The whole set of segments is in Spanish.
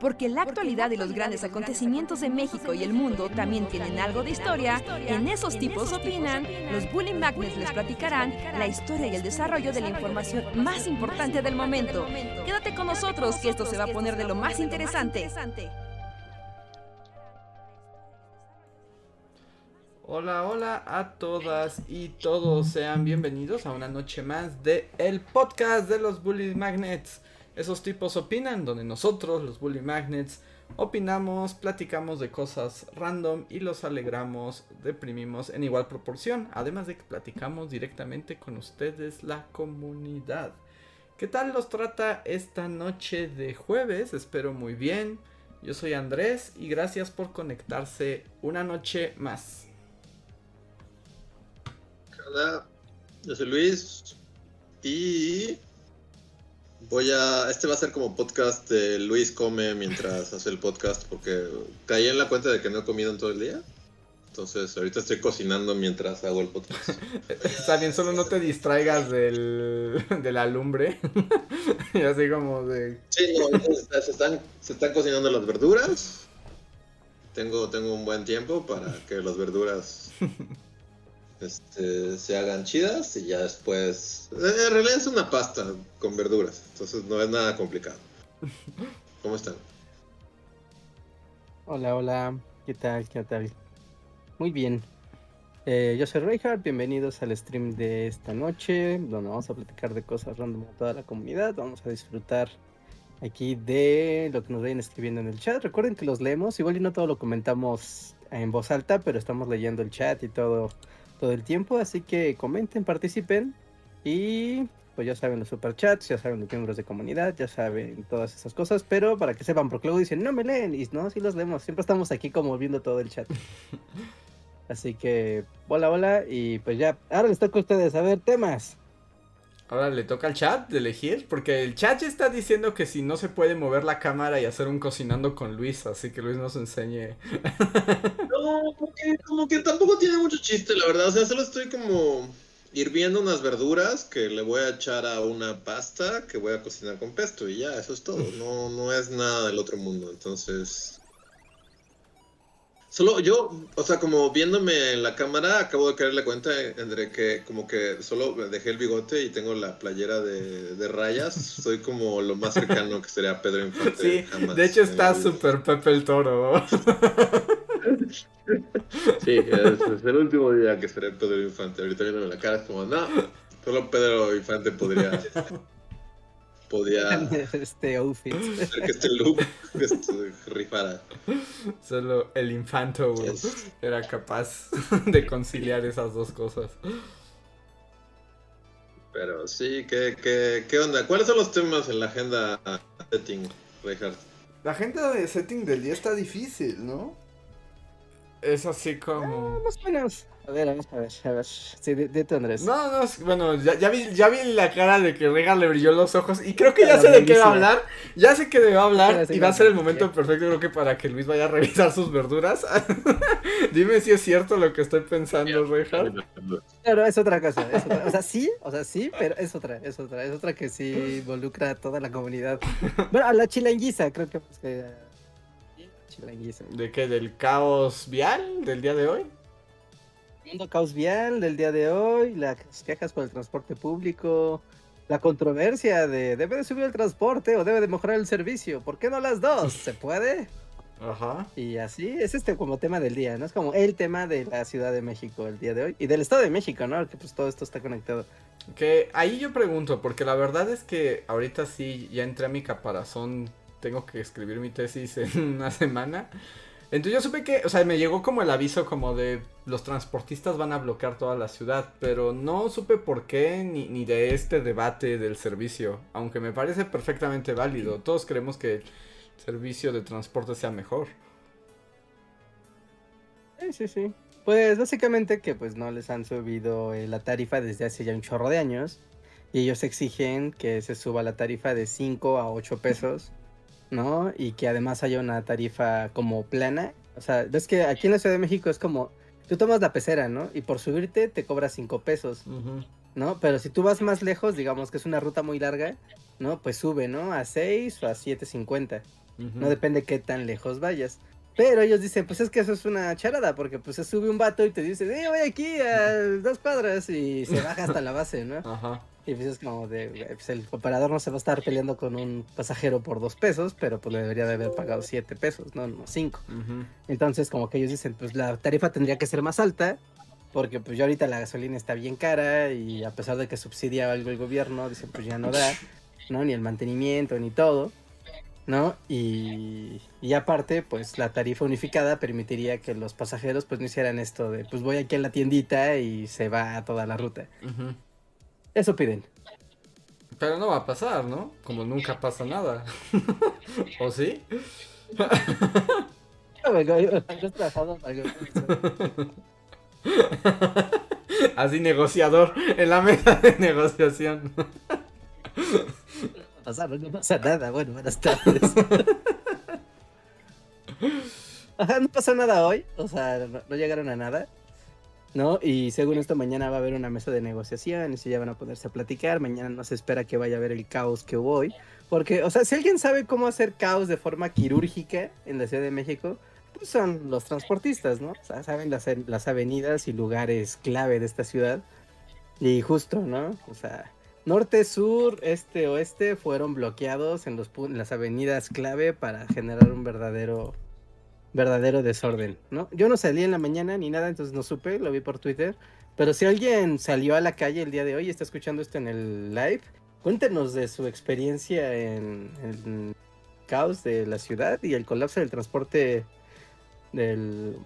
Porque la actualidad y los grandes acontecimientos de México y el mundo también tienen algo de historia, en esos tipos opinan, los Bully Magnets les platicarán la historia y el desarrollo de la información más importante del momento. Quédate con nosotros que esto se va a poner de lo más interesante. Hola, hola a todas y todos, sean bienvenidos a una noche más de el podcast de los Bully Magnets. Esos tipos opinan, donde nosotros, los Bully Magnets, opinamos, platicamos de cosas random y los alegramos, deprimimos en igual proporción. Además de que platicamos directamente con ustedes, la comunidad. ¿Qué tal los trata esta noche de jueves? Espero muy bien. Yo soy Andrés y gracias por conectarse una noche más. Hola, yo soy Luis y Voy a. Este va a ser como podcast de Luis come mientras hace el podcast, porque caí en la cuenta de que no he comido en todo el día. Entonces, ahorita estoy cocinando mientras hago el podcast. Está bien, solo no te distraigas del, de la lumbre. y así como de. Sí, no, se están, se están cocinando las verduras. Tengo, tengo un buen tiempo para que las verduras este, se hagan chidas y ya después... Eh, en realidad es una pasta con verduras, entonces no es nada complicado. ¿Cómo están? Hola, hola, ¿qué tal? ¿Qué tal? Muy bien. Eh, yo soy Reinhardt, bienvenidos al stream de esta noche, donde vamos a platicar de cosas random a toda la comunidad, vamos a disfrutar aquí de lo que nos vayan escribiendo en el chat. Recuerden que los leemos, igual y no todo lo comentamos en voz alta, pero estamos leyendo el chat y todo todo el tiempo, así que comenten, participen y pues ya saben los superchats, ya saben los miembros de comunidad, ya saben todas esas cosas, pero para que sepan, porque luego dicen, no me leen, y no, sí los leemos, siempre estamos aquí como viendo todo el chat. Así que, hola, hola, y pues ya, ahora les toca a ustedes a ver temas. Ahora le toca al chat de elegir, porque el chat ya está diciendo que si no se puede mover la cámara y hacer un cocinando con Luis, así que Luis nos enseñe. No, porque como que tampoco tiene mucho chiste, la verdad. O sea, solo estoy como hirviendo unas verduras que le voy a echar a una pasta que voy a cocinar con pesto y ya, eso es todo. No, no es nada del otro mundo. Entonces, Solo yo, o sea, como viéndome en la cámara, acabo de caerle cuenta entre que como que solo dejé el bigote y tengo la playera de, rayas. Soy como lo más cercano que sería Pedro Infante. Sí, de hecho está súper Pepe el Toro. sí, es, el último día que seré Pedro Infante. Ahorita viéndome la cara es como, no, solo Pedro Infante podría podía este outfit. que este look este, rifara. Solo el infanto era capaz de conciliar esas dos cosas. Pero sí, ¿qué, qué, qué onda? ¿Cuáles son los temas en la agenda setting, Reinhardt? La agenda de setting del día está difícil, ¿no? Es así como... Ah, más o menos. A ver, a ver, a ver, a ver. Sí, Andrés. No, no, bueno, ya, ya, vi, ya vi la cara de que Rega le brilló los ojos y creo que ya sé de qué va a hablar. Ya sé que va a hablar y va a ser el momento perfecto, creo que para que Luis vaya a revisar sus verduras. Dime si es cierto lo que estoy pensando, Rega. Pero es otra cosa, es otra. O sea, sí, o sea, sí, pero es otra, es otra, es otra que sí involucra a toda la comunidad. Bueno, a la chilanguiza, creo que. Pues, que chilanguiza. ¿De qué? ¿Del caos vial del día de hoy? Mundo caos vial del día de hoy, las quejas por el transporte público, la controversia de debe de subir el transporte o debe de mejorar el servicio. ¿Por qué no las dos? ¿Se puede? Ajá. Y así es este como tema del día, ¿no? Es como el tema de la Ciudad de México el día de hoy y del Estado de México, ¿no? Que pues todo esto está conectado. Que ahí yo pregunto, porque la verdad es que ahorita sí ya entré a mi caparazón, tengo que escribir mi tesis en una semana. Entonces yo supe que, o sea, me llegó como el aviso como de los transportistas van a bloquear toda la ciudad, pero no supe por qué ni, ni de este debate del servicio, aunque me parece perfectamente válido. Todos creemos que el servicio de transporte sea mejor. Sí, sí, sí. Pues básicamente que pues no les han subido eh, la tarifa desde hace ya un chorro de años y ellos exigen que se suba la tarifa de 5 a 8 pesos ¿no? Y que además haya una tarifa como plana. O sea, ves que aquí en la Ciudad de México es como, tú tomas la pecera, ¿no? Y por subirte te cobras 5 pesos, ¿no? Pero si tú vas más lejos, digamos que es una ruta muy larga, ¿no? Pues sube, ¿no? A 6 o a 7.50. No depende qué tan lejos vayas. Pero ellos dicen, pues es que eso es una charada, porque pues se sube un vato y te dice, eh, voy aquí a dos cuadras y se baja hasta la base, ¿no? Ajá. Y pues es como de, pues el operador no se va a estar peleando con un pasajero por dos pesos, pero pues le debería de haber pagado siete pesos, no, no cinco. Ujú. Entonces como que ellos dicen, pues la tarifa tendría que ser más alta, porque pues ya ahorita la gasolina está bien cara y a pesar de que subsidia algo el gobierno, dicen pues ya no da, ¿no? Ni el mantenimiento, ni todo, ¿no? Y, y aparte, pues la tarifa unificada permitiría que los pasajeros pues no hicieran esto de, pues voy aquí a la tiendita y se va a toda la ruta. Ujú. Eso piden. Pero no va a pasar, ¿no? Como nunca pasa nada. ¿O sí? Así negociador en la mesa de negociación. pasar, no pasa nada. Bueno, buenas tardes. Ajá, no pasó nada hoy, o sea, no, no llegaron a nada, ¿no? Y según esto, mañana va a haber una mesa de negociaciones y ya van a poderse a platicar. Mañana no se espera que vaya a haber el caos que hubo hoy, porque, o sea, si alguien sabe cómo hacer caos de forma quirúrgica en la Ciudad de México, pues son los transportistas, ¿no? O sea, saben las, las avenidas y lugares clave de esta ciudad. Y justo, ¿no? O sea, norte, sur, este, oeste fueron bloqueados en, los, en las avenidas clave para generar un verdadero, verdadero desorden, ¿no? Yo no salí en la mañana ni nada, entonces no supe, lo vi por Twitter. Pero si alguien salió a la calle el día de hoy y está escuchando esto en el live, cuéntenos de su experiencia en el caos de la ciudad y el colapso del transporte del...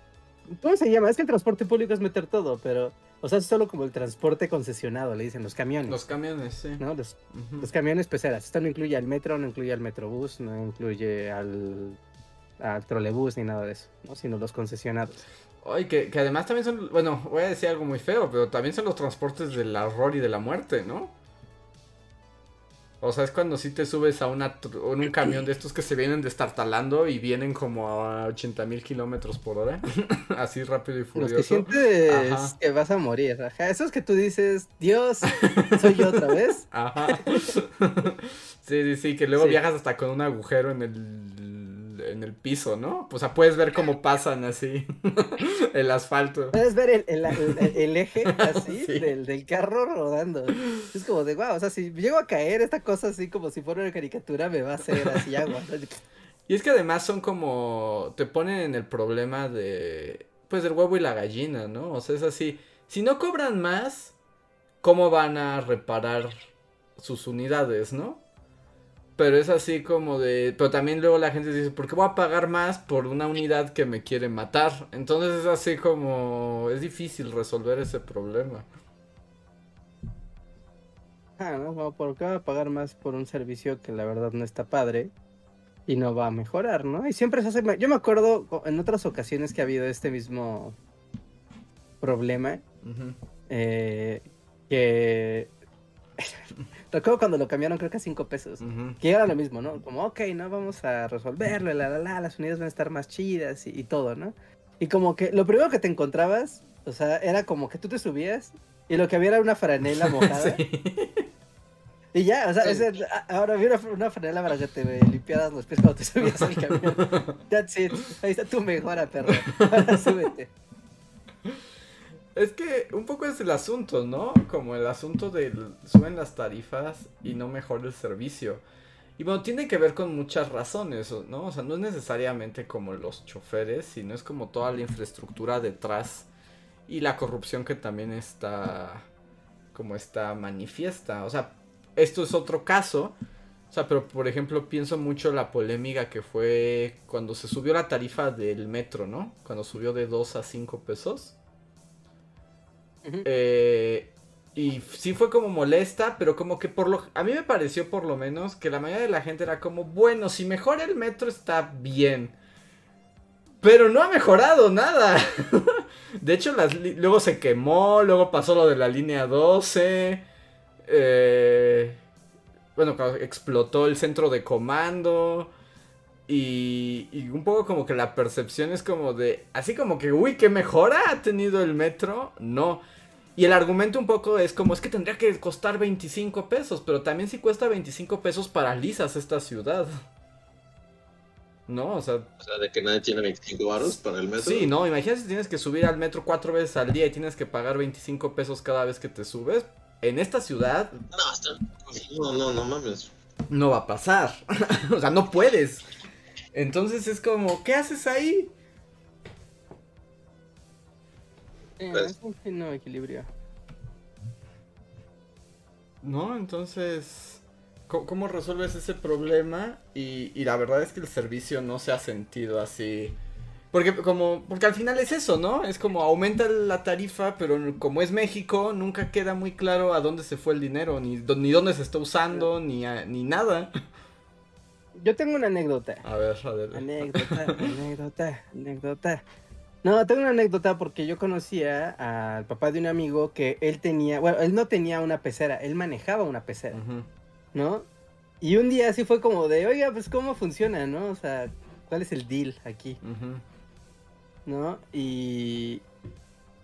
¿Cómo se llama? Es que el transporte público es meter todo, pero... O sea, es solo como el transporte concesionado, le dicen los camiones. Los camiones, sí. ¿no? Los, Ujú. los camiones peceras. Esto no incluye al metro, no incluye al metrobús, no incluye al, al trolebús ni nada de eso, ¿no? Sino los concesionados. Ay, que, que además también son, bueno, voy a decir algo muy feo, pero también son los transportes del horror y de la muerte, ¿no? O sea, es cuando sí te subes a una, en un camión de estos que se vienen destartalando y vienen como a 80 mil kilómetros por hora. Así rápido y Los furioso. que sientes Ajá. que vas a morir. Ajá. Esos que tú dices, Dios, soy yo otra vez. Ajá. sí, sí, sí, que luego Sí. viajas hasta con un agujero en el, en el piso, ¿no? O sea, puedes ver cómo pasan así el asfalto. Puedes ver el, el- el- el eje así Sí. del, del carro rodando. Es como de, wow, o sea, si llego a caer esta cosa así como si fuera una caricatura, me va a hacer así agua. Y es que además son como. Te ponen en el problema de. Pues del huevo y la gallina, ¿no? O sea, es así. Si no cobran más, ¿cómo van a reparar sus unidades, no? Pero es así como de. Pero también luego la gente dice, ¿por qué voy a pagar más por una unidad que me quiere matar? Entonces es así como. Es difícil resolver ese problema. Ah, ¿no? Como, ¿Por qué va a pagar más por un servicio que la verdad no está padre y no va a mejorar, ¿no? Y siempre se hace... Yo me acuerdo en otras ocasiones que ha habido este mismo problema, eh, que... Recuerdo cuando lo cambiaron creo que a 5 pesos. Que era lo mismo, ¿no? Como, ok, no vamos a resolverlo, la, la, la, las unidades van a estar más chidas y, y todo, ¿no? Y como que lo primero que te encontrabas, o sea, era como que tú te subías y lo que había era una franela mojada. Sí. Y ya, o sea, Sí. ese- ahora vi una, una franela para que te limpiaras los pies cuando te subías al camión. That's it. Ahí está tu mejora, perro. Ahora súbete. Es que un poco es el asunto, ¿no? Como el asunto de suben las tarifas y no mejora el servicio. Y bueno, tiene que ver con muchas razones, ¿no? O sea, no es necesariamente como los choferes, sino es como toda la infraestructura detrás y la corrupción que también está, como está manifiesta. O sea, esto es otro caso. O sea, pero por ejemplo pienso mucho la polémica que fue cuando se subió la tarifa del metro, ¿no? Cuando subió de 2 a 5 pesos. Eh, y sí fue como molesta, pero como que por lo... A mí me pareció por lo menos que la mayoría de la gente era como, bueno, si mejora el metro está bien. Pero no ha mejorado nada. de hecho, luego se quemó, luego pasó lo de la línea 12. eh, bueno, explotó el centro de comando. Y, y un poco como que la percepción es como de, así como que, uy, ¿qué mejora ha tenido el metro? No. Y el argumento un poco es como, es que tendría que costar 25 pesos, pero también si cuesta 25 pesos paralizas esta ciudad. ¿no? O sea, O sea, de que nadie tiene 25 baros para el metro. sí, ¿no? Imagínate si tienes que subir al metro cuatro veces al día y tienes que pagar 25 pesos cada vez que te subes. En esta ciudad No, está... no, no, no mames. no va a pasar. o sea, no puedes. Entonces es como, ¿qué haces ahí? Eh, Pues- es un fino equilibrio. ¿No? Entonces, ¿cómo, cómo resuelves ese problema? Y, y la verdad es que el servicio no se ha sentido así. Porque como porque al final es eso, ¿no? Es como aumenta la tarifa, pero como es México, nunca queda muy claro a dónde se fue el dinero, ni, ni dónde se está usando, ni, a- ni nada. Yo tengo una anécdota. A ver, a ver. Anécdota, anécdota, anécdota. No, tengo una anécdota porque yo conocía al papá de un amigo que él tenía, bueno, él no tenía una pecera, él manejaba una pecera, ¿no? Y un día así fue como de, oiga, pues cómo funciona, ¿no? O sea, ¿cuál es el deal aquí? ¿no? Y,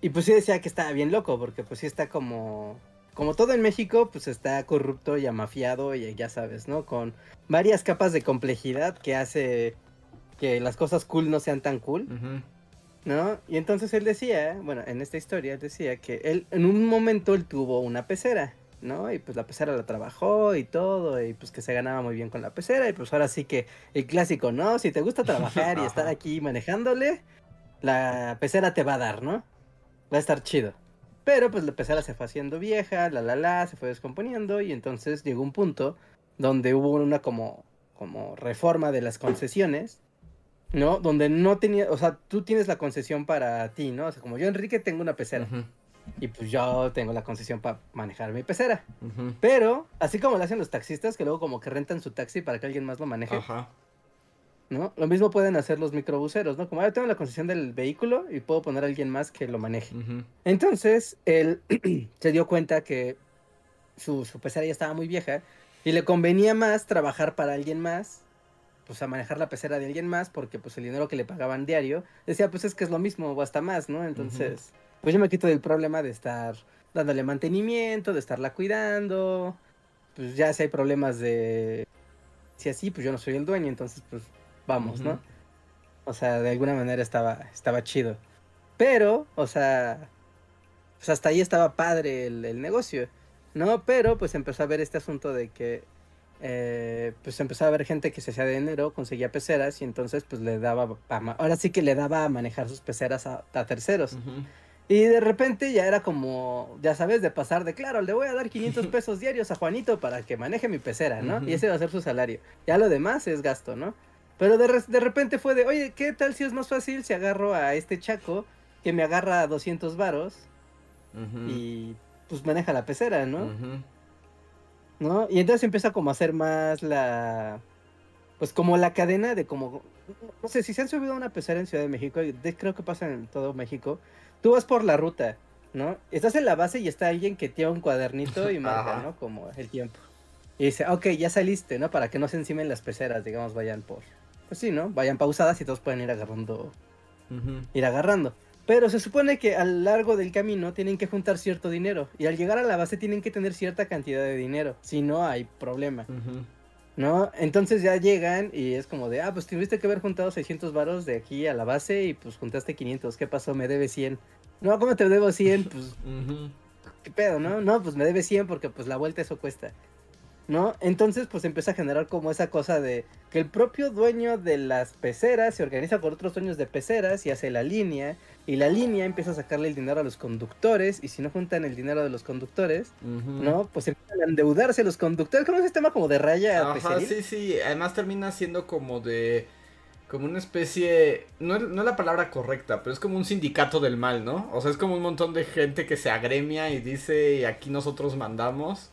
y pues sí decía que estaba bien loco, porque pues sí está como, como todo en México, pues está corrupto y amafiado y ya sabes, ¿no? Con varias capas de complejidad que hace que las cosas cool no sean tan cool, ¿no? Y entonces él decía, bueno, en esta historia él decía que él en un momento él tuvo una pecera, ¿no? Y pues la pecera la trabajó y todo, y pues que se ganaba muy bien con la pecera, y pues ahora sí que el clásico, ¿no? Si te gusta trabajar y estar aquí manejándole, la pecera te va a dar, ¿no? Va a estar chido. Pero pues la pecera se fue haciendo vieja, la la la, se fue descomponiendo y entonces llegó un punto donde hubo una como, como reforma de las concesiones, ¿no? Donde no tenía, o sea, tú tienes la concesión para ti, ¿no? O sea, como yo, Enrique, tengo una pecera y pues yo tengo la concesión para manejar mi pecera. Pero, así como lo hacen los taxistas, que luego como que rentan su taxi para que alguien más lo maneje, Ajá. ¿No? Lo mismo pueden hacer los microbuseros, ¿no? Como "Ah, yo tengo la concesión del vehículo y puedo poner a alguien más que lo maneje. Entonces, él se dio cuenta que su, su pecera ya estaba muy vieja y le convenía más trabajar para alguien más, pues a manejar la pecera de alguien más, porque pues el dinero que le pagaban diario, decía, pues es que es lo mismo o hasta más, ¿no? Entonces, pues yo me quito del problema de estar dándole mantenimiento, de estarla cuidando, pues ya si hay problemas de... Si así, pues yo no soy el dueño, entonces pues vamos. ¿no? O sea, de alguna manera estaba, estaba chido. Pero, o sea, pues hasta ahí estaba padre el, el negocio, ¿no? Pero pues empezó a ver este asunto de que, eh, pues empezó a haber gente que se hacía de dinero, conseguía peceras y entonces pues le daba, a ahora sí que le daba a manejar sus peceras a, a terceros. Y de repente ya era como, ya sabes, de pasar de, claro, le voy a dar 500 pesos diarios a Juanito para que maneje mi pecera, ¿no? Y ese va a ser su salario. Ya lo demás es gasto, ¿no? Pero de, re- de repente fue de, oye, ¿qué tal si es más fácil si agarro a este chaco que me agarra 200 varos y pues maneja la pecera, ¿no? ¿No? Y entonces empieza como a hacer más la... Pues como la cadena de como... No sé, si se han subido a una pecera en Ciudad de México, y de- creo que pasa en todo México, tú vas por la ruta, ¿no? Estás en la base y está alguien que tiene un cuadernito y marca. ¿no? Como el tiempo. Y dice, ok, ya saliste, ¿no? Para que no se encimen las peceras, digamos, vayan por... Pues sí, ¿no? Vayan pausadas y todos pueden ir agarrando ir agarrando. Pero se supone que a lo largo del camino tienen que juntar cierto dinero. Y al llegar a la base tienen que tener cierta cantidad de dinero. Si no, hay problema. ¿No? Entonces ya llegan y es como de, ah, pues tuviste que haber juntado 600 varos de aquí a la base y pues juntaste 500. ¿Qué pasó? Me debes 100. No, ¿cómo te debo 100? Pues. ¿qué pedo, no? No, pues me debes 100 porque pues la vuelta eso cuesta. ¿No? Entonces pues empieza a generar como esa cosa de que el propio dueño de las peceras se organiza con otros dueños de peceras y hace la línea y la línea empieza a sacarle el dinero a los conductores y si no juntan el dinero de los conductores. ¿no? Pues empiezan a endeudarse los conductores, como un sistema como de raya Ajá, peceril. sí, sí. Además termina siendo como de. Como una especie. No, no es la palabra correcta, pero es como un sindicato del mal, ¿no? O sea, es como un montón de gente que se agremia y dice: y aquí nosotros mandamos.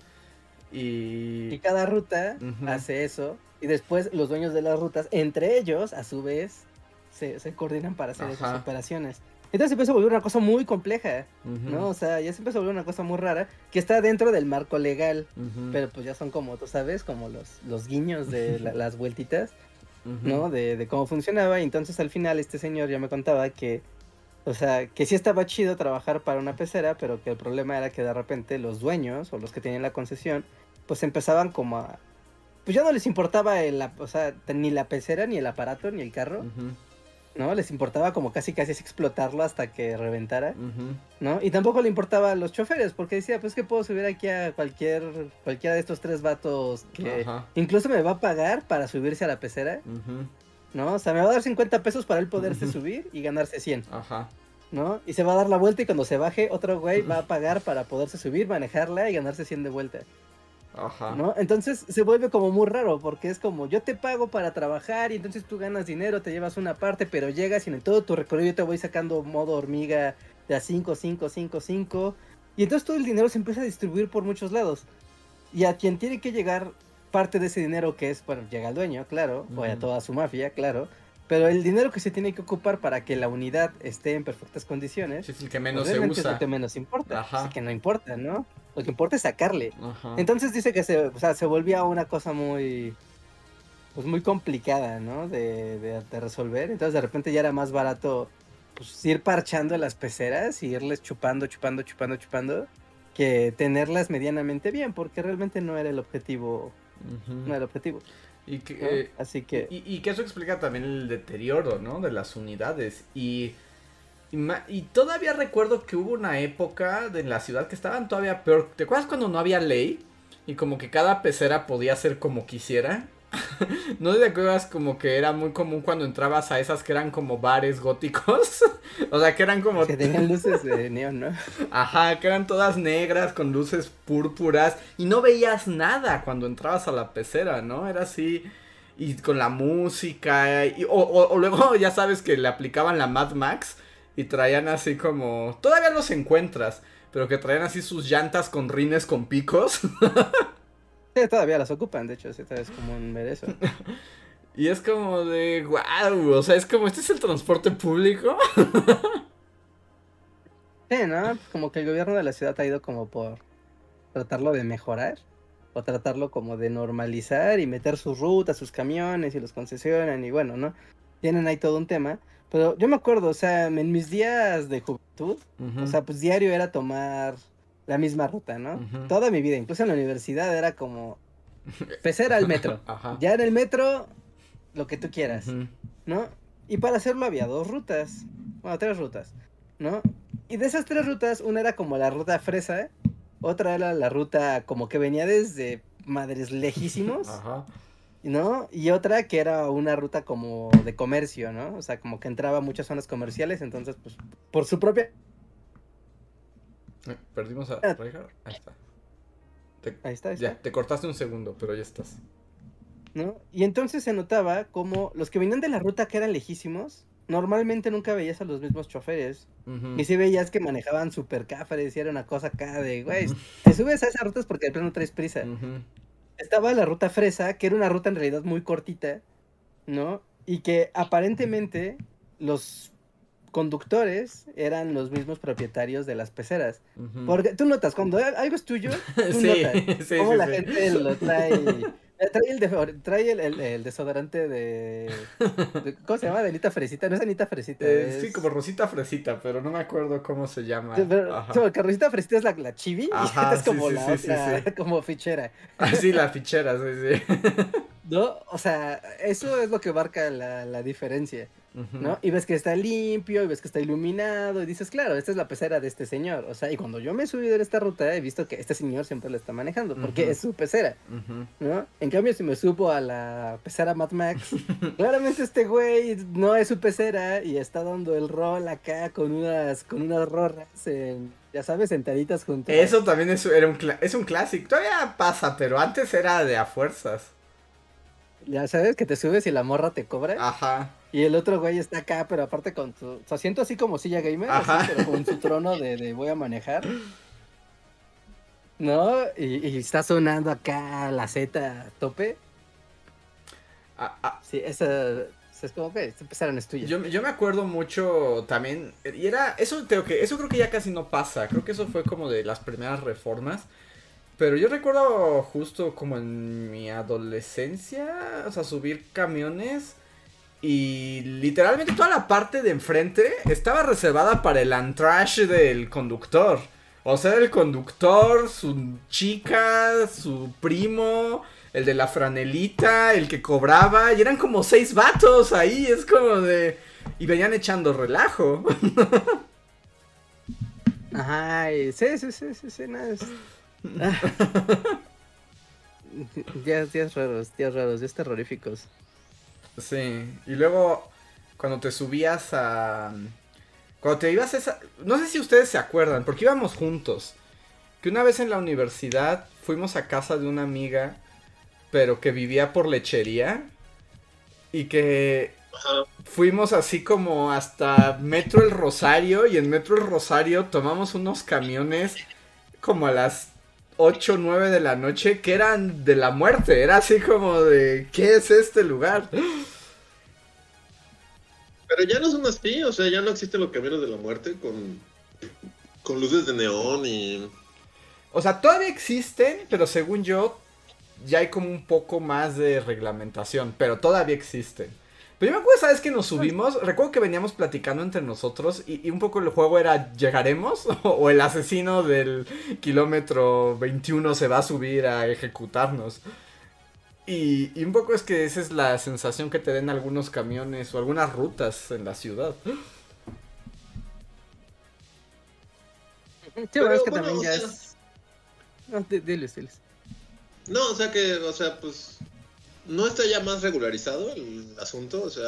Y Y. cada ruta hace eso y después los dueños de las rutas, entre ellos, a su vez, se, se coordinan para hacer esas operaciones. Entonces se empezó a volver una cosa muy compleja. ¿no? O sea, ya se empezó a volver una cosa muy rara que está dentro del marco legal, pero pues ya son como, tú sabes, como los, los guiños de la- las vueltitas. ¿no? De, de cómo funcionaba. Y entonces al final este señor ya me contaba que, o sea, que sí estaba chido trabajar para una pecera, pero que el problema era que de repente los dueños o los que tenían la concesión, pues empezaban como a, pues ya no les importaba el, o sea, ni la pecera, ni el aparato, ni el carro, ¿no? Les importaba como casi casi explotarlo hasta que reventara. ¿no? Y tampoco le importaba a los choferes, porque decía, pues que puedo subir aquí a cualquier, cualquiera de estos tres vatos que incluso me va a pagar para subirse a la pecera, Ujú, ¿no? O sea, me va a dar 50 pesos para él poderse subir y ganarse 100, Ajá. ¿no? Y se va a dar la vuelta y cuando se baje, otro güey va a pagar para poderse subir, manejarla y ganarse 100 de vuelta. Ajá. ¿no? Entonces se vuelve como muy raro porque es como yo te pago para trabajar y entonces tú ganas dinero, te llevas una parte, pero llegas y en todo tu recorrido yo te voy sacando modo hormiga de a 5, 5, 5, 5 y entonces todo el dinero se empieza a distribuir por muchos lados y a quien tiene que llegar parte de ese dinero que es, bueno, llega al dueño, claro, o a toda su mafia, claro, pero el dinero que se tiene que ocupar para que la unidad esté en perfectas condiciones, es el que menos se realmente es usa. lo que menos importa, Ajá. así que no importa, ¿no? Lo que importa es sacarle. Ajá. Entonces dice que se, o sea, se volvía una cosa muy, pues muy complicada, ¿no? De, de- de resolver. Entonces de repente ya era más barato, pues ir parchando las peceras y irles chupando, chupando, chupando, chupando, que tenerlas medianamente bien, porque realmente no era el objetivo, No era el objetivo. Y que, ¿no? eh, Así que, Y, y que eso explica también el deterioro, ¿no? De las unidades. Y, y, y todavía recuerdo que hubo una época de la ciudad que estaban todavía peor. ¿Te acuerdas cuando no había ley? Y como que cada pecera podía hacer como quisiera. ¿No te acuerdas como que era muy común cuando entrabas a esas que eran como bares góticos? o sea, que eran como... que tenían luces de neón, ¿no? Ajá, que eran todas negras con luces púrpuras y no veías nada cuando entrabas a la pecera, ¿no? Era así y con la música y, o, o- o luego ya sabes que le aplicaban la Mad Max y traían así como todavía los encuentras, pero que traían así sus llantas con rines con picos Sí, todavía las ocupan, de hecho, sí, es común ver eso. y es como de wow, o sea, es como este es el transporte público. Sí, ¿no? Como que el gobierno de la ciudad ha ido como por tratarlo de mejorar o tratarlo como de normalizar y meter sus rutas, sus camiones y los concesionan y bueno, ¿no? Tienen ahí todo un tema. Pero yo me acuerdo, o sea, en mis días de juventud, o sea, pues diario era tomar la misma ruta, ¿no? Toda mi vida, incluso en la universidad era como pecera al metro. Ajá. Ya en el metro, lo que tú quieras. ¿no? Y para hacerlo había dos rutas, bueno, tres rutas, ¿no? Y de esas tres rutas, una era como la ruta fresa, otra era la ruta como que venía desde madres lejísimos, Ajá. ¿no? Y otra que era una ruta como de comercio, ¿no? O sea, como que entraba a muchas zonas comerciales, entonces, pues, por su propia... Perdimos a Ah. Reinhardt. Ahí está. Te- Ahí está, ahí Ya, está, te cortaste un segundo, pero ya estás. ¿no? Y entonces se notaba como los que venían de la ruta que eran lejísimos, normalmente nunca veías a los mismos choferes. Y si veías que manejaban super cafres y era una cosa acá de, güey, te subes a esas rutas porque de plano traes prisa. Estaba la ruta fresa, que era una ruta en realidad muy cortita, ¿no? Y que aparentemente los conductores eran los mismos propietarios de las peceras. Porque tú notas, cuando al- algo es tuyo, tú Sí, notas sí, cómo sí, la gente lo trae. eh, Trae el, de- trae el, el- el desodorante de, de- ¿Cómo se llama? De Anita Fresita. No es Anita Fresita. Eh, Sí, como Rosita Fresita, pero no me acuerdo cómo se llama. Pero- Ajá. Rosita Fresita es la, la chibi y Ajá, esta es como sí, la otra, como fichera. Ah, sí, la fichera, sí, sí. ¿No? O sea, eso es lo que marca la, la diferencia, ¿no? Y ves que está limpio, y ves que está iluminado, y dices, claro, esta es la pecera de este señor. O sea, y cuando yo me he subido en esta ruta, he visto que este señor siempre la está manejando, porque es su pecera. ¿no? En cambio, si me subo a la pecera Mad Max, claramente este güey no es su pecera y está dando el rol acá con unas, con unas rorras, en, ya sabes, sentaditas junto a- Eso también es, era un es un clásico. Todavía pasa, pero antes era de a fuerzas. Ya sabes que te subes y la morra te cobra. Ajá. Y el otro güey está acá, pero aparte con su, su asiento así como silla gamer, así, pero con su trono de, de voy a manejar. ¿No? Y, y está sonando acá la Z tope. Ah, ah, Sí, esa es como que empezaron es tuya. Yo, yo me acuerdo mucho también, y era, eso creo que, eso creo que ya casi no pasa, creo que eso fue como de las primeras reformas, pero yo recuerdo justo como en mi adolescencia, o sea, subir camiones y literalmente toda la parte de enfrente estaba reservada para el entourage del conductor. O sea, el conductor, su chica, su primo, el de la franelita, el que cobraba, y eran como seis vatos ahí, es como de... Y venían echando relajo. Ajá, sí, sí, sí, sí, sí, nada. Ah. días, días raros, días raros, días terroríficos. Sí, y luego cuando te subías a... Cuando te ibas a esa... No sé si ustedes se acuerdan, porque íbamos juntos. Que una vez en la universidad fuimos a casa de una amiga, pero que vivía por lechería. Y que fuimos así como hasta Metro El Rosario. Y en Metro El Rosario tomamos unos camiones como a las 8 o 9 de la noche que eran de la muerte. Era así como de, ¿qué es este lugar? Pero ya no son así, o sea, ya no existen los camiones de la muerte con, con luces de neón y... O sea, todavía existen, pero según yo, ya hay como un poco más de reglamentación, pero todavía existen. Pero yo me acuerdo, ¿sabes que nos subimos? Recuerdo que veníamos platicando entre nosotros y, un poco el juego era, ¿llegaremos? o el asesino del kilómetro 21 se va a subir a ejecutarnos. Y, un poco es que esa es la sensación que te den algunos camiones o algunas rutas en la ciudad. Sí, pero, es que también ya es... No, diles, diles. No, o sea que, o sea, pues no está ya más regularizado el asunto, o sea,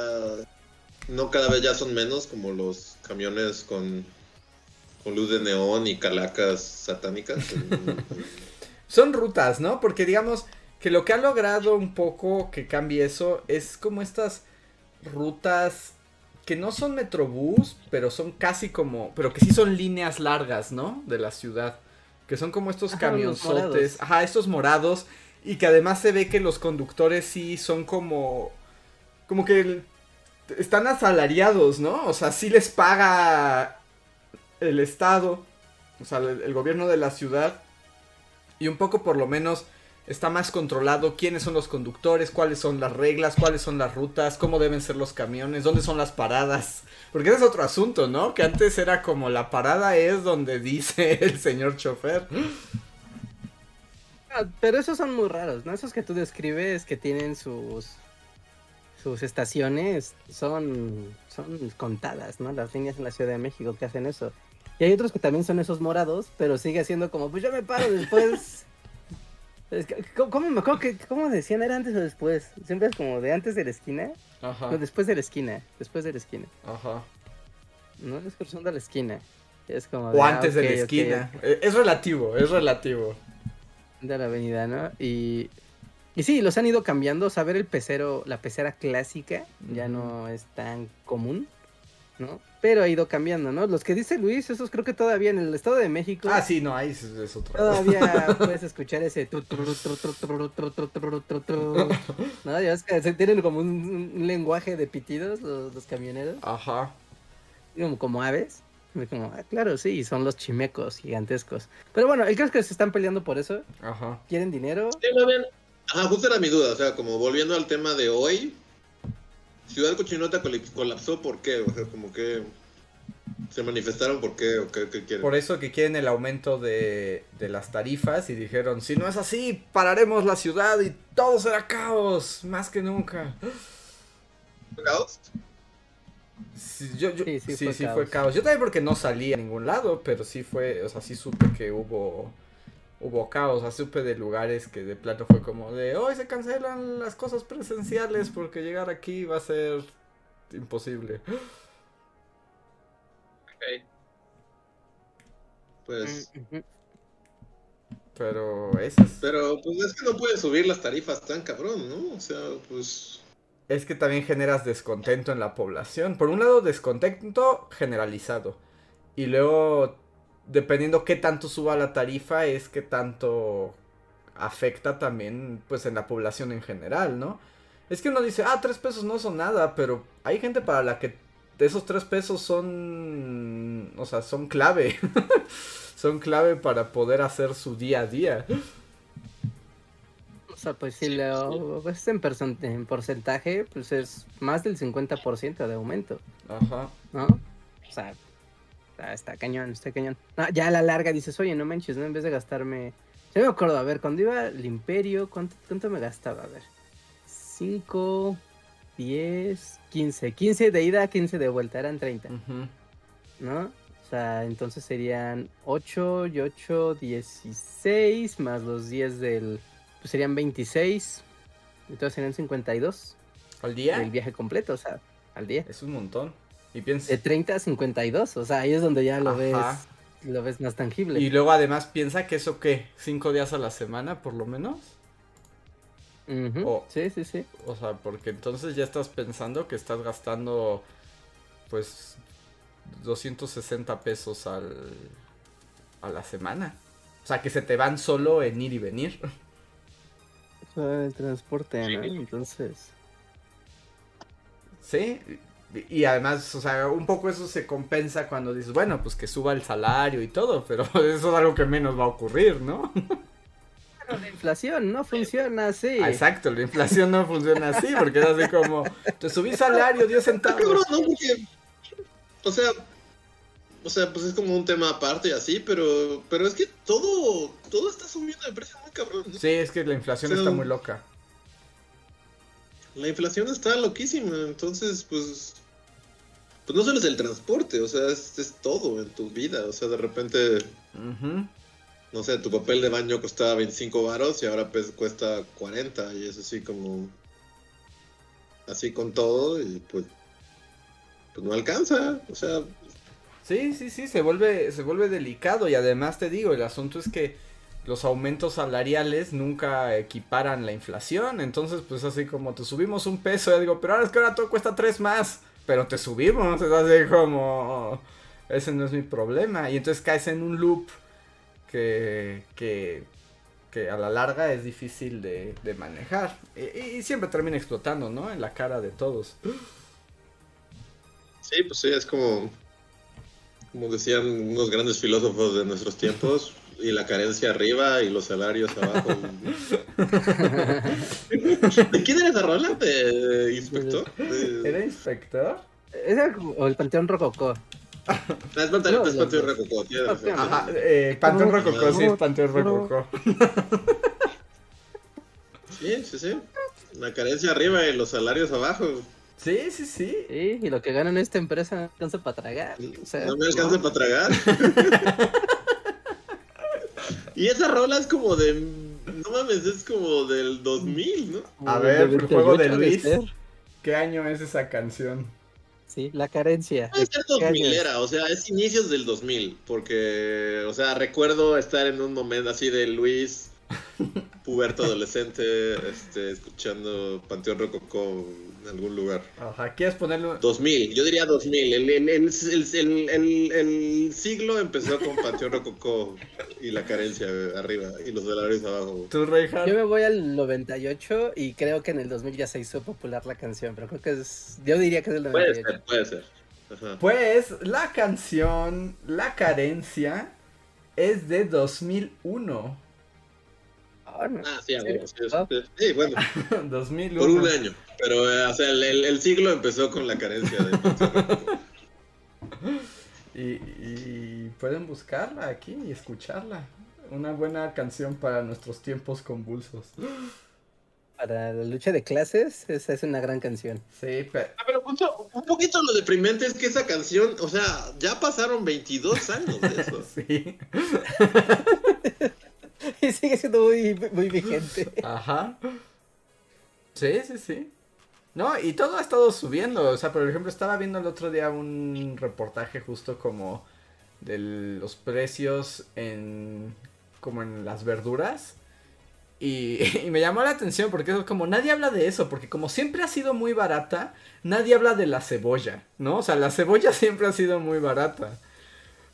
no cada vez ya son menos como los camiones con, con luz de neón y calacas satánicas. son rutas, ¿no? Porque digamos, que lo que ha logrado un poco que cambie eso es como estas rutas que no son metrobús, pero son casi como, pero que sí son líneas largas, ¿no? De la ciudad. Que son como estos camionzotes, ajá, estos morados, y que además se ve que los conductores sí son como, como que están asalariados, ¿no? O sea, sí les paga el Estado, o sea, el gobierno de la ciudad, y un poco por lo menos está más controlado quiénes son los conductores, cuáles son las reglas, cuáles son las rutas, cómo deben ser los camiones, dónde son las paradas. Porque ese es otro asunto, ¿no? Que antes era como la parada es donde dice el señor chofer. Ah, pero esos son muy raros, ¿no? Esos que tú describes que tienen sus sus estaciones son son contadas, ¿no? Las líneas en la Ciudad de México que hacen eso. Y hay otros que también son esos morados, pero sigue siendo como, pues yo me paro después ¿Cómo, me acuerdo que, cómo decían? ¿Era antes o después? Siempre es como de antes de la esquina. Ajá. No, después de la esquina. Después de la esquina. Ajá. No es cruzando la esquina. Es como o antes de la esquina. Eh, es relativo, es relativo. De la avenida, ¿no? Y, y sí, los han ido cambiando. Saber el pecero, la pecera clásica, ya no es tan común. ¿no? Pero ha ido cambiando, ¿no? Los que dice Luis, esos creo que todavía en el Estado de México. Ah, sí, no, ahí es, otro. Todavía puedes escuchar ese. ¿No? Ya es que tienen como un, lenguaje de pitidos los, camioneros. Ajá. Como, como aves. Como, ah, claro, sí, son los chimecos gigantescos. Pero bueno, el caso es que se están peleando por eso. Ajá. ¿Quieren dinero? Sí, Ajá, justo era mi duda. O sea, como volviendo al tema de hoy, Ciudad Cochinota colapsó, ¿por qué? O sea, como que se manifestaron por qué o qué, quieren. Por eso que quieren el aumento de, de, las tarifas y dijeron, si no es así, pararemos la ciudad y todo será caos, más que nunca. ¿Caos? Sí, yo, sí, sí, fue, fue, caos. Yo también porque no salí a ningún lado, pero sí fue, o sea, sí supe que hubo hubo caos, o supe de lugares que de plano fue como de, hoy se cancelan las cosas presenciales porque llegar aquí va a ser imposible. Ok. Pues... Pero esas... Pero pues es que no puedes subir las tarifas tan cabrón, ¿no? O sea, pues... Es que también generas descontento en la población. Por un lado, descontento generalizado. Y luego dependiendo qué tanto suba la tarifa, es que tanto afecta también, pues, en la población en general, ¿no? Es que uno dice, ah, tres pesos no son nada, pero hay gente para la que esos tres pesos son, o sea, son clave. son clave para poder hacer su día a día. Sea, pues si lo ves en, en porcentaje, pues es más del 50% de aumento. Ajá. ¿No? O sea, está, cañón, está cañón. ya a la larga dices, oye, no manches, ¿no? En vez de gastarme Yo me acuerdo, a ver, cuando iba al Imperio, ¿cuánto, cuánto me gastaba? A ver. 5, 10, 15. 15 de ida, 15 de vuelta, eran 30, Ujú. ¿no? O sea, entonces serían 8 y 8, 16, más los 10 del... Pues serían 26. Entonces serían 52 ¿Al día? el viaje completo, o sea, al día. Es un montón. Y piensa... De 30 a 52, o sea, ahí es donde ya lo ves lo ves más tangible. Y luego además piensa que eso qué, cinco días a la semana por lo menos. O- Sí, sí, sí. O sea, porque entonces ya estás pensando que estás gastando pues 260 pesos al, a la semana. O sea, que se te van solo en ir y venir. El transporte, ¿no? Entonces, Sí. Y además, o sea, un poco eso se compensa cuando dices, bueno, pues que suba el salario y todo, pero eso es algo que menos va a ocurrir, ¿no? Pero la inflación no funciona así. Ah, Exacto, la inflación no funciona así, porque es así como, te subí salario 10 Está centavos. cabrón, ¿no? Porque, o sea, o sea, pues es como un tema aparte y así, pero, pero es que todo, todo está subiendo de precio muy cabrón. ¿no? Sí, es que la inflación está muy loca. La inflación está loquísima, entonces, pues, pues no solo es el transporte, o sea, es, es todo en tu vida, o sea, de repente, no sé, tu papel de baño costaba 25 varos y ahora pues cuesta 40 y es así como, así con todo y pues, pues no alcanza, o sea, Sí, sí, sí, se vuelve, se vuelve delicado y además te digo, el asunto es que los aumentos salariales nunca equiparan la inflación, entonces pues así como te subimos un peso, ya digo, pero ahora es que ahora todo cuesta tres más, pero te subimos, es así como, ese no es mi problema, y entonces caes en un loop que, que, que a la larga es difícil de, de manejar y, y siempre termina explotando, ¿no? En la cara de todos. Sí, pues sí, es como, como decían unos grandes filósofos de nuestros tiempos, y la carencia arriba y los salarios abajo. ¿De quién era esa rola? ¿De inspector? De- ¿Era inspector? Como- o el Panteón Rococó. Ah, es Panteón, No, es los Panteón dos. Rococó. Ajá, eh, Panteón Rococó, sí, es Panteón. Rococó. Sí, sí, sí. La carencia arriba y los salarios abajo. Sí, sí, sí. Sí, y lo que gana en esta empresa no alcanza para tragar. O sea, No me alcanza para tragar. y esa rola es como de. No mames, es como del 2000, ¿no? A ver, el juego de 28 Luis. ¿Qué año es esa canción? Sí, la carencia. Puede ser ¿Qué año 2000 es? era, o sea, es inicios del 2000, porque, o sea, recuerdo estar en un momento así de Luis, puberto adolescente, este, escuchando Panteón Rococó en algún lugar. Ajá, ¿quieres ponerlo? 2000, yo diría 2000, el, el, el, el, el- el siglo empezó con Panteón Rococó y la carencia arriba y los salarios abajo. ¿Tú, Reinhardt? Yo me voy al 98 y creo que en el 2000 ya se hizo popular la canción, pero creo que es... Yo diría que es del Puede 98. ser, puede ser. Ajá. Pues la canción La Carencia es de 2001. Ah, no. Ah, sí, sí, sí, sí, bueno, 2001. por un año. Pero, eh, o sea, el, el- el siglo empezó con la carencia de. Y, y pueden buscarla aquí y escucharla. Una buena canción para nuestros tiempos convulsos. Para la lucha de clases, esa es una gran canción. Sí, pero... Ah, pero punto- un poquito lo deprimente es que esa canción, o sea, ya pasaron 22 años de eso. Sí. Y sigue siendo muy, muy vigente. Ajá. Sí, sí, sí. No, y todo ha estado subiendo. O sea, por ejemplo, estaba viendo el otro día un reportaje justo como de los precios en como en las verduras. Y, me llamó la atención porque es como nadie habla de eso, porque como siempre ha sido muy barata, nadie habla de la cebolla, ¿no? O sea, la cebolla siempre ha sido muy barata.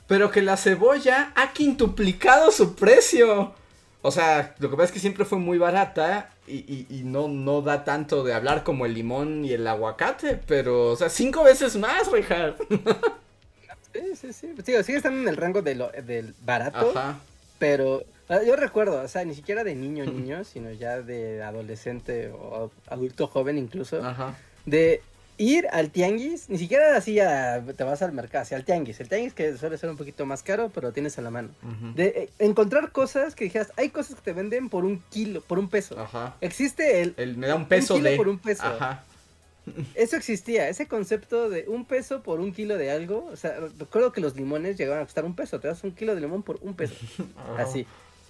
Pero que la cebolla ha quintuplicado su precio. O sea, lo que pasa es que siempre fue muy barata y, y- y no, no da tanto de hablar como el limón y el aguacate, pero, o sea, cinco veces más, Richard. Sí, sí, sí. Pues, sigue estando en el rango de lo- del barato, Ajá. pero ah, yo recuerdo, o sea, ni siquiera de niño niño, sino ya de adolescente o adulto joven incluso, Ajá. de ir al tianguis, ni siquiera así a, te vas al mercado, así al tianguis. El tianguis que suele ser un poquito más caro, pero lo tienes a la mano. De eh, encontrar cosas que dijeras, hay cosas que te venden por un kilo, por un peso. Ajá. Existe el, El, me da un peso kilo de. por un peso. Ajá. Eso existía, ese concepto de un peso por un kilo de algo. O sea, recuerdo que los limones llegaban a costar un peso. Te das un kilo de limón por un peso. Así.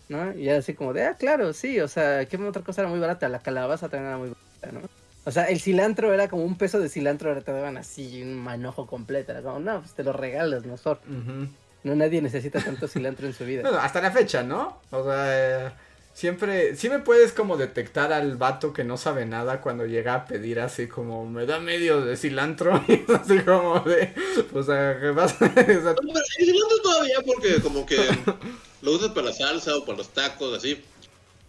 ¿No? Y así como de, ah, claro, sí. O sea, ¿qué otra cosa era muy barata? La calabaza también era muy barata, ¿no? O sea, el cilantro era como un peso de cilantro, ahora te daban así un manojo completo. Era como, no, pues te lo regalas mejor. Ujú. No, nadie necesita tanto cilantro en su vida. Bueno, hasta la fecha, ¿no? O sea, eh, siempre, sí me puedes como detectar al vato que no sabe nada cuando llega a pedir así como, me da medio de cilantro, y es así como de, o sea, ¿qué pasa? O sea, No, pero el cilantro todavía porque como que lo usas para la salsa o para los tacos, así.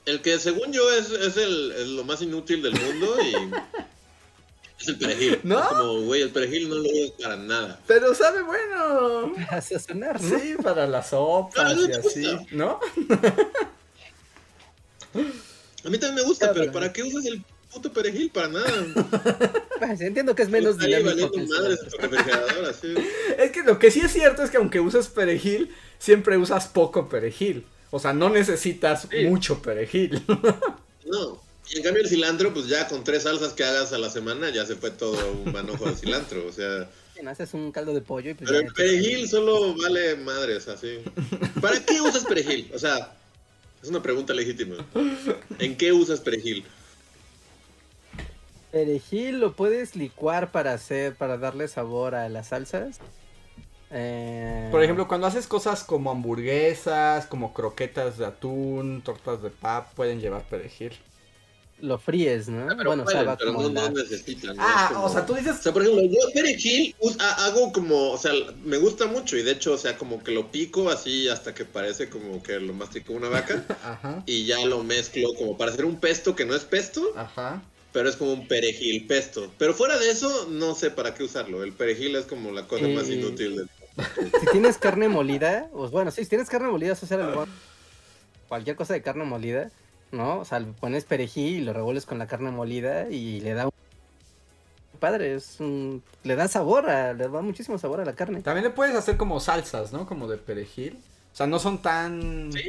El que según yo es, es el, es lo más inútil del mundo y es el perejil. ¿No? Es como, güey, el perejil no lo usas para nada. pero sabe bueno. Para sazonar, ¿no? Sí, para las sopas Ah, ¿no y así, gusta? ¿no? A mí también me gusta, Claro. pero ¿para qué usas el puto perejil? Para nada. Pues, entiendo que es menos dinámico que tu refrigerador, así. Es que lo que sí es cierto es que aunque uses perejil, siempre usas poco perejil. O sea, no necesitas Sí. mucho perejil. No. Y en cambio el cilantro, pues ya con tres salsas que hagas a la semana ya se fue todo un manojo de cilantro. O sea, Bien, Haces un caldo de pollo y pues pero el perejil solo vale madres, así. ¿Para qué usas perejil? O sea, es una pregunta legítima. ¿En qué usas perejil? Perejil lo puedes licuar para hacer, para darle sabor a las salsas. Eh, Por ejemplo, cuando haces cosas como hamburguesas, como croquetas de atún, tortas de pap, pueden llevar perejil. lo fríes, ¿no? Ah, pero bueno, o sea, pero no, la- no necesitan. ¿no? Ah, como- o sea, tú dices... O sea, por ejemplo, yo perejil hago como, o sea, me gusta mucho y de hecho, o sea, como que lo pico así hasta que parece como que lo mastico una vaca Ajá, y ya lo mezclo como para hacer un pesto que no es pesto, ajá. pero es como un perejil pesto. Pero fuera de eso, no sé para qué usarlo. El perejil es como la cosa más Eh, inútil del Si tienes carne molida, pues bueno, sí, si tienes carne molida, eso será algo- cualquier cosa de carne molida, ¿no? O sea, pones perejil y lo revuelves con la carne molida y le da un padre, es un le da sabor, a, le da muchísimo sabor a la carne. También le puedes hacer como salsas, ¿no? Como de perejil. O sea, no son tan... Sí,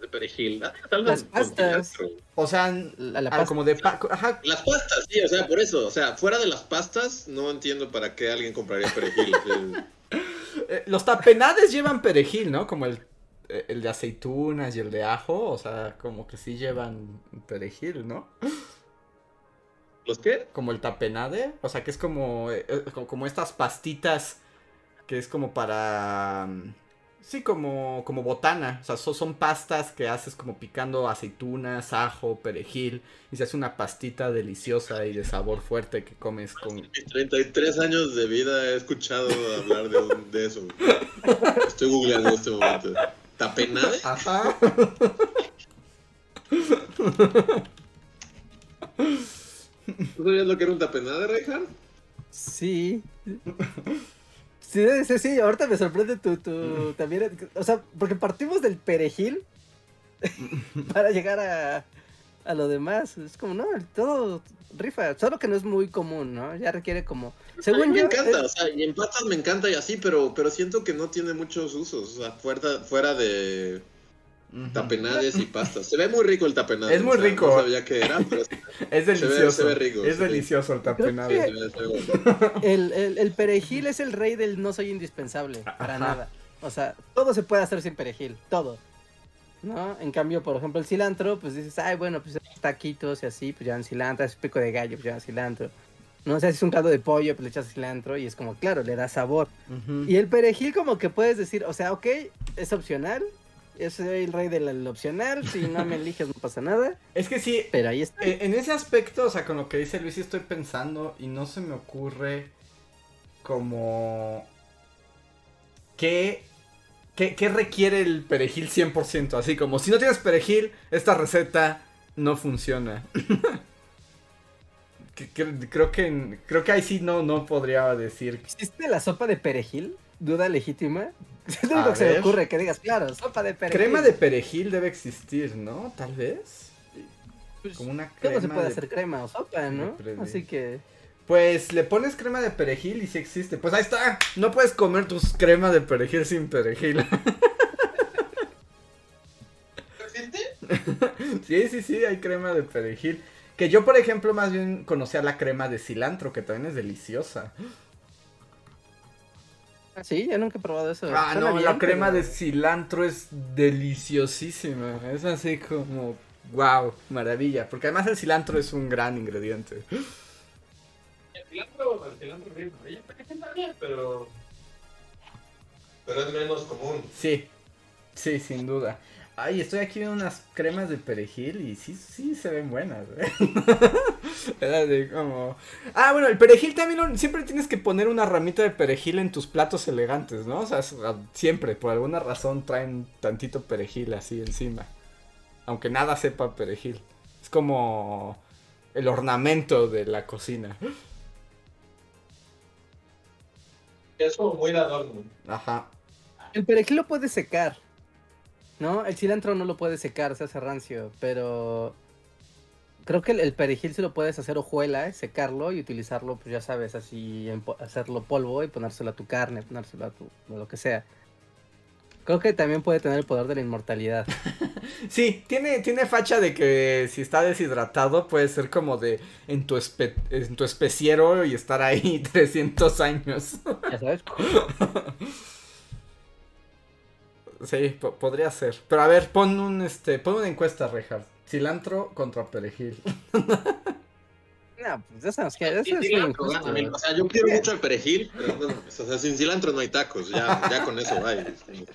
de perejil. Las pastas. O sea, La, la pasta- como de... pa- Ajá, Las pastas, sí, o sea, por eso. O sea, fuera de las pastas, no entiendo para qué alguien compraría perejil. Eh, los tapenades llevan perejil, ¿no? Como el, eh, el de aceitunas y el de ajo, o sea, como que sí llevan perejil, ¿no? ¿Los qué? Como el tapenade, o sea, que es como, eh, como, como estas pastitas que es como para... mm, Sí, como, como botana, o sea, so- son pastas que haces como picando aceitunas, ajo, perejil, y se hace una pastita deliciosa y de sabor fuerte que comes con... Mis 33 años de vida he escuchado hablar de, un- de eso. Estoy googleando en este momento. ¿Tapenade? Ajá. ¿Tú sabías lo que era un tapenade, Reinhardt? Sí. Sí, sí, sí, ahorita me sorprende tu, tu también, o sea, porque partimos del perejil para llegar a, a lo demás. Es como, no, todo rifa, solo que no es muy común, ¿no? Ya requiere como, a mí según me yo, encanta, o sea, y en patas me encanta y así, pero, pero siento que no tiene muchos usos, o sea, fuera, fuera de. Tapenades y pastas. Se ve muy rico el tapenade. Es muy o sea, rico. No sabía qué era, pero Es delicioso. se ve rico, es delicioso el tapenade. el, el, el perejil es el rey del no soy indispensable, para Ajá. nada. O sea, todo se puede hacer sin perejil, todo. ¿No? En cambio, por ejemplo, el cilantro, pues dices, ay, bueno, pues taquitos y así, pues llevan cilantro, es pico de gallo, pues llevan cilantro. No o sea, si es un caldo de pollo, pues le echas cilantro y es como, claro, le da sabor. Y el perejil como que puedes decir, o sea, ok, es opcional, yo soy el rey del opcional, si no me eliges no pasa nada, Es que sí, pero ahí está. Eh, En ese aspecto, o sea, con lo que dice Luis, sí estoy pensando y no se me ocurre como... ¿Qué, qué, qué requiere el perejil 100%? Así como, si no tienes perejil, esta receta no funciona. Creo, que, creo que ahí sí no, no podría decir. ¿Existe la sopa de perejil? Duda legítima. Es lo único que se me ocurre, que digas, claro, sopa de perejil. Crema de perejil debe existir, ¿no? Tal vez. Pues, Como una crema Todo se puede de- hacer crema o sopa, ¿no? Así que... Pues le pones crema de perejil y sí existe. Pues ahí está. No puedes comer tus crema de perejil sin perejil. sí, sí, sí, hay crema de perejil. Que yo, por ejemplo, más bien conocía la crema de cilantro, que también es deliciosa. Sí, yo nunca he probado eso. Ah, Suena no, bien, la crema pero- de cilantro es deliciosísima. Es así como, wow, maravilla. Porque además el cilantro es un gran ingrediente. El cilantro, el cilantro amarillo, también, pero. Pero es menos común. Sí, sí, sin duda. Ay, estoy aquí viendo unas cremas de perejil y sí, sí se ven buenas. ¿eh? Era de como... Ah, bueno, el perejil también lo- siempre tienes que poner una ramita de perejil en tus platos elegantes, ¿no? O sea, es- ah, siempre, por alguna razón traen tantito perejil así encima. Aunque nada sepa perejil. Es como el ornamento de la cocina. Es como muy adorno. Ajá. El perejil lo puedes secar. ¿No? El cilantro no lo puedes secar, se hace rancio. Pero. Creo que el, el perejil sí lo puedes hacer hojuela, eh, secarlo y utilizarlo, pues ya sabes, así, en hacerlo polvo y ponérselo a tu carne, ponérselo a tu. a lo que sea. Creo que también puede tener el poder de la inmortalidad. Sí, tiene, tiene facha de que si está deshidratado puede ser como de en tu, espe- en tu especiero y estar ahí 300 años. Ya sabes. Sí, po- podría ser. Pero a ver, pon un este, pon una encuesta, Rehard. Cilantro contra perejil. No, pues ya sabes que eso Sí, es cilantro, O sea, yo quiero mucho el perejil, pero no, o sea, sin cilantro no hay tacos. Ya, ya con eso, vaya.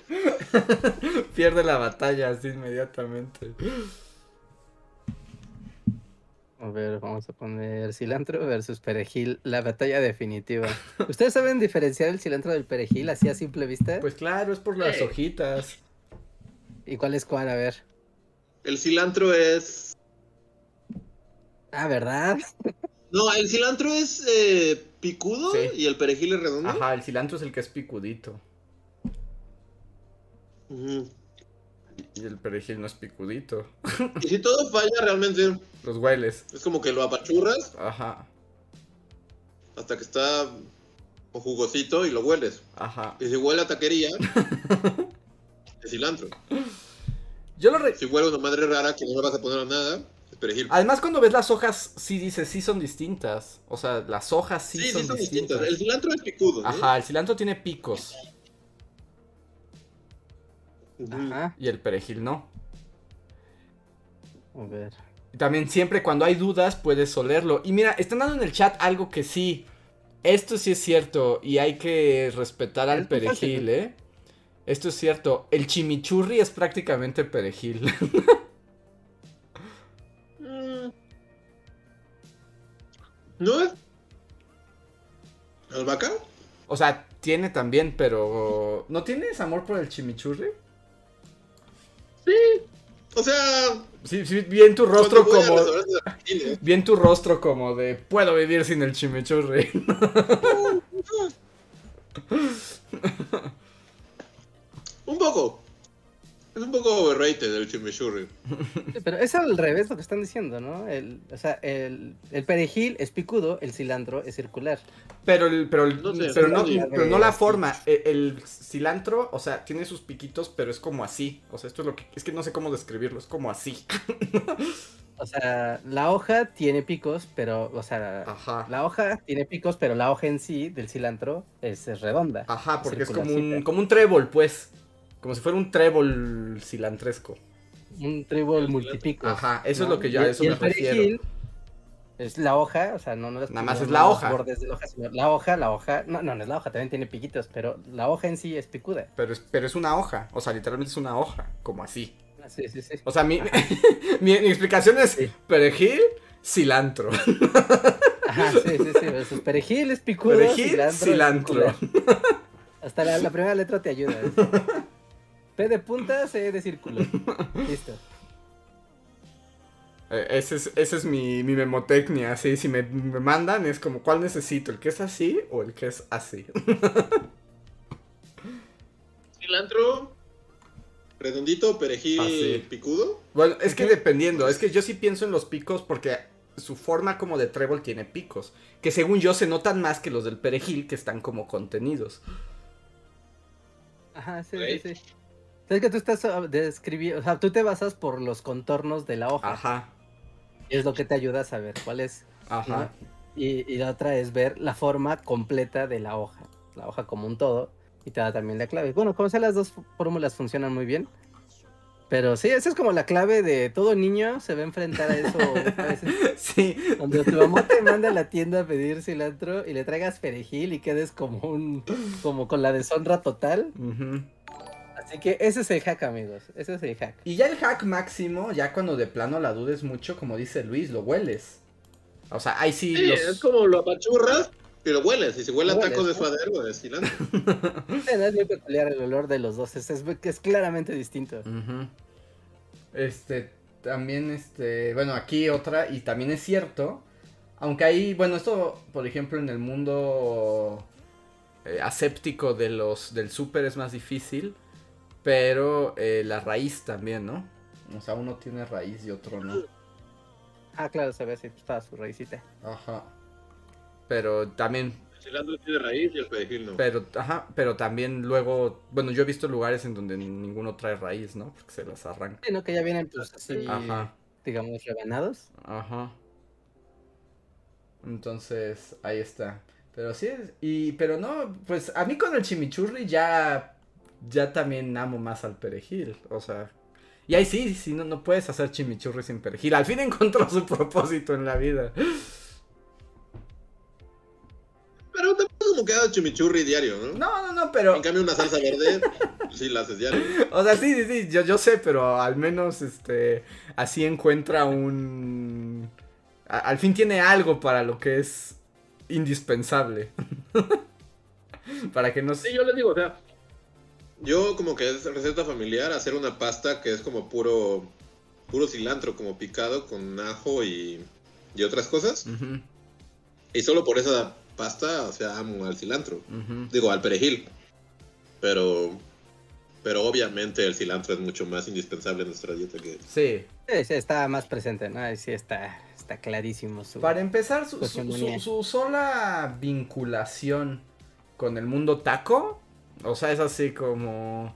Pierde la batalla así inmediatamente. A ver, vamos a poner cilantro versus perejil, la batalla definitiva. ¿Ustedes saben diferenciar el cilantro del perejil así a simple vista? Pues claro, es por las Sí. hojitas. ¿Y cuál es cuál? A ver. El cilantro es. Ah, ¿verdad? No, el cilantro es eh, picudo Sí. y el perejil es redondo. Ajá, el cilantro es el que es picudito. Y el perejil no es picudito. Y si todo falla, realmente Los hueles. es como que lo apachurras Ajá, hasta que está jugosito y lo hueles. ajá. Y si huele a taquería, es cilantro. Yo lo re- Si huele a una madre rara que no le vas a poner a nada, es perejil. Además, cuando ves las hojas, sí dices, sí son distintas. O sea, las hojas sí, sí, son, sí son distintas. El cilantro es picudo. ¿no? Ajá, el cilantro tiene picos. Ajá. y el perejil no. A ver. También siempre cuando hay dudas puedes olerlo. Y mira, están dando en el chat algo que sí. Esto sí es cierto y hay que respetar al perejil, ¿eh? Esto es cierto. El chimichurri es prácticamente perejil. ¿No es? ¿Albahaca? o sea, tiene también, pero... ¿No tienes amor por el chimichurri? O sea, Sí, sí, vi en tu rostro como... restaurantes argentinos, Vi en tu rostro como de... Puedo vivir sin el chimichurri. Un poco. Es un poco overrated el chimichurri. Pero es al revés lo que están diciendo, ¿no? El, o sea, el, el perejil es picudo, el cilantro es circular. Pero, el, pero, el- No sé, pero, no, pero no la forma. El, el cilantro, o sea, tiene sus piquitos, pero es como así. O sea, esto es lo que. Es que no sé cómo describirlo, es como así. O sea, la hoja tiene picos, pero, o sea, Ajá. la hoja tiene picos, pero la hoja en sí del cilantro es, es redonda. Ajá, porque es como un, como un trébol, pues. Como si fuera un trébol cilantresco. Un trébol multipicos. Ajá, eso es lo que yo- a eso y me el perejil refiero. Es la hoja, o sea, no, no las- Nada más es la hoja. bordes de la hoja, sino la hoja, la hoja, no, no, no es la hoja, también tiene piquitos, pero la hoja en sí es picuda. Pero es, pero es una hoja. O sea, literalmente es una hoja. Como así. Ah, Sí, sí, sí. O sea, mi, mi, mi explicación es Sí. perejil, cilantro. Ajá, sí, sí, sí. versus perejil es picudo, Perejil, cilantro. es cilantro. Hasta la, la primera letra te ayuda. ¿eh? P de punta, C de círculo. Listo. Eh, Ese es, ese es mi, mi memotecnia, así, si me, me mandan es como, ¿cuál necesito? ¿El que es así o el que es así? Cilantro, redondito, perejil Ah, sí. picudo. Bueno, es que dependiendo, es que yo sí pienso en los picos porque su forma como de trébol tiene picos. Que según yo se notan más que los del perejil, que están como contenidos. Ajá, sí, sí, sí. Es que tú estás ah, describiendo, o sea, tú te basas por los contornos de la hoja. Ajá, Y es lo que te ayuda a saber cuál es. ajá. Y, y la otra es ver la forma completa de la hoja. La hoja como un todo. Y te da también la clave. Bueno, como sea, las dos fórmulas funcionan muy bien. Pero sí, esa es como la clave de todo niño se va a enfrentar a eso a veces. Sí, Cuando tu mamá te manda a la tienda a pedir cilantro y le traigas perejil y quedes como un como con la deshonra total. ujú. Así que ese es el hack, amigos. Ese es el hack. Y ya el hack máximo, ya cuando de plano la dudes mucho, como dice Luis, lo hueles. O sea, ahí sí, Sí, los- es como lo apachurras y lo hueles. Y si huele a Lo taco de suadero, es cilantro. Es muy peculiar el olor de los dos. Es, es, es claramente distinto. Este, también, este, bueno, aquí otra, y también es cierto, aunque ahí, bueno, esto, por ejemplo, en el mundo eh, aséptico de los, del súper es más difícil, pero eh, la raíz también, ¿no? O sea, uno tiene raíz y otro no. Ah, claro, se ve si está su raicita. Ajá. Pero también El cilantro tiene raíz y el perejil no. Pero, ajá, pero también luego, bueno, yo he visto lugares en donde ninguno trae raíz, ¿no? Porque se las arranca. Sí, ¿no? Que ya vienen, pues, así, Ajá, digamos, rebanados. ajá. Entonces, ahí está. Pero sí, es- y, pero no, pues a mí con el chimichurri ya, ya también amo más al perejil, o sea. Y ahí sí, sí, no, no puedes hacer chimichurri sin perejil. Al fin encontró su propósito en la vida. Pero tampoco es como que hagas chimichurri diario, ¿no? No, no, no, pero... En cambio, una salsa verde, sí la haces diario. O sea, sí, sí, sí, yo, yo sé, pero al menos este así encuentra un... a- al fin tiene algo para lo que es indispensable. para que no se... Sí, yo les digo, o sea, yo como que es receta familiar hacer una pasta que es como puro puro cilantro como picado con ajo y, y otras cosas. Y solo por esa pasta, o sea, amo al cilantro. Digo, al perejil. Pero pero obviamente el cilantro es mucho más indispensable en nuestra dieta que Sí. Sí, sí, está más presente, ¿no? Sí está, está clarísimo su... Para empezar, su, su- su sola vinculación con el mundo taco, o sea, es así como...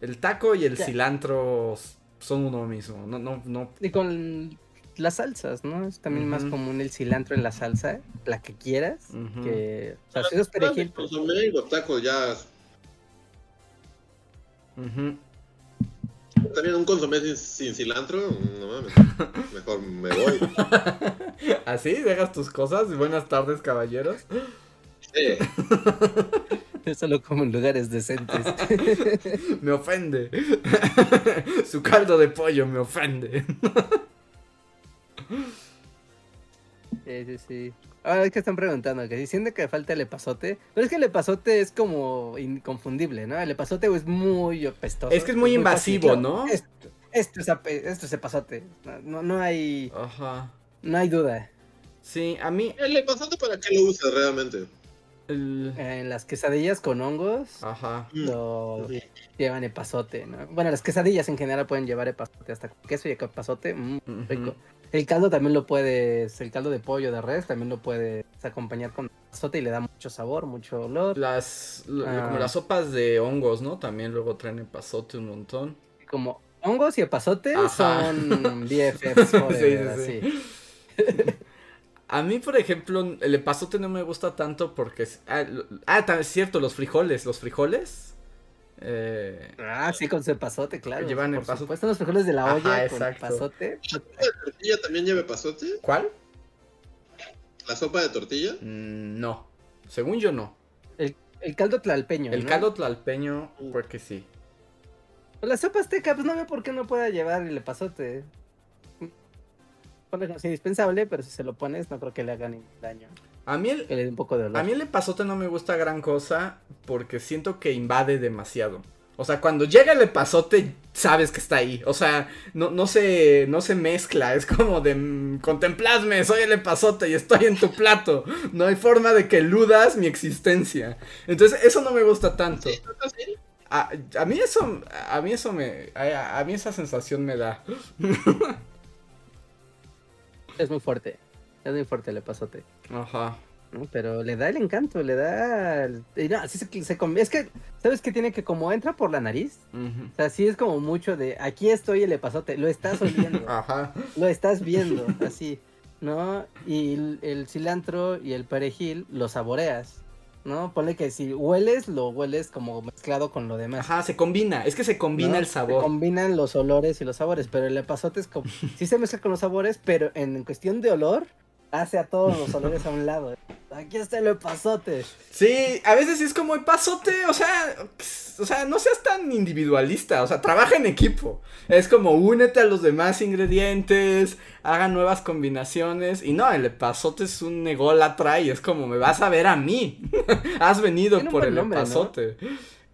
El taco y el cilantro son uno mismo. No, no, no. Y con las salsas, ¿no? Es también más común el cilantro en la salsa, la que quieras, que... O sea, si es perejil, pues, consomé y los tacos ya también un consomé sin, sin cilantro, no mames. Mejor me voy. Así, dejas tus cosas. Buenas tardes, caballeros. Sí. eso lo como en lugares decentes. Me ofende. Su caldo de pollo me ofende. Sí, sí, sí. Ahora es que están preguntando que si siente que falta el epazote, pero es que el epazote es como inconfundible, ¿no? El epazote es muy apestoso. Es que es muy invasivo, fácil. ¿no? Esto, esto es, esto es epazote. No, no, no hay, Ajá. no hay duda. Sí, a mí. ¿El epazote para qué lo usas realmente? El- En las quesadillas con hongos Ajá. lo Sí. llevan epazote, ¿no? Bueno, las quesadillas en general pueden llevar epazote hasta queso y epazote, mm, Ujú. rico. El caldo también lo puedes, el caldo de pollo de res también lo puedes acompañar con epazote y le da mucho sabor, mucho olor. Las. lo- Ah. Como las sopas de hongos, ¿no? También luego traen epazote un montón. Como hongos y epazote Ajá. son BFFs forever, Sí, sí, así. A mí, por ejemplo, el epazote no me gusta tanto porque. es- Ah, ah, es cierto, los frijoles. Los frijoles. Eh, Ah, sí, con su epazote, claro. Llevan por epazote. supuesto, los frijoles de la Ajá, olla con exacto. epazote. ¿La tortilla también lleva epazote? ¿Cuál? ¿La sopa de tortilla? Mm, no. Según yo, no. El, el caldo tlalpeño, El ¿no? caldo tlalpeño, Mm. porque sí. Pues La sopa azteca, pues no veo por qué no pueda llevar el epazote. No es indispensable, pero si se lo pones, no creo que le haga ningún daño. A mí el, Que le dé un poco de. A mí el epazote no me gusta gran cosa porque siento que invade demasiado. O sea, cuando llega el epazote, sabes que está ahí. O sea, no, no, se, no se mezcla. Es como de mm, contempladme, soy el epazote y estoy en tu plato. No hay forma de que eludas mi existencia. Entonces, eso no me gusta tanto. A, a mí eso, a mí eso me, a, a mí esa sensación me da. Es muy fuerte. Es muy fuerte el epazote. Ajá. ¿no? Pero le da el encanto, le da... y no, así se, se com- Es que, ¿sabes qué tiene que como entra por la nariz? ujú. O sea, sí es como mucho de, aquí estoy el epazote, lo estás oliendo, Ajá. lo estás viendo, así, ¿no? Y el, el cilantro y el perejil lo saboreas, ¿no? Ponle que si hueles, lo hueles como mezclado con lo demás. Ajá, se combina. Es que se combina ¿no? el Se sabor. combinan los olores y los sabores, pero el epazote es como, sí se mezcla con los sabores, pero en cuestión de olor, hace a todos los olores a un lado. Aquí está el epazote. Sí, a veces es como el pasote, o sea, o sea, no seas tan individualista, o sea, trabaja en equipo. Es como únete a los demás ingredientes, haga nuevas combinaciones. Y no, el pasote es un ególatra y es como me vas a ver a mí. Has venido por el nombre, ¿no?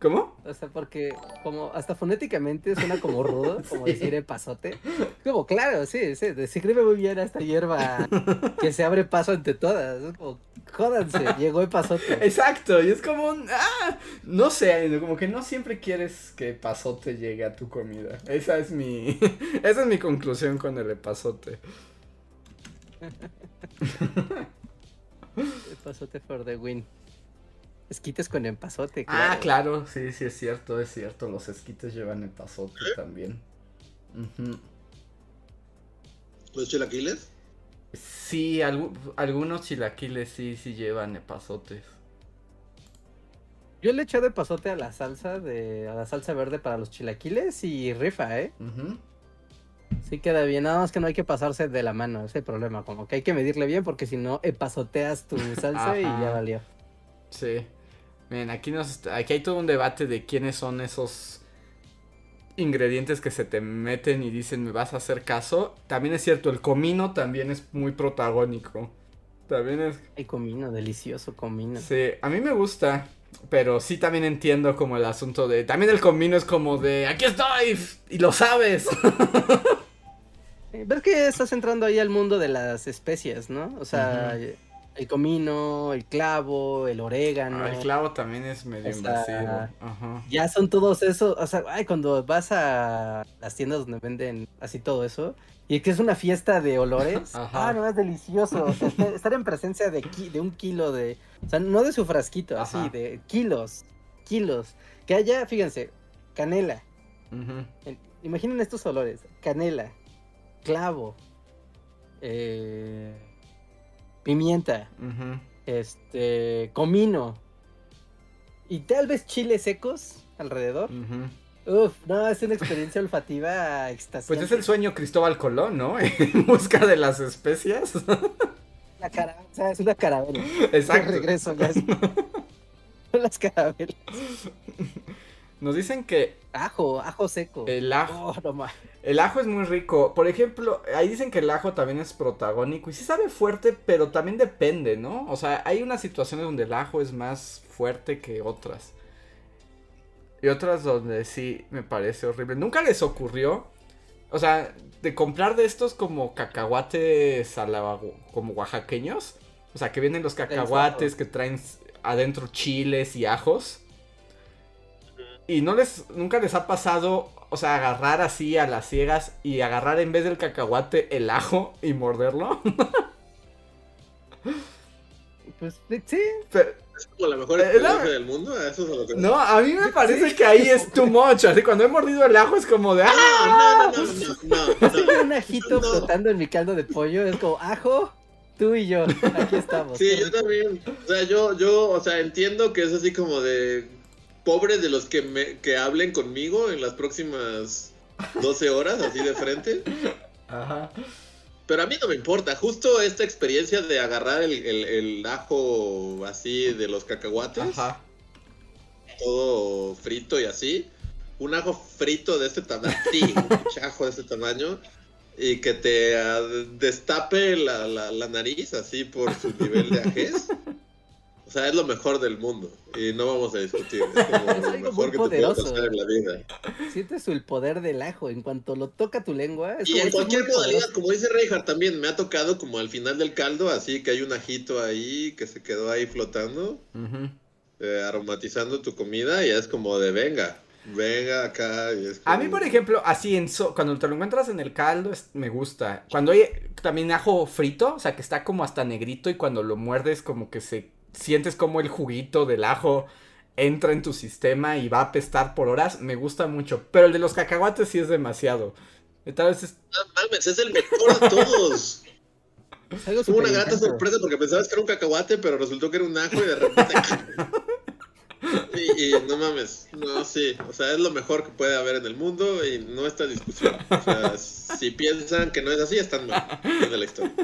¿Cómo? O sea, porque como hasta fonéticamente suena como rudo, como Sí. decir epazote. Como, claro, sí, sí, describe muy bien a esta hierba que se abre paso entre todas. Es como, jódanse, llegó epazote. Exacto, y es como, ah, no sé, como que no siempre quieres que pasote llegue a tu comida. Esa es mi, esa es mi conclusión con el epazote. Epazote for the win. Esquites con epazote, Ah, claro. claro, sí, sí es cierto, es cierto. Los esquites llevan el pasote también. ¿Los chilaquiles? Sí, algu- algunos chilaquiles sí, sí llevan epazotes. Yo le he echado epazote a la salsa de a la salsa verde para los chilaquiles y rifa, ¿eh? Sí queda bien, nada más que no hay que pasarse de la mano, ese es el problema, como que hay que medirle bien porque si no epazoteas tu salsa y ya valió. Sí. Miren, aquí, nos, aquí hay todo un debate de quiénes son esos ingredientes que se te meten y dicen me vas a hacer caso. También es cierto, el comino también es muy protagónico. También es... Ay, comino, delicioso comino. Sí, a mí me gusta, pero sí también entiendo como el asunto de... También el comino es como de aquí estoy y lo sabes. Eh, Ves que estás entrando ahí al mundo de las especias, ¿no? O sea. El comino, el clavo, el orégano. Ah, el clavo también es medio invasivo. Ajá. Ya son todos esos, o sea, ay, cuando vas a las tiendas donde venden así todo eso, y que es una fiesta de olores, Ajá. ah, no, es delicioso. o sea, estar, en presencia de, ki- de un kilo de, o sea, no de su frasquito, así, de kilos, kilos. Que haya, fíjense, canela, imaginen estos olores, canela, clavo, eh, pimienta, este, comino, y tal vez chiles secos alrededor. Ujú. Uf, no, es una experiencia olfativa extasiante. Pues es el sueño Cristóbal Colón, ¿no? En busca de las especias. La cara- o sea, es una carabela. Exacto. De regreso, ya es- Son las carabelas. Nos dicen que Ajo, ajo seco. el ajo, Oh, no el ajo es muy rico. Por ejemplo, ahí dicen que el ajo también es protagónico y sí sabe fuerte, pero también depende, ¿no? O sea, hay unas situaciones donde el ajo es más fuerte que otras. Y otras donde sí me parece horrible. Nunca les ocurrió, o sea, de comprar de estos como cacahuates a la- como oaxaqueños. O sea, que vienen los cacahuates que traen adentro chiles y ajos. Y no les, nunca les ha pasado, o sea, agarrar así a las ciegas y agarrar en vez del cacahuate el ajo y morderlo. Pues sí, Pero- Es como la mejor Eh, experiencia no. del mundo. ¿a Eso es lo que no, a mí me parece que ahí es too much. Así cuando he mordido el ajo es como de ¡ah! No, no, no, no, no, Así no. que un ajito No. flotando en mi caldo de pollo es como ajo, tú y yo. Aquí estamos. Sí, yo también. O sea, yo, yo, o sea, entiendo que es así como de pobres de los que me, que hablen conmigo en las próximas 12 horas, así de frente. Ajá. Pero a mí no me importa. Justo esta experiencia de agarrar el, el- el ajo así de los cacahuates, Ajá. todo frito y así. Un ajo frito de este tamaño, un ajo de este tamaño. Y que te ah, destape la, la- la nariz así por su nivel de ajez. O sea, es lo mejor del mundo. Y no vamos a discutir. Es como Es lo algo mejor muy que te puede poderoso. pasar en la vida. Sientes el poder del ajo. En cuanto lo toca tu lengua. Es Y como, en cualquier modalidad, poderoso. como dice Reinhardt también, me ha tocado como al final del caldo, así que hay un ajito ahí que se quedó ahí flotando, eh, aromatizando tu comida y es como de venga. venga acá. Y es A mí, por ejemplo, así en so- cuando te lo encuentras en el caldo, es- me gusta. Cuando hay también ajo frito, o sea, que está como hasta negrito y cuando lo muerdes como que se sientes como el juguito del ajo entra en tu sistema y va a apestar por horas, me gusta mucho. Pero el de los cacahuates sí es demasiado. Tal vez es... No mames, es el mejor de todos. Fue una grata sorpresa porque pensabas que era un cacahuate, pero resultó que era un ajo y de repente. y, y no mames, no, sí. O sea, es lo mejor que puede haber en el mundo y no está discusión. O sea, si piensan que no es así, están mal. Fin de la historia.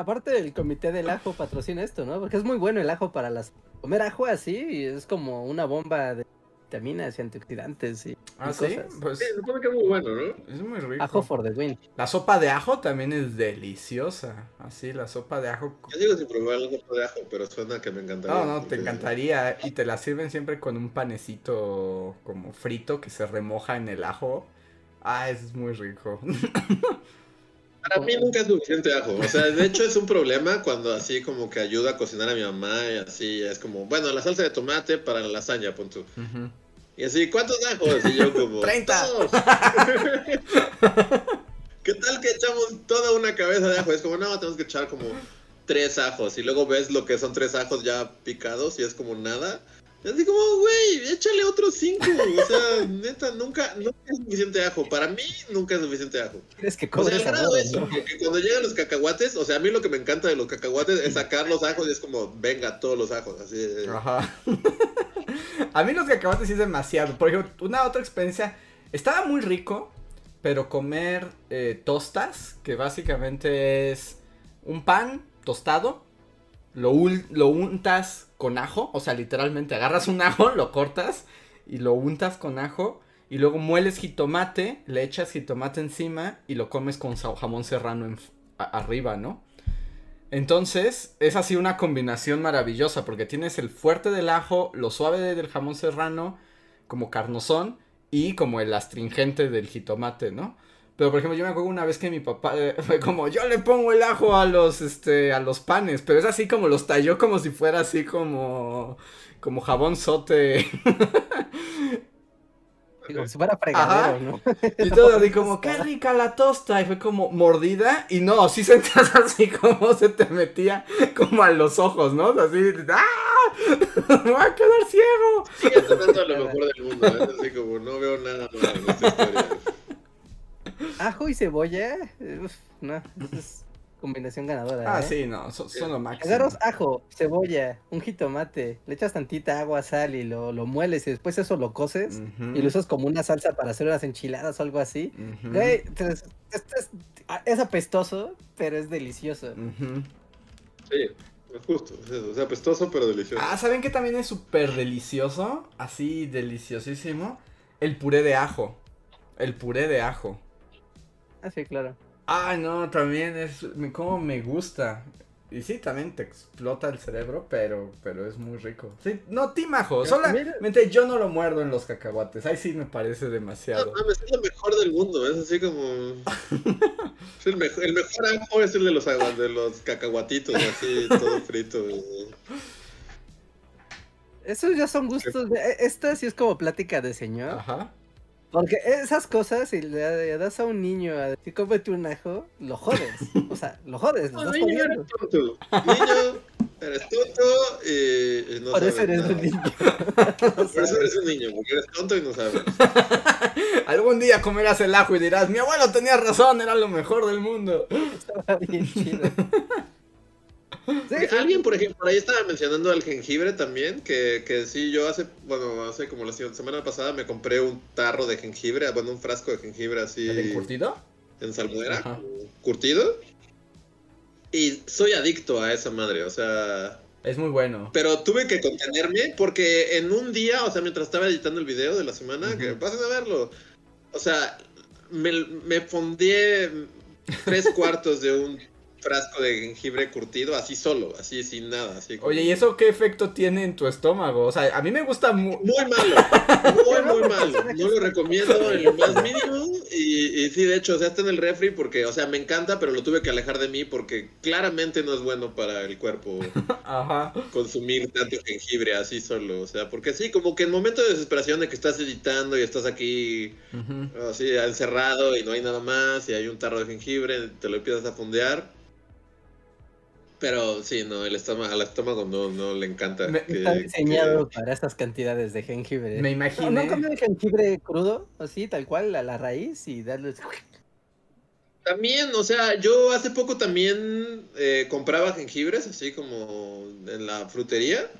Aparte el comité del ajo patrocina esto, ¿no? Porque es muy bueno el ajo para las... Comer ajo así es como una bomba de vitaminas y antioxidantes y, y Ah, sí, cosas. pues Sí, supone que es muy bueno, ¿no? es muy rico. Ajo for the win. La sopa de ajo también es deliciosa. Así, la sopa de ajo. Yo digo sin probar el sopa de ajo, pero suena que me encantaría. No, no, te encantaría. Y te la sirven siempre con un panecito como frito que se remoja en el ajo. Ah, es muy rico. Para mí nunca es suficiente ajo. O sea, de hecho es un problema cuando así como que ayuda a cocinar a mi mamá y así es como, bueno, la salsa de tomate para la lasaña, pon tú. Y así, ¿cuántos ajos? Y yo como... 30. "Dos". ¿Qué tal que echamos toda una cabeza de ajo? Es como, no, tenemos que echar como tres ajos. Y luego ves lo que son tres ajos ya picados y es como nada. Así como, güey, échale otros cinco. O sea, neta, nunca, nunca es suficiente ajo. Para mí, nunca es suficiente ajo. ¿Quieres que O sea, el grado sabor, es no? que cuando llegan los cacahuates, o sea, a mí lo que me encanta de los cacahuates es sacar los ajos y es como, venga, todos los ajos. Así Ajá. A mí los cacahuates sí es demasiado. Por ejemplo, una otra experiencia. Estaba muy rico, pero comer eh, tostas, que básicamente es un pan tostado, lo, lo untas con ajo, o sea, literalmente agarras un ajo, lo cortas y lo untas con ajo. Y luego mueles jitomate, le echas jitomate encima y lo comes con jamón serrano en- arriba, ¿no? Entonces, es así una combinación maravillosa, porque tienes el fuerte del ajo, lo suave del jamón serrano, como carnosón, y como el astringente del jitomate, ¿no? Pero, por ejemplo, yo me acuerdo una vez que mi papá eh, fue como, yo le pongo el ajo a los, este, a los panes, pero es así como los talló como si fuera así como, como jabón sote. Digo, si fuera fregadero, Ajá. ¿no? Y todo así como, qué rica la tosta. Y fue como mordida. Y no, sí sentías así como se te metía como a los ojos, ¿no? Así, ¡ah! Me voy a quedar ciego. Sigue sonando lo mejor del mundo. Es así como, no veo nada nuevo en esta historia. Ajo y cebolla, uf, no, es combinación ganadora. Ah, ¿eh? sí, no, son, son lo máximo. Agarras ajo, cebolla, un jitomate, le echas tantita agua, sal y lo, lo mueles y después eso lo coces y lo usas como una salsa para hacer unas enchiladas o algo así. es, es- es apestoso, pero es delicioso. ujú. Sí, es justo. Es eso. O sea, apestoso, pero delicioso. Ah, ¿saben qué también es súper delicioso? Así, deliciosísimo. El puré de ajo. El puré de ajo. Ah, sí, claro. Ah, no, también es como me gusta. Y sí, también te explota el cerebro, pero, pero es muy rico. Sí, no, timajo, solamente yo no lo muerdo en los cacahuates. Ahí sí me parece No demasiado. mames, es lo mejor del mundo. Es así como. Es el, mejor, el mejor ajo es el de los, de los cacahuatitos, así, todo frito. Esos ya son gustos. de- e- Esta sí es como plática de señor. Ajá. Porque esas cosas, si le das a un niño a decir cómete un ajo, lo jodes. O sea, lo jodes, lo No, estás niño, eres tonto. Niño, eres tonto y, y no Por sabes eso eres nada. un niño. Por eso eres un niño, porque eres tonto y no sabes. Algún día comerás el ajo y dirás, mi abuelo tenía razón, era lo mejor del mundo. Estaba bien chido. Sí, sí. Alguien, por ejemplo, por ahí estaba mencionando al jengibre también, que, que sí, yo hace, bueno, hace como la semana pasada me compré un tarro de jengibre, bueno, un frasco de jengibre así ¿El encurtido? en salmuera, Ajá. curtido. Y soy adicto a esa madre, o sea, Es muy bueno. pero tuve que contenerme porque en un día, o sea, mientras estaba editando el video de la semana, que pasen a verlo, o sea, me, me tres cuartos de un frasco de jengibre curtido así solo, así sin nada. Así como- Oye, ¿y eso qué efecto tiene en tu estómago? O sea, a mí me gusta mu- Muy malo, muy, muy malo. No lo recomiendo en lo más mínimo. Y, y sí, de hecho, o sea, está en el refri porque, o sea, me encanta, pero lo tuve que alejar de mí porque claramente no es bueno para el cuerpo Ajá. consumir tanto jengibre así solo. O sea, porque sí, como que en momento de desesperación de que estás editando y estás aquí así encerrado y no hay nada más y hay un tarro de jengibre, te lo empiezas a fondear. Pero sí, no, el estómago, al estómago no, no le encanta. Me- que- Está que- diseñado para estas cantidades de jengibre. Me ¿No, imaginé. ¿No comido el jengibre crudo? Así, tal cual, a la raíz y darle... También, o sea, yo hace poco también eh, compraba jengibres, así como en la frutería,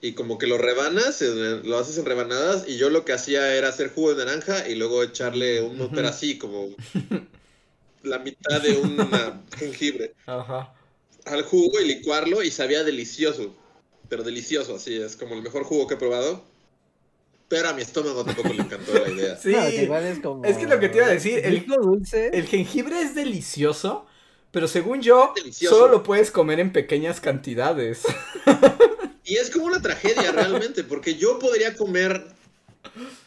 y como que lo rebanas, lo haces en rebanadas, y yo lo que hacía era hacer jugo de naranja y luego echarle un pero así, como la mitad de una jengibre Ajá. Al jugo y licuarlo, y sabía delicioso, pero delicioso, así, es como el mejor jugo que he probado. Pero a mi estómago tampoco le encantó la idea. Sí. No, que igual es como... Es que lo que te iba a decir, el- dulce. El jengibre es delicioso, pero según yo, solo lo puedes comer en pequeñas cantidades. Y es como una tragedia realmente, porque yo podría comer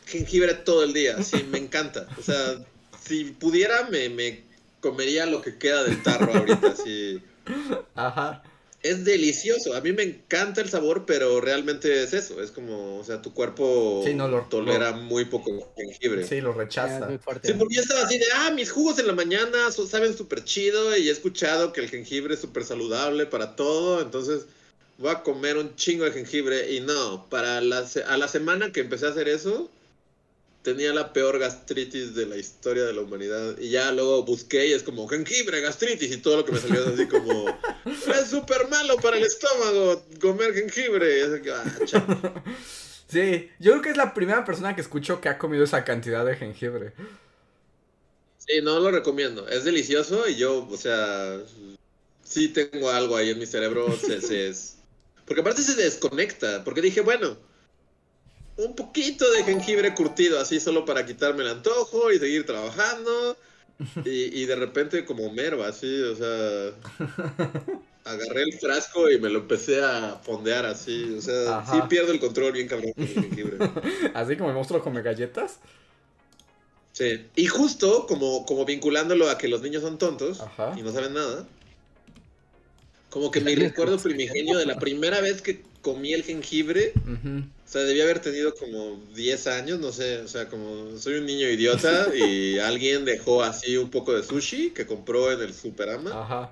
jengibre todo el día, sí, me encanta. O sea, si pudiera, me, me comería lo que queda del tarro ahorita, sí. Ajá. Es delicioso, a mí me encanta el sabor, pero realmente es eso, es como, o sea, tu cuerpo Sí, no, lo- tolera muy poco jengibre. Sí, lo rechaza. Sí, porque yo estaba así de, ah, mis jugos en la mañana so- saben súper chido y he escuchado que el jengibre es súper saludable para todo, entonces voy a comer un chingo de jengibre y no, para la, se- a la semana que empecé a hacer eso, tenía la peor gastritis de la historia de la humanidad y ya luego busqué y es como jengibre, gastritis y todo lo que me salió es así como, es súper malo para el estómago comer jengibre. Y es que, ah. Sí, yo creo que es la primera persona que escucho que ha comido esa cantidad de jengibre. Sí, no lo recomiendo. Es delicioso y yo, o sea, sí tengo algo ahí en mi cerebro. Se, se- es- Porque aparte se desconecta. Porque dije, bueno, un poquito de jengibre curtido así solo para quitarme el antojo y seguir trabajando. Y, y de repente como merva, así, o sea... Agarré el frasco y me lo empecé a fondear así. O sea, Ajá. sí pierdo el control bien cabrón con el jengibre. Así como el monstruo come galletas. Sí. Y justo como, como vinculándolo a que los niños son tontos Ajá. y no saben nada, como que me recuerdo primigenio de la primera vez que comí el jengibre, o sea, debía haber tenido como 10 años, no sé, o sea, como soy un niño idiota y alguien dejó así un poco de sushi que compró en el Superama Ajá.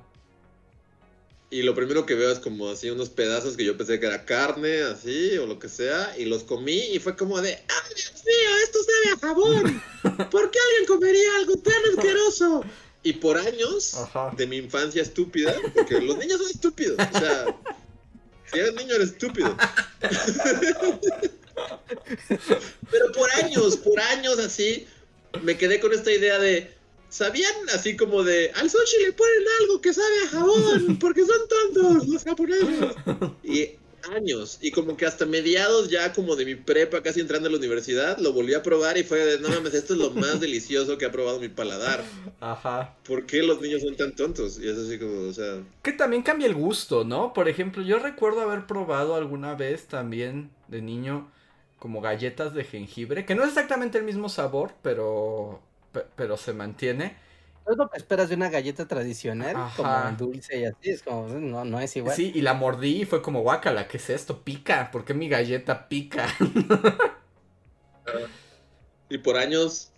y lo primero que veo es como así unos pedazos que yo pensé que era carne, así, o lo que sea, y los comí y fue como de, ¡ay, Dios mío, esto sabe a jabón! ¿Por qué alguien comería algo tan asqueroso? Y por años Ajá. de mi infancia estúpida, porque los niños son estúpidos, o sea, si eres niño eres estúpido. Pero por años, por años así, me quedé con esta idea de, ¿sabían así como de, al sushi le ponen algo que sabe a jabón, porque son tontos los japoneses? Y años, y como que hasta mediados ya como de mi prepa, casi entrando a la universidad, lo volví a probar y fue de, no mames, esto es lo más delicioso que ha probado mi paladar. Ajá. ¿Por qué los niños son tan tontos? Y es así como, o sea... Que también cambia el gusto, ¿no? Por ejemplo, yo recuerdo haber probado alguna vez también de niño como galletas de jengibre, que no es exactamente el mismo sabor, pero pe- pero se mantiene. Es lo que esperas de una galleta tradicional, Ajá. como dulce y así, es como, no, no es igual. Sí, y la mordí y fue como, guácala, ¿qué es esto? Pica, ¿por qué mi galleta pica? Y por años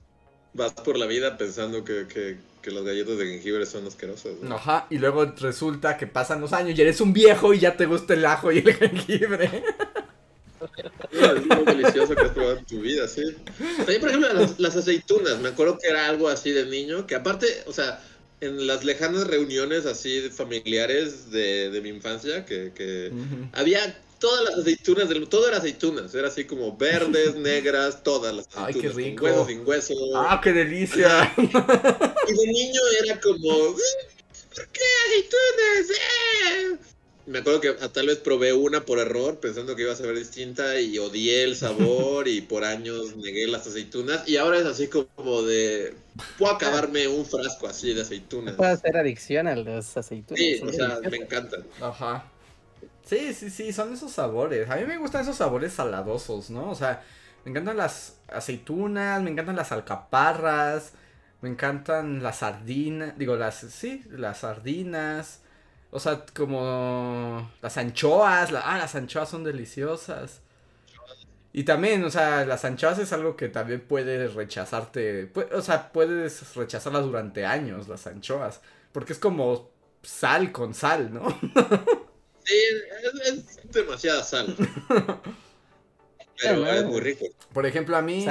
vas por la vida pensando que, que, que las galletas de jengibre son asquerosas. ¿no? Ajá, y luego resulta que pasan los años y eres un viejo y ya te gusta el ajo y el jengibre. Es delicioso que has probado en tu vida, sí. También, por ejemplo, las, las aceitunas. Me acuerdo que era algo así de niño, que aparte, o sea, en las lejanas reuniones así familiares de, de mi infancia, que, que Ujú. había todas las aceitunas, del, todo era aceitunas, era así como verdes, negras, todas las Ay, aceitunas. qué rico. Con hueso, sin hueso. ¡Ah, qué delicia! Y de niño era como, "Eh, ¿por qué aceitunas? Eh". Me acuerdo que tal vez probé una por error, pensando que iba a saber distinta, y odié el sabor, y por años negué las aceitunas, y ahora es así como de, puedo acabarme un frasco así de aceitunas. Puedo hacer adicción a las aceitunas. Sí, o sea, me encantan. Ajá. Sí, sí, sí, son esos sabores. A mí me gustan esos sabores saladosos, ¿no? O sea, me encantan las aceitunas, me encantan las alcaparras, me encantan las sardinas, digo, las, sí, las sardinas. O sea, como las anchoas, ah, las anchoas son deliciosas. Y también, o sea, las anchoas es algo que también puedes rechazarte, o sea, puedes rechazarlas durante años, las anchoas, porque es como sal con sal, ¿no? sí, es demasiada sal. Pero es muy rico. Por ejemplo, a mí,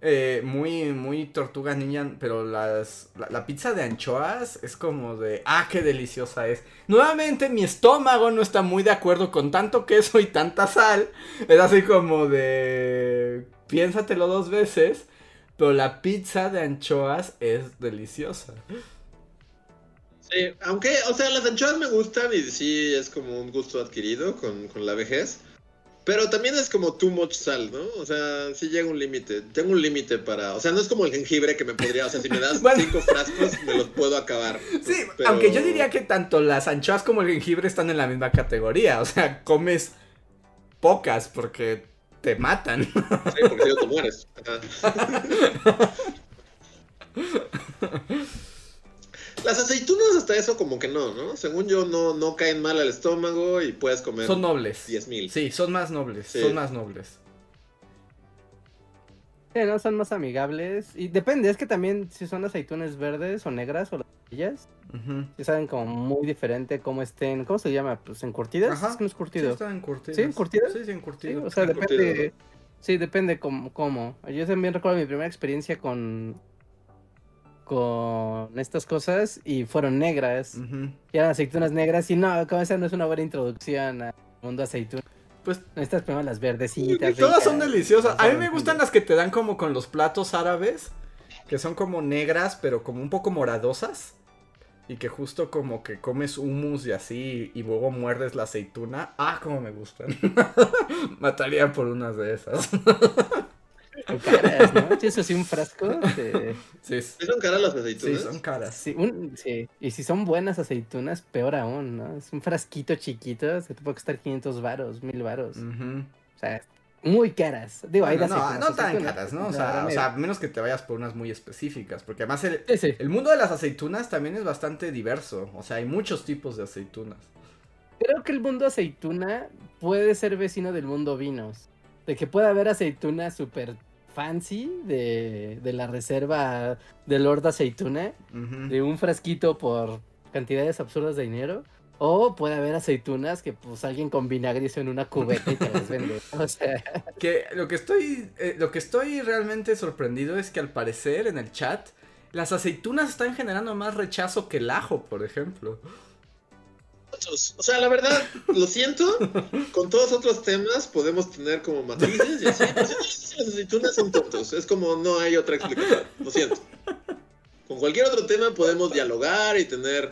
eh, muy, muy tortuga ninja, pero las, la, pizza de anchoas es como de, ah, qué deliciosa es. Nuevamente, mi estómago no está muy de acuerdo con tanto queso y tanta sal. Es así como de, piénsatelo dos veces, pero la pizza de anchoas es deliciosa. Sí, aunque, o sea, las anchoas me gustan y sí es como un gusto adquirido con, con la vejez. Pero también es como too much sal, ¿no? O sea, sí llega un límite. Tengo un límite para. O sea, no es como el jengibre que me podría. O sea, si me das cinco frascos, me los puedo acabar. Sí, aunque yo diría que tanto las anchoas como el jengibre están en la misma categoría. O sea, comes pocas porque te matan. Sí, porque si no te mueres. Las aceitunas hasta eso como que no, ¿no? Según yo no, no caen mal al estómago y puedes comer. Son nobles. 10 mil. Sí, son más nobles. Son más nobles. Sí, no, son más amigables. Y depende, es que también si son aceitunas verdes o negras o las bellas, uh saben como muy diferente cómo estén, ¿cómo se llama? Pues encurtidas. Ajá. Es que no es curtido. Sí, están encurtidas. ¿Sí, encurtidas? Sí, sí, encurtidas. o sea, depende. Sí, depende cómo, cómo. Yo también recuerdo mi primera experiencia con con estas cosas y fueron negras. Y eran aceitunas negras y no, como esa no es una buena introducción al mundo aceituna. Pues estas primero las verdecitas. Todas son deliciosas. A mí me gustan las que te dan como con los platos árabes, que son como negras, pero como un poco moradosas. Y que justo como que comes hummus y así y luego muerdes la aceituna. Ah, como me gustan. Mataría por unas de esas. caras, ¿no? Eso sí, un frasco. Sí. ¿Son caras las aceitunas? Sí, son caras. Sí, sí, y si son buenas aceitunas, peor aún, ¿no? Es un frasquito chiquito, se te puede costar 500 varos, 1000 varos. O sea, muy caras. Digo, no, no, no tan caras, ¿no? O sea, o sea, menos que te vayas por unas muy específicas, porque además el, el mundo de las aceitunas también es bastante diverso, o sea, hay muchos tipos de aceitunas. Creo que el mundo aceituna puede ser vecino del mundo vinos. De que puede haber aceitunas súper fancy de, de la reserva de Lord Aceituna, de un frasquito por cantidades absurdas de dinero. O puede haber aceitunas que pues alguien con vinagre hizo en una cubeta y te las vende. O sea. Que lo que estoy. Eh, lo que estoy realmente sorprendido es que al parecer en el chat. Las aceitunas están generando más rechazo que el ajo, por ejemplo. O sea, la verdad, lo siento, con todos otros temas podemos tener como matices y así, pero si las aceitunas son tontos, es como no hay otra explicación, lo siento. Con cualquier otro tema podemos dialogar y tener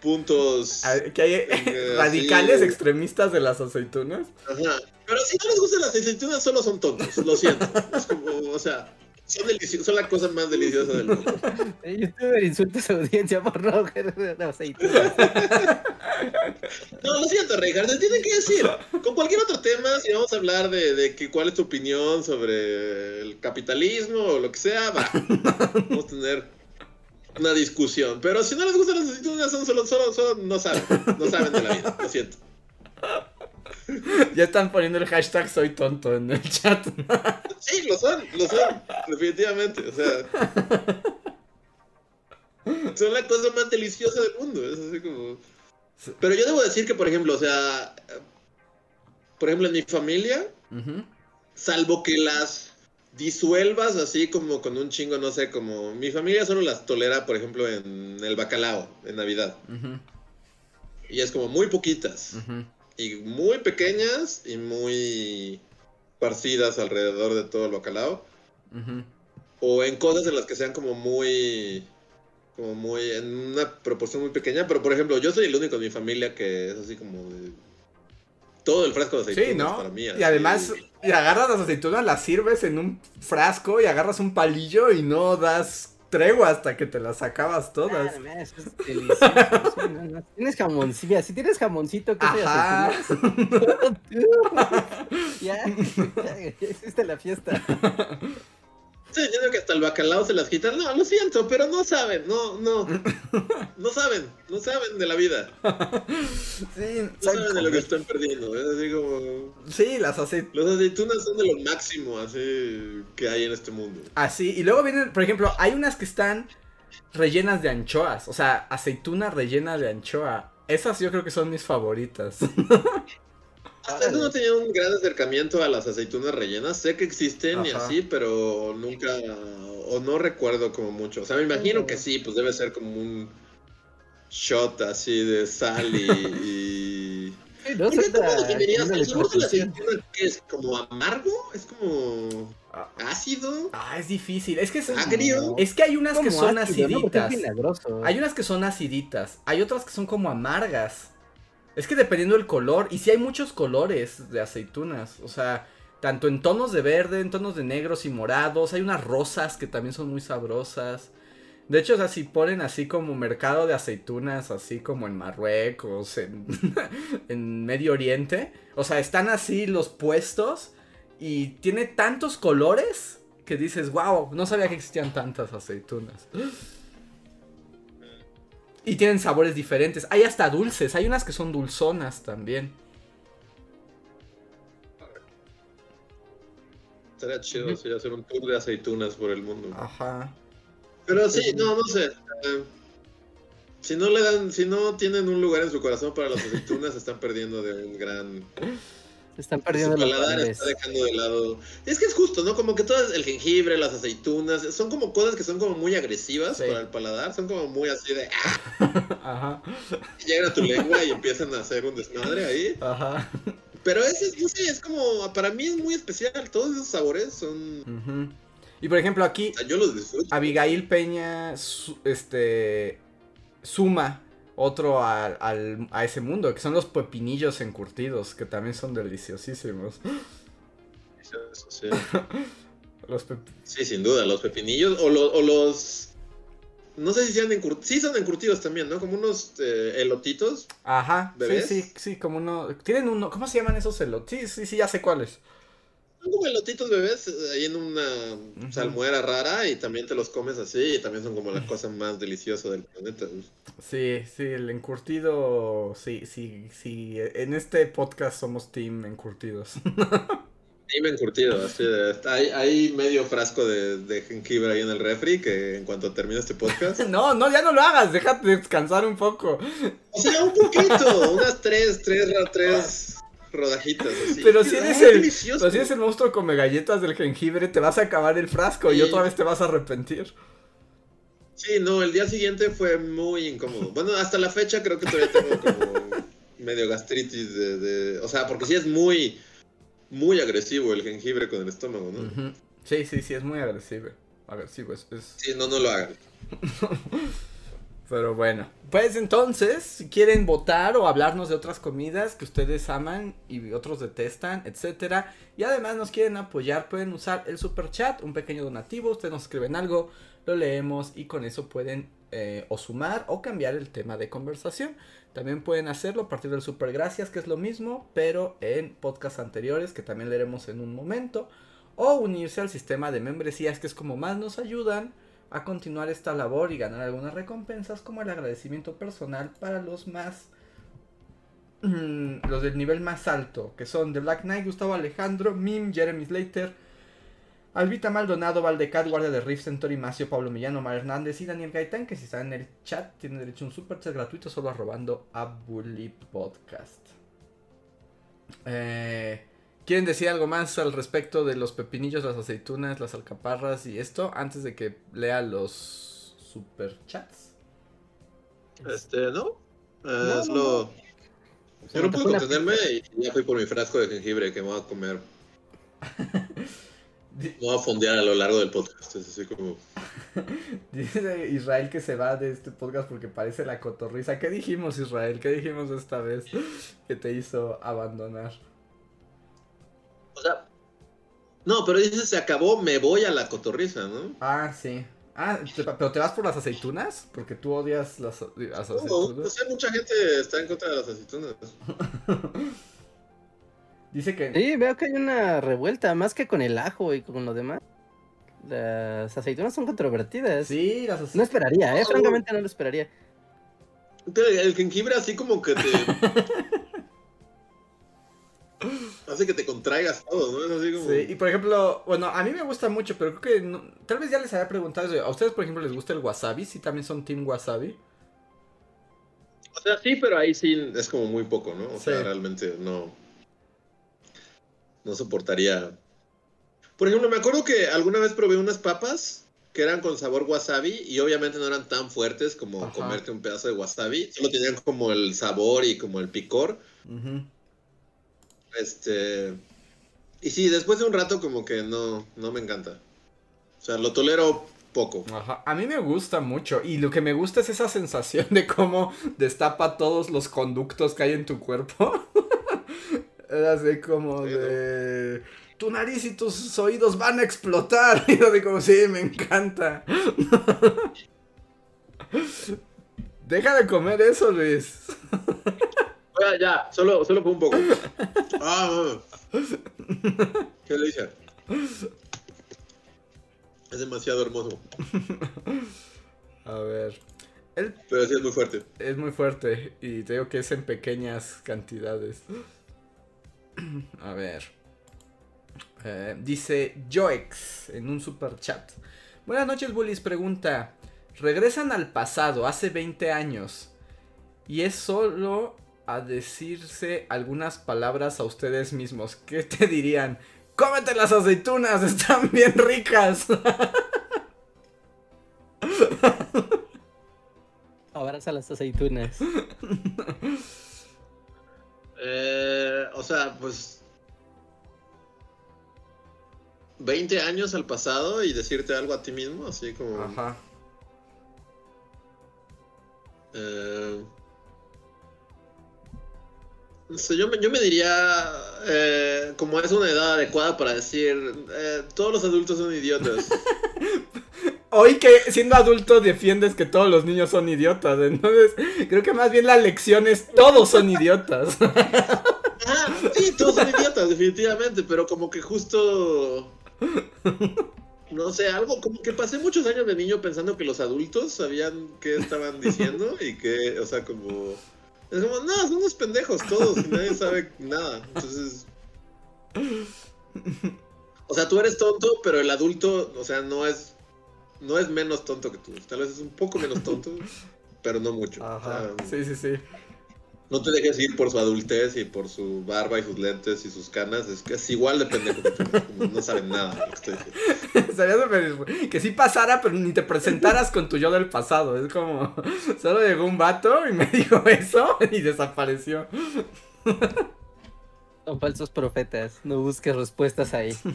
puntos... Que hay eh, radicales extremistas de las aceitunas. Ajá, pero si no les gustan las aceitunas solo son tontos, lo siento. Es como, o sea... Son, son la cosa más deliciosa del mundo. Youtuber insulta a su audiencia por no aceitunas. No, lo siento, Reinhardt, se tiene que decir. Con cualquier otro tema, si vamos a hablar de, de que, cuál es tu opinión sobre el capitalismo o lo que sea, va. Vamos a tener una discusión. Pero si no les gustan las aceitunas, son solo, solo, solo no saben. No saben de la vida, lo siento. Ya están poniendo el hashtag soy tonto en el chat. Sí, lo son, lo son, definitivamente. O sea. Son la cosa más deliciosa del mundo. Es así como. Pero yo debo decir que, por ejemplo, o sea. Por ejemplo, en mi familia, salvo que las disuelvas así como con un chingo, no sé, como. Mi familia solo las tolera, por ejemplo, en el bacalao, en Navidad. Y es como muy poquitas y muy pequeñas y muy parcidas alrededor de todo el bacalao. O en cosas en las que sean como muy como muy, en una proporción muy pequeña, pero por ejemplo, yo soy el único en mi familia que es así como de... Todo el frasco de aceitunas Sí, ¿no? para mí. y así. además, y agarras las aceitunas, las sirves en un frasco y agarras un palillo y no das tregua hasta que te las acabas todas. No, eso es delicioso. sí, no, no. Tienes jamoncito, si tienes jamoncito, y Ajá. aceitunas, ya, ya, ya hiciste la fiesta. Estoy diciendo que hasta el bacalao se las quitan. No, lo siento, pero no saben, no, no. No saben, no saben de la vida. Sí, No saben de lo que están perdiendo. Es así como... sí, las aceitunas. Los aceitunas son de lo máximo así que hay en este mundo. Así, y luego vienen, por ejemplo, hay unas que están rellenas de anchoas, o sea, aceituna rellena de anchoa. Esas yo creo que son mis favoritas. Hasta eso no tenía un gran acercamiento a las aceitunas rellenas. Sé que existen y así, pero nunca. O no recuerdo como mucho. O sea, me imagino que sí, pues debe ser como un shot así de sal y. y... Sí, ¿no? ¿Por qué Suena cómo definirías el sabor de la aceituna? ¿Qué es? ¿Como amargo? ¿Es como ácido? Ah, es difícil. Es que es, ¿Agrio? es que hay unas que son ácido, ¿no? Es aciditas. milagroso. Hay unas que son aciditas, hay otras que son como amargas. Es que dependiendo del color, y si hay muchos colores de aceitunas, o sea, tanto en tonos de verde, en tonos de negros y morados, hay unas rosas que también son muy sabrosas. De hecho, o sea, si ponen así como mercado de aceitunas, así como en Marruecos, en, en Medio Oriente, o sea, están así los puestos y tiene tantos colores que dices, wow, no sabía que existían tantas aceitunas. Y tienen sabores diferentes. Hay hasta dulces. Hay unas que son dulzonas también. Estaría chido sí, hacer un tour de aceitunas por el mundo. Ajá. Pero sí, no, no sé. eh, si no le dan, si no tienen un lugar en su corazón para las aceitunas, están perdiendo de un gran. Están perdiendo los paladar está dejando de lado. Es que es justo, ¿no? Como que todo el jengibre, las aceitunas, son como cosas que son como muy agresivas Sí. para el paladar, son como muy así de. ¡ah! Ajá. Llegan a tu lengua y empiezan a hacer un desmadre ahí. Ajá. Pero ese, no sé, es como. Para mí es muy especial. Todos esos sabores son. Ujú. Y por ejemplo, aquí o sea, yo los disfruto. Abigail Peña su- este suma otro al, al- a ese mundo, que son los pepinillos encurtidos, que también son deliciosísimos. Sí. Los Sí, sin duda, los pepinillos o, lo- o los... No sé si sean encurtidos, sí son encurtidos también, ¿no? Como unos eh, elotitos. Ajá, sí, ¿Bebés? sí, sí, como uno... Tienen uno... ¿Cómo se llaman esos elotes? Sí, sí, sí, ya sé cuáles. Son como elotitos bebés eh, ahí en una salmuera rara y también te los comes así y también son como la cosa más deliciosa del planeta. Sí, sí, el encurtido... Sí, sí, sí. En este podcast somos team encurtidos. Dime encurtido, así de- hay, hay medio frasco de, de jengibre ahí en el refri que en cuanto termine este podcast... no, no, ya no lo hagas, déjate descansar un poco. O sea, un poquito, unas tres, tres, tres rodajitas así. Pero si eres el, pero si eres el monstruo come galletas del jengibre, te vas a acabar el frasco y otra vez te vas a arrepentir. Sí, no, el día siguiente fue muy incómodo. Bueno, hasta la fecha creo que todavía tengo como medio gastritis de, de- O sea, porque sí es muy, muy agresivo el jengibre con el estómago, ¿no? Ujú. Sí, sí, sí, es muy agresivo. Agresivo, es, es- Sí, no, no lo hagan. Pero bueno. Pues entonces, si quieren votar o hablarnos de otras comidas que ustedes aman y otros detestan, etcétera, y además nos quieren apoyar, pueden usar el super chat, un pequeño donativo, ustedes nos escriben algo, lo leemos y con eso pueden eh, o sumar o cambiar el tema de conversación. También pueden hacerlo a partir del super gracias, que es lo mismo, pero en podcasts anteriores que también leeremos en un momento, o unirse al sistema de membresías, que es como más nos ayudan a continuar esta labor y ganar algunas recompensas como el agradecimiento personal para los más mm, los del nivel más alto que son The Black Knight, Gustavo Alejandro, Mim, Jeremy Slater, Albita Maldonado, Valdecat, Guardia de Riff, Centauri Macio, Pablo Millano, Mar Hernández y Daniel Gaitán que si están en el chat tienen derecho a un super chat gratuito solo arrobando a Bully Podcast. Eh, ¿Quieren decir algo más al respecto de los pepinillos, las aceitunas, las alcaparras y esto antes de que lea los superchats? Este, ¿no? Eh, No, es Yo me no una contenerme y ya fui por mi frasco de jengibre que me voy a comer. No va a fondear a lo largo del podcast. Es así como. Dice Israel que se va de este podcast porque parece la cotorriza. ¿Qué dijimos, Israel? ¿Qué dijimos esta vez que te hizo abandonar? O sea. No, pero dice se acabó, me voy a la cotorriza, ¿no? Ah, sí. Ah, te- pero te vas por las aceitunas? Porque tú odias las, las No, o aceitunas. sea, mucha gente está en contra de las aceitunas. Dice que... Sí, veo que hay una revuelta, más que con el ajo y con lo demás. Las aceitunas son controvertidas. Sí, las No aceitunas. esperaría, eh, No. francamente no lo esperaría. El jengibre así como que te. hace que te contraigas todo, ¿no? Es así como. Sí, y por ejemplo, bueno, a mí me gusta mucho, pero creo que no- tal vez ya les había preguntado eso. ¿A ustedes, por ejemplo, les gusta el wasabi? ¿Sí también son team wasabi? O sea, sí, pero ahí sí es como muy poco, ¿no? O sea, realmente no. No soportaría. Por ejemplo, me acuerdo que alguna vez probé unas papas que eran con sabor wasabi y obviamente no eran tan fuertes como Ajá. comerte un pedazo de wasabi. Solo tenían como el sabor y como el picor. Ujú. Este. Y sí, después de un rato como que no, no me encanta. O sea, lo tolero poco. Ajá, a mí me gusta mucho y lo que me gusta es esa sensación de cómo destapa todos los conductos que hay en tu cuerpo. es así como Sí, ¿no? de... Tu nariz y tus oídos van a explotar. Y yo digo, como, sí, me encanta. Deja de comer eso, Luis. Ya, ya, solo, solo un poco. Ah, qué delicia. Es demasiado hermoso, A ver. El pero sí es muy fuerte. Es muy fuerte y te digo que es en pequeñas cantidades. A ver. Eh, dice Joex en un super chat. Buenas noches, Bullies. Pregunta: Regresan al pasado, hace 20 años. Y es solo a decirse algunas palabras a ustedes mismos. ¿Qué te dirían? ¡Cómete las aceitunas! ¡Están bien ricas! Abraza las aceitunas. Eh, o sea, pues. 20 años al pasado y decirte algo a ti mismo, así como. Ajá. Eh, no sé, yo me, yo me diría, eh, como es una edad adecuada para decir, eh, todos los adultos son idiotas. Hoy que siendo adulto defiendes que todos los niños son idiotas, entonces creo que más bien la lección es todos son idiotas. Ah, sí, todos son idiotas, definitivamente, pero como que justo, no sé, algo como que pasé muchos años de niño pensando que los adultos sabían qué estaban diciendo y que, o sea, como, es como, no, son unos pendejos todos y nadie sabe nada, entonces... O sea, tú eres tonto, pero el adulto, o sea, no es no es menos tonto que tú. Tal vez es un poco menos tonto, pero no mucho. O Ajá. sea, Sí, sí, sí. No te dejes ir por su adultez y por su barba y sus lentes y sus canas. Es que es igual de pendejo No saben nada de lo que estoy diciendo. Que sí pasara, pero ni te presentaras con tu yo del pasado. Es como. Solo llegó un vato y me dijo eso y desapareció. Son falsos profetas. No busques respuestas ahí. Sí.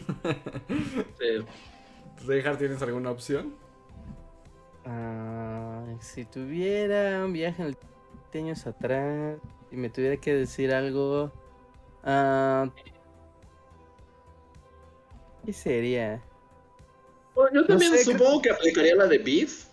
Reinhardt, ¿tienes alguna opción? Ah, si tuviera un viaje en el 20 años atrás y me tuviera que decir algo. ah, ¿Qué sería? Bueno, yo también sé, supongo que aplicaría la de Beef.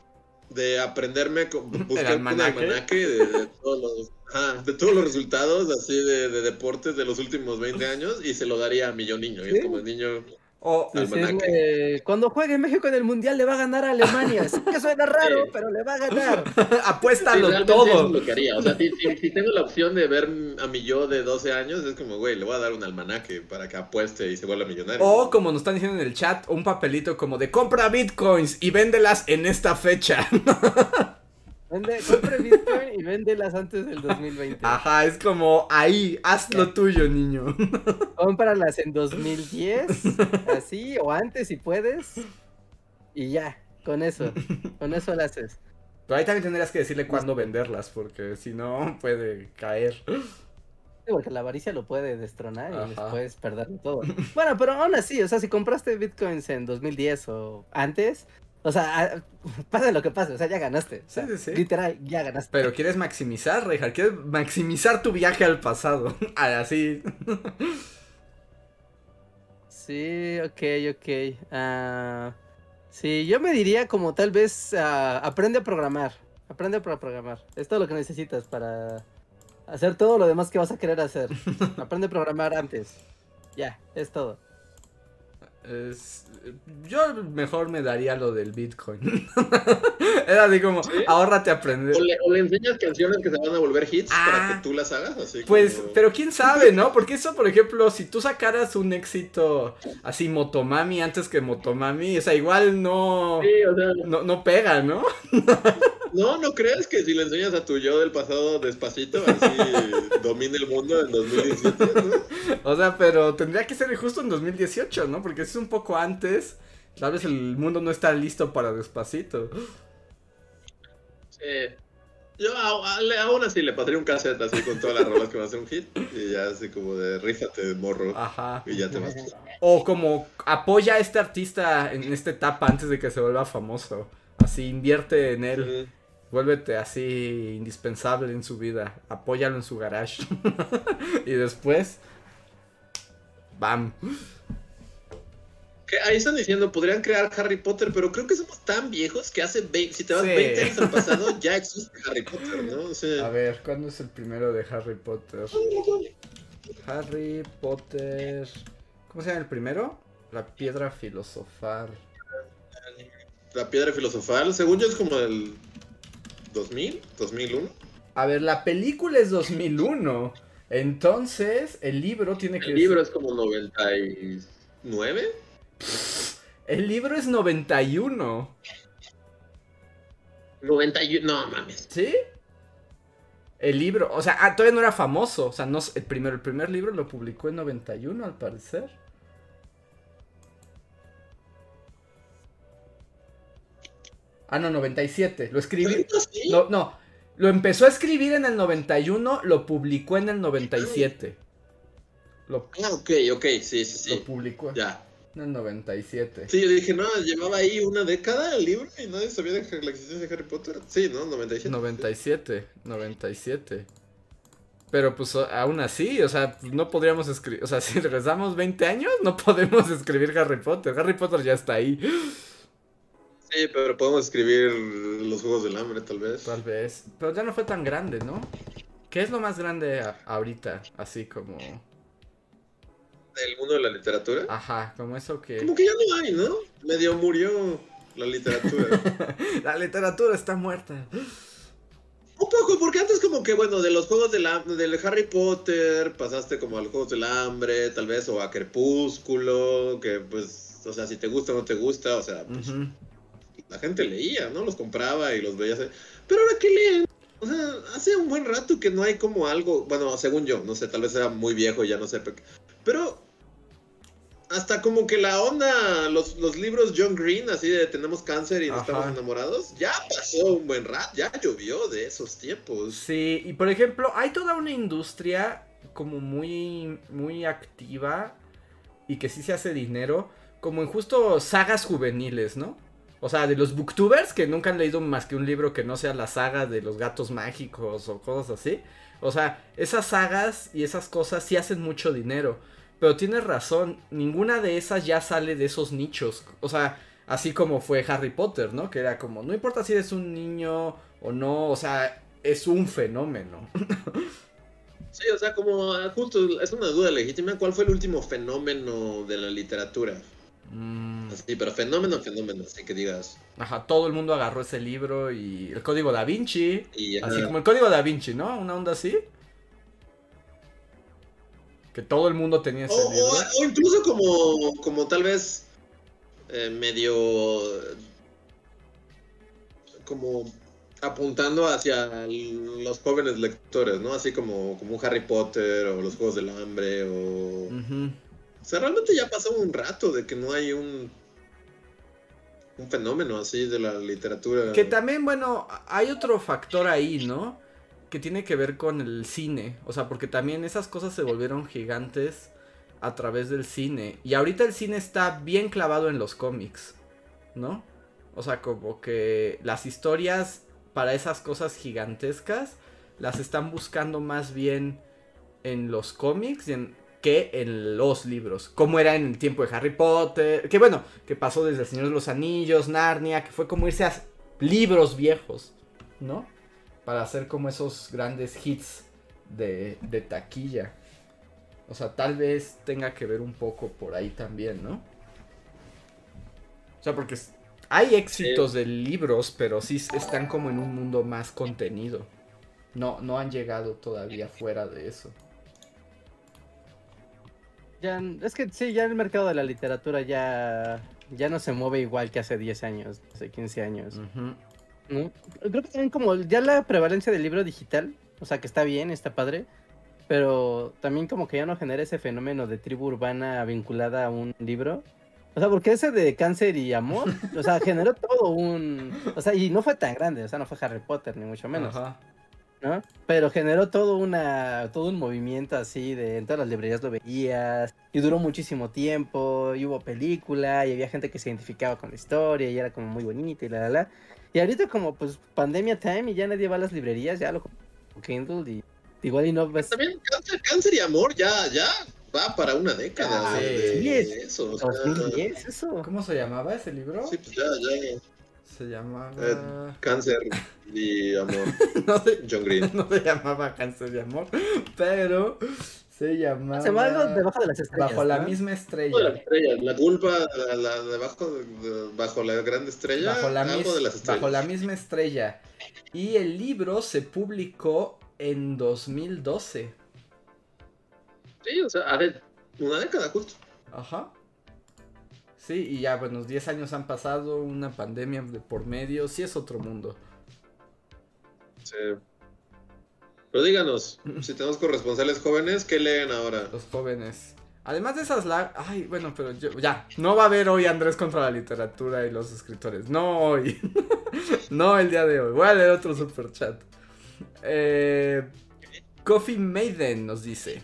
De aprenderme, con- buscar un almanaque? de, de todos los, ajá, de todos los resultados así de, de deportes de los últimos 20 años y se lo daría a mi yo niño. Y es como el niño. O. Decirle, cuando juegue México en el mundial le va a ganar a Alemania. Sé que suena raro, Sí. pero le va a ganar. Apuéstalo Sí, todo. es lo que haría. O sea, si, si- si tengo la opción de ver a mi yo de 12 años, es como, güey, le voy a dar un almanaque para que apueste y se vuelva millonario. O como nos están diciendo en el chat, un papelito como de compra bitcoins y véndelas en esta fecha. Vende, compre Bitcoin y véndelas antes del 2020. Ajá, es como ahí, haz lo tuyo, niño. Cómpralas en 2010, así, o antes si puedes. Y ya, con eso. Con eso lo haces. Pero ahí también tendrías que decirle cuándo venderlas, porque si no puede caer. porque la avaricia lo puede destronar y después perderlo todo. Bueno, pero aún así, o sea, si compraste bitcoins en 2010 o antes, o sea, a- pase lo que pase, o sea, ya ganaste. O sea, Sí, sí, sí. Literal, ya ganaste. Pero quieres maximizar, Reinhardt, quieres maximizar tu viaje al pasado. Ah, Así. Sí, ok, ok. Ah, sí, yo me diría como tal vez ah, aprende a programar. Aprende a pro- programar. Es todo lo que necesitas para hacer todo lo demás que vas a querer hacer. aprende a programar antes. Ya, es todo. Es- yo mejor me daría lo del Bitcoin. Era así como, ahórrate aprender. O le, o le enseñas canciones que se van a volver hits Ah. para que tú las hagas, así Pues, como- pero quién sabe, ¿no? Porque eso, por ejemplo, si tú sacaras un éxito así Motomami antes que Motomami, o sea, igual no, Sí, o sea, no, no pega, ¿no? no, ¿no crees que si le enseñas a tu yo del pasado despacito, así domina el mundo en 2017, ¿no? O sea, pero tendría que ser justo en 2018, ¿no? Porque si es un poco antes, tal vez el mundo no está listo para despacito. Sí. Yo a- a- aún así le pasaría un cassette así con todas las rolas que va a ser un hit y ya así como de rífate morro Ajá. y ya te vas. O como apoya a este artista en esta etapa antes de que se vuelva famoso. Así invierte en él. Vuélvete así indispensable en su vida. Apóyalo en su garage. y después. ¡Bam! Que ahí están diciendo, podrían crear Harry Potter, pero creo que somos tan viejos que hace 20, si te vas Sí. 20 años al pasado, ya existe Harry Potter, ¿no? O sea, A ver, ¿cuándo es el primero de Harry Potter? Harry Potter. ¿Cómo se llama el primero? La piedra filosofal. la piedra filosofal, según yo es como el 2000, 2001. A ver, la película es 2001. Entonces, el libro tiene que El libro es como 99. El libro es 91. 91, no mames. ¿Sí? El libro, o sea, ah, todavía no era famoso. O sea, no, el, primero, el primer libro lo publicó en 91, al parecer. Ah, no, 97. Lo escribí. ¿Tanto así? No, no. Lo empezó a escribir en el 91, lo publicó en el 97. Lo, Ah, ok, ok, sí, sí, lo sí. publicó Ya. en el 97. Sí, yo dije, no, llevaba ahí una década el libro y nadie sabía de la existencia de Harry Potter. Sí, ¿no? 97. 97, 97. Pero pues aún así, o sea, pues, no podríamos escribir, o sea, si regresamos 20 años, no podemos escribir Harry Potter. Harry Potter ya está ahí, Sí, pero podemos escribir los Juegos del Hambre, tal vez. tal vez. Pero ya no fue tan grande, ¿no? ¿Qué es lo más grande ahorita? Así como... Del mundo de la literatura. Ajá, como eso que... Como que ya no hay, ¿no? Medio murió la literatura. La literatura está muerta. Un poco, porque antes como que, bueno, de los juegos del, ham- del Harry Potter, pasaste como a los juegos del hambre, tal vez, o a Crepúsculo, que pues, o sea, si te gusta o no te gusta, o sea, pues. La gente leía, ¿no? Los compraba y los veía. Pero ahora que leen, o sea, hace un buen rato que no hay como algo, bueno, según yo, no sé, tal vez era muy viejo y ya no sé, pe- pero hasta como que la onda, los, los libros John Green, así de tenemos cáncer y Ajá. estamos enamorados, ya pasó un buen rato, ya llovió de esos tiempos. Sí, y por ejemplo, hay toda una industria como muy, muy activa y que sí se hace dinero, como en justo sagas juveniles, ¿no? O sea, de los booktubers que nunca han leído más que un libro que no sea la saga de los gatos mágicos o cosas así. O sea, esas sagas y esas cosas sí hacen mucho dinero. Pero tienes razón, ninguna de esas ya sale de esos nichos. O sea, así como fue Harry Potter, ¿no? Que era como, no importa si eres un niño o no, o sea, es un fenómeno. Sí, o sea, como justo es una duda legítima, ¿cuál fue el último fenómeno de la literatura? Mm, Así, pero fenómeno, fenómeno, así que digas. ajá, todo el mundo agarró ese libro y el código da Vinci. Y, Así como el código da Vinci, ¿no? Una onda así. Que todo el mundo tenía ese O, libro. o- o incluso como, como tal vez eh, medio como apuntando hacia los jóvenes lectores, ¿no? Así como, como un Harry Potter o los Juegos del Hambre o... Ujú. O sea, realmente ya pasó un rato de que no hay un un fenómeno así de la literatura. Que también, bueno, hay otro factor ahí, ¿no? que tiene que ver con el cine. O sea, porque también esas cosas se volvieron gigantes a través del cine. Y ahorita el cine está bien clavado en los cómics, ¿no? O sea, como que las historias para esas cosas gigantescas las están buscando más bien en los cómics que en los libros. Como era en el tiempo de Harry Potter. Que bueno, que pasó desde El Señor de los Anillos, Narnia, que fue como irse a libros viejos, ¿no? Para hacer como esos grandes hits de, de taquilla. O sea, tal vez tenga que ver un poco por ahí también, ¿no? O sea, porque hay éxitos de libros, pero sí están como en un mundo más contenido. No, no han llegado todavía fuera de eso. Ya, es que sí, ya el mercado de la literatura ya, ya no se mueve igual que hace 10 años, hace 15 años. Creo que también como ya la prevalencia del libro digital, o sea que está bien, está padre, pero también como que ya no genera ese fenómeno de tribu urbana vinculada a un libro. O sea, porque ese de cáncer y amor, o sea, generó todo un... O sea, y no fue tan grande, o sea, no fue Harry Potter, ni mucho menos. ¿No? Pero generó todo una todo un movimiento así de en todas las librerías lo veías y duró muchísimo tiempo y hubo película y había gente que se identificaba con la historia y era como muy bonita y la la la. Y ahorita como pues pandemia time y ya nadie va a las librerías ya lo Kindle y igual y no ves también cáncer, cáncer y amor ya ya va para una década ah, de, eso, 2010 eso. ¿cómo se llamaba ese libro? sí pues ya ya se llamaba. Eh, cáncer y amor. no se, John Green. No se llamaba Cáncer y amor, pero se llamaba. Se llama algo debajo de las estrellas. Bajo la misma estrella. La, estrella. la culpa, la, debajo, bajo la gran estrella. Bajo la, bajo la misma estrella. Y el libro se publicó en 2012. Sí, o sea, a ver, una década justo. Ajá. Sí, y ya, bueno, 10 años han pasado, una pandemia de por medio, sí es otro mundo. Sí. Pero díganos, si tenemos corresponsales jóvenes, ¿qué leen ahora? Los jóvenes. Además de esas lag... Ay, bueno, pero yo, ya, no va a haber hoy Andrés contra la literatura y los escritores. No hoy. no el día de hoy. Voy a leer otro super chat. Eh, Coffee Maiden nos dice.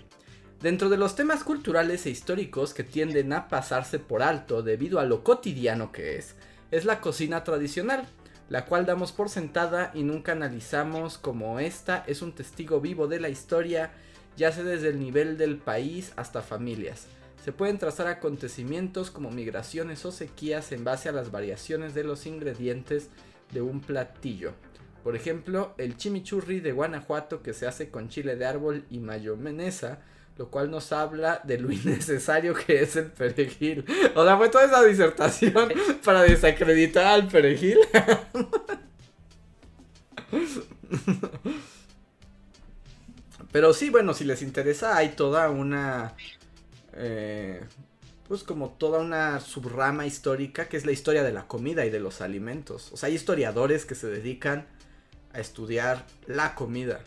Dentro de los temas culturales e históricos que tienden a pasarse por alto debido a lo cotidiano que es, es la cocina tradicional, la cual damos por sentada y nunca analizamos como esta es un testigo vivo de la historia, ya sea desde el nivel del país hasta familias. Se pueden trazar acontecimientos como migraciones o sequías en base a las variaciones de los ingredientes de un platillo. Por ejemplo, el chimichurri de Guanajuato que se hace con chile de árbol y mayonesa lo cual nos habla de lo innecesario que es el perejil. O sea, fue toda esa disertación para desacreditar al perejil. Pero sí, bueno, si les interesa, hay toda una... Eh, pues como toda una subrama histórica que es la historia de la comida y de los alimentos. O sea, hay historiadores que se dedican a estudiar la comida.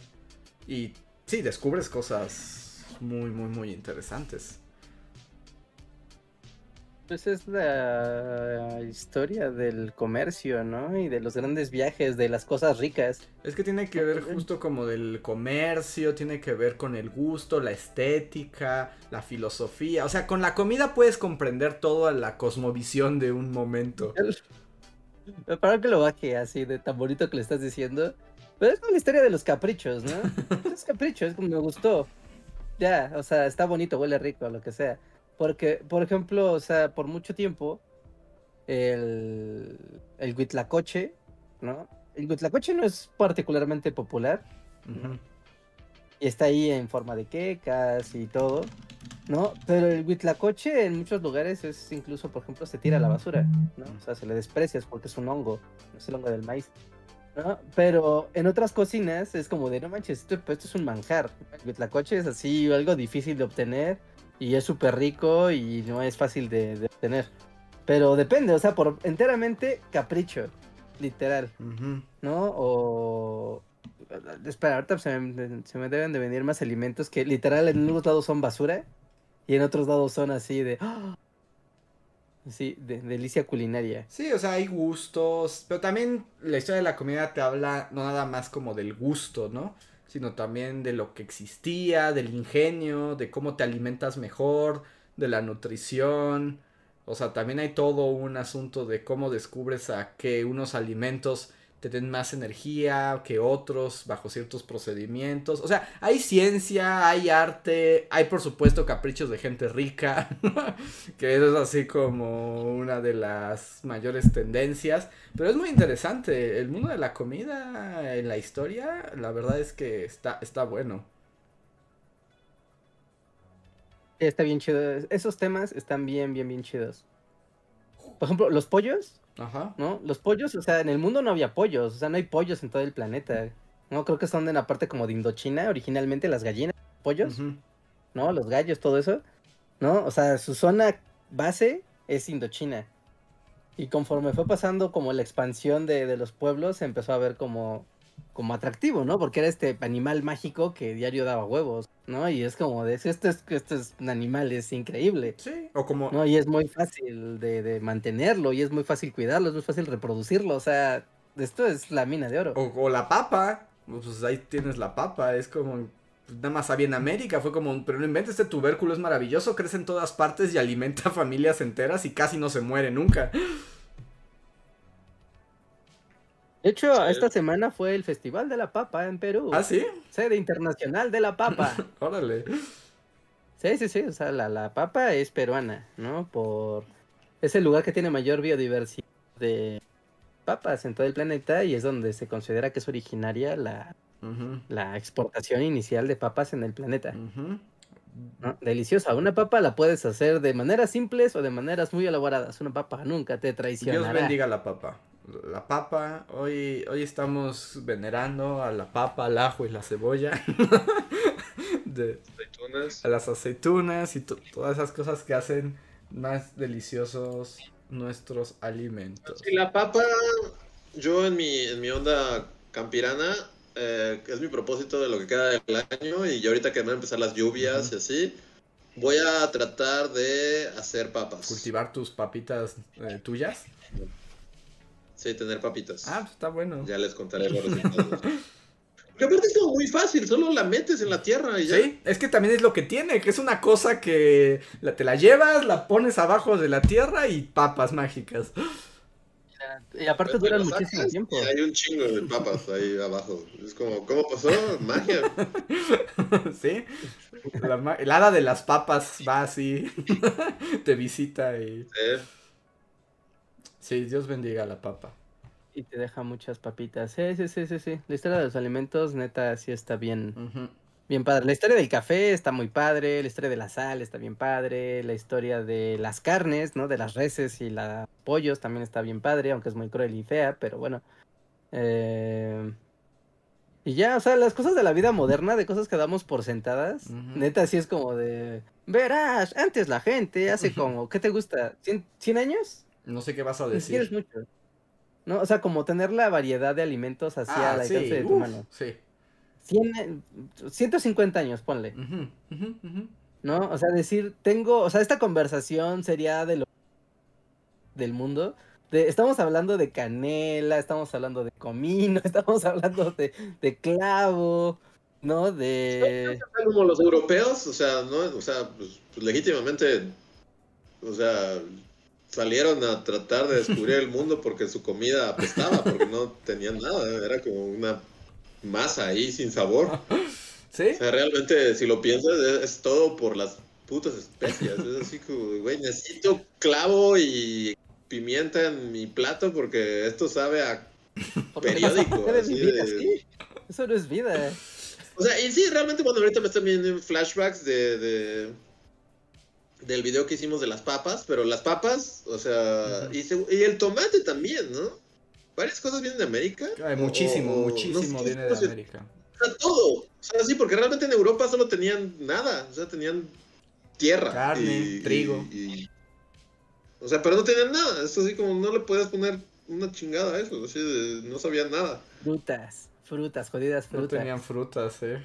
Y sí, descubres cosas muy, muy, muy interesantes. Pues es la historia del comercio, ¿no? Y de los grandes viajes, de las cosas ricas. Es que tiene que ver justo como del comercio, tiene que ver con el gusto, la estética, la filosofía. O sea, con la comida puedes comprender toda la cosmovisión de un momento. Para que lo baje así de tan bonito que le estás diciendo. Pero es como la historia de los caprichos, ¿no? es capricho, es como me gustó. Ya, o sea, está bonito, huele rico, lo que sea. Porque, por ejemplo, o sea, por mucho tiempo, el, el huitlacoche, ¿no? El huitlacoche no es particularmente popular. Y está ahí en forma de quecas y todo, ¿no? Pero el huitlacoche en muchos lugares es incluso, por ejemplo, se tira a la basura, ¿no? O sea, se le desprecias porque es un hongo, es el hongo del maíz. Pero en otras cocinas es como de, no manches, esto, pues, esto es un manjar. La coche es así, algo difícil de obtener y es súper rico y no es fácil de, obtener. Pero depende, o sea, por enteramente capricho, literal, ¿no? O... Espera, ahorita se me, se me, deben de venir más alimentos que literal en unos lados son basura y en otros lados son así de... ¡ah! Sí, de, delicia culinaria. Sí, o sea, hay gustos, pero también la historia de la comida te habla no nada más como del gusto, ¿no? sino también de lo que existía, del ingenio, de cómo te alimentas mejor, de la nutrición. O sea, también hay todo un asunto de cómo descubres a que unos alimentos te den más energía que otros bajo ciertos procedimientos. O sea, hay ciencia, hay arte, hay por supuesto caprichos de gente rica, que eso es así como una de las mayores tendencias. Pero es muy interesante, el mundo de la comida en la historia, la verdad es que está, está bueno. Está bien chido. Esos temas están bien, bien, bien chidos. Por ejemplo, los pollos Ajá. ¿no? Los pollos, o sea, en el mundo no había pollos, o sea, no hay pollos en todo el planeta. No, creo que son de la parte como de Indochina, originalmente las gallinas, pollos. ¿no? Los gallos, todo eso, ¿no? O sea, su zona base es Indochina. Y conforme fue pasando como la expansión de, de los pueblos, se empezó a ver como, como atractivo, ¿no? Porque era este animal mágico que diario daba huevos, ¿no? Y es como de, esto es, esto es un animal, es increíble. Sí, o como... No, y es muy fácil de, de mantenerlo, y es muy fácil cuidarlo, es muy fácil reproducirlo, o sea, esto es la mina de oro. O, o la papa, pues ahí tienes la papa, es como, pues, nada más había en América, fue como, pero no inventes, este tubérculo es maravilloso, crece en todas partes y alimenta familias enteras y casi no se muere nunca. De hecho, Sí. esta semana fue el Festival de la Papa en Perú, ¿Ah, sí? sede internacional de la papa. Órale. sí, sí, sí, o sea, la, la papa es peruana, ¿no? Por... Es el lugar que tiene mayor biodiversidad de papas en todo el planeta y es donde se considera que es originaria la, la exportación inicial de papas en el planeta. ¿no? Deliciosa. Una papa la puedes hacer de maneras simples o de maneras muy elaboradas. Una papa nunca te traicionará. Dios bendiga la papa. La papa, hoy, hoy estamos venerando a la papa, al ajo y la cebolla. De, Aceitunas. a las aceitunas y to- todas esas cosas que hacen más deliciosos nuestros alimentos. Sí, la papa, yo en mi, en mi onda campirana, eh, es mi propósito de lo que queda del año y ahorita que van a empezar las lluvias y así, voy a tratar de hacer papas. Cultivar tus papitas eh, tuyas. Sí, tener papitas. Ah, pues está bueno. Ya les contaré los resultados. Porque aparte es como muy fácil, solo la metes en la tierra y ya. Sí, es que también es lo que tiene, que es una cosa que la, te la llevas, la pones abajo de la tierra y papas mágicas. Y aparte Después duran muchísimo sacas tiempo. y hay un chingo de papas ahí abajo. Es como, ¿cómo pasó? Magia. ¿Sí? La, el hada de las papas va así, te visita y... Eh, Sí, Dios bendiga a la papa. Y te deja muchas papitas. Sí, sí, sí, sí, sí. La historia de los alimentos, neta, sí está bien, bien padre. La historia del café está muy padre. La historia de la sal está bien padre. La historia de las carnes, ¿no? De las reses y los pollos también está bien padre, aunque es muy cruel y fea, pero bueno. Eh, Y ya, o sea, las cosas de la vida moderna, de cosas que damos por sentadas, neta, sí es como de. Verás, antes la gente hace como, ¿qué te gusta? ¿100, 100 años? No sé qué vas a Ni siquiera es decir. mucho. No, o sea, como tener la variedad de alimentos hacia Ah, al alcance sí, de tu uf, mano. sí. 100, eh, 150 años, ponle. ¿No? O sea, decir, tengo, o sea, esta conversación sería de lo del mundo. De, estamos hablando de canela, estamos hablando de comino, estamos hablando de, de clavo, ¿no? De... como los europeos, o sea, no, o sea, pues, pues, legítimamente, o sea, salieron a tratar de descubrir el mundo porque su comida apestaba, porque no tenían nada, era como una masa ahí sin sabor. ¿Sí? O sea, realmente, si lo piensas, es, es todo por las putas especias. Es así como, güey, necesito clavo y pimienta en mi plato porque esto sabe a periódico, así de- así. Eso no es vida. O sea, y sí, realmente, bueno, ahorita me están viendo flashbacks de, de- del video que hicimos de las papas, pero las papas, o sea, y, el tomate también, ¿no? Varias cosas vienen de América. Ay, muchísimo, o- muchísimo no sé, viene de no América. O sea, todo. O sea, sí, porque realmente en Europa solo tenían nada, o sea, tenían tierra. Carne, y- trigo. y- y- o sea, pero no tenían nada, es así como no le puedes poner una chingada a eso, así de, no sabían nada. Frutas, frutas, jodidas No frutas. tenían frutas, eh.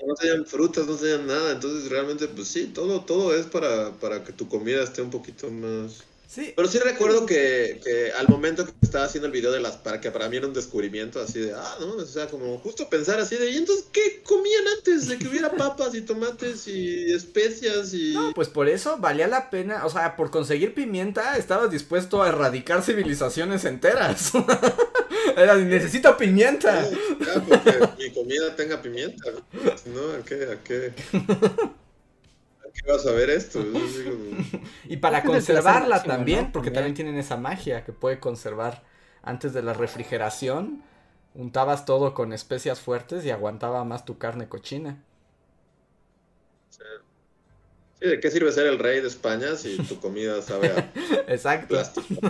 No tenían frutas, no tenían nada, entonces realmente, pues sí, todo, todo es para, para que tu comida esté un poquito más... Sí. Pero sí recuerdo que, que al momento que estaba haciendo el video de las para que para mí era un descubrimiento así de, ah, no, o sea, como justo pensar así de, ¿y entonces qué comían antes de que hubiera papas y tomates y especias y No, pues por eso valía la pena, o sea, por conseguir pimienta estabas dispuesto a erradicar civilizaciones enteras. Era, necesito pimienta. Ya, porque mi comida tenga pimienta. ¿No? ¿A qué? ¿A qué? ¿A qué vas a ver esto? Es así como- Y para conservarla también, ¿no? porque También. también tienen esa magia que puede conservar antes de la refrigeración. Untabas todo con especias fuertes y aguantaba más tu carne cochina. Sí, ¿de qué sirve ser el rey de España si tu comida sabe a Exacto. plástico?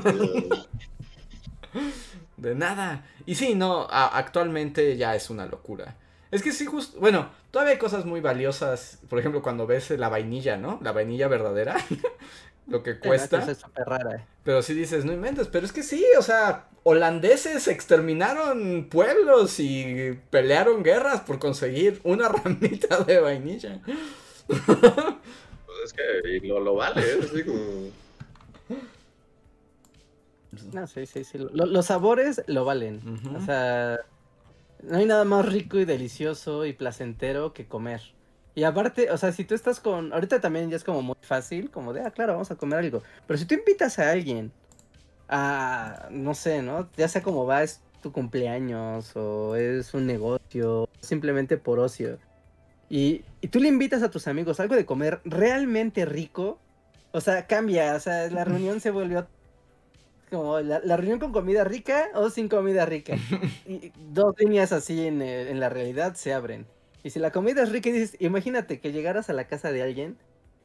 De nada. Y sí, no, actualmente ya es una locura. Es que sí, justo, bueno, todavía hay cosas muy valiosas. Por ejemplo, cuando ves la vainilla, ¿no? La vainilla verdadera. Lo que cuesta. Es súper rara. Pero sí dices, no inventes, pero es que sí, o sea, holandeses exterminaron pueblos y pelearon guerras por conseguir una ramita de vainilla. Pues es que lo, lo vale, ¿eh? así como... No, sí, sí, sí. Lo- los sabores lo valen. O sea, no hay nada más rico y delicioso y placentero que comer. Y aparte, o sea, si tú estás con... Ahorita también ya es como muy fácil, como de, ah, claro, vamos a comer algo. Pero si tú invitas a alguien a, no sé, ¿no? Ya sea como va, es tu cumpleaños o es un negocio, simplemente por ocio. Y, y tú le invitas a tus amigos algo de comer realmente rico. O sea, cambia, o sea, la reunión se volvió como la, la reunión con comida rica o sin comida rica. Y dos líneas así en, en la realidad se abren. Y si la comida es rica y dices, imagínate que llegaras a la casa de alguien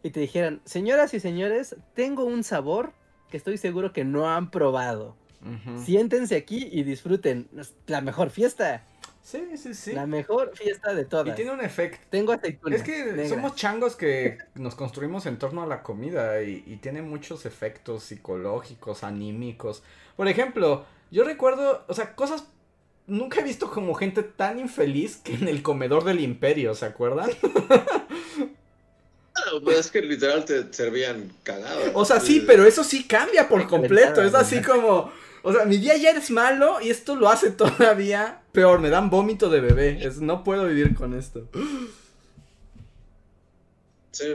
y te dijeran, señoras y señores, tengo un sabor que estoy seguro que no han probado. Siéntense aquí y disfruten. La mejor fiesta. Sí, sí, sí. La mejor fiesta de Y todas. tiene un efecto. Tengo aceitunas. Es que negras. somos changos que nos construimos en torno a la comida y, y tiene muchos efectos psicológicos, anímicos. Por ejemplo, yo recuerdo, o sea, cosas... Nunca he visto como gente tan infeliz que en el comedor del imperio, ¿se acuerdan? Bueno, pues es que literal te servían cagadas. O sea, sí, pero eso sí cambia por completo. Es así como. O sea, mi día ya es malo y esto lo hace todavía peor. Me dan vómito de bebé. No puedo vivir con esto. Sí.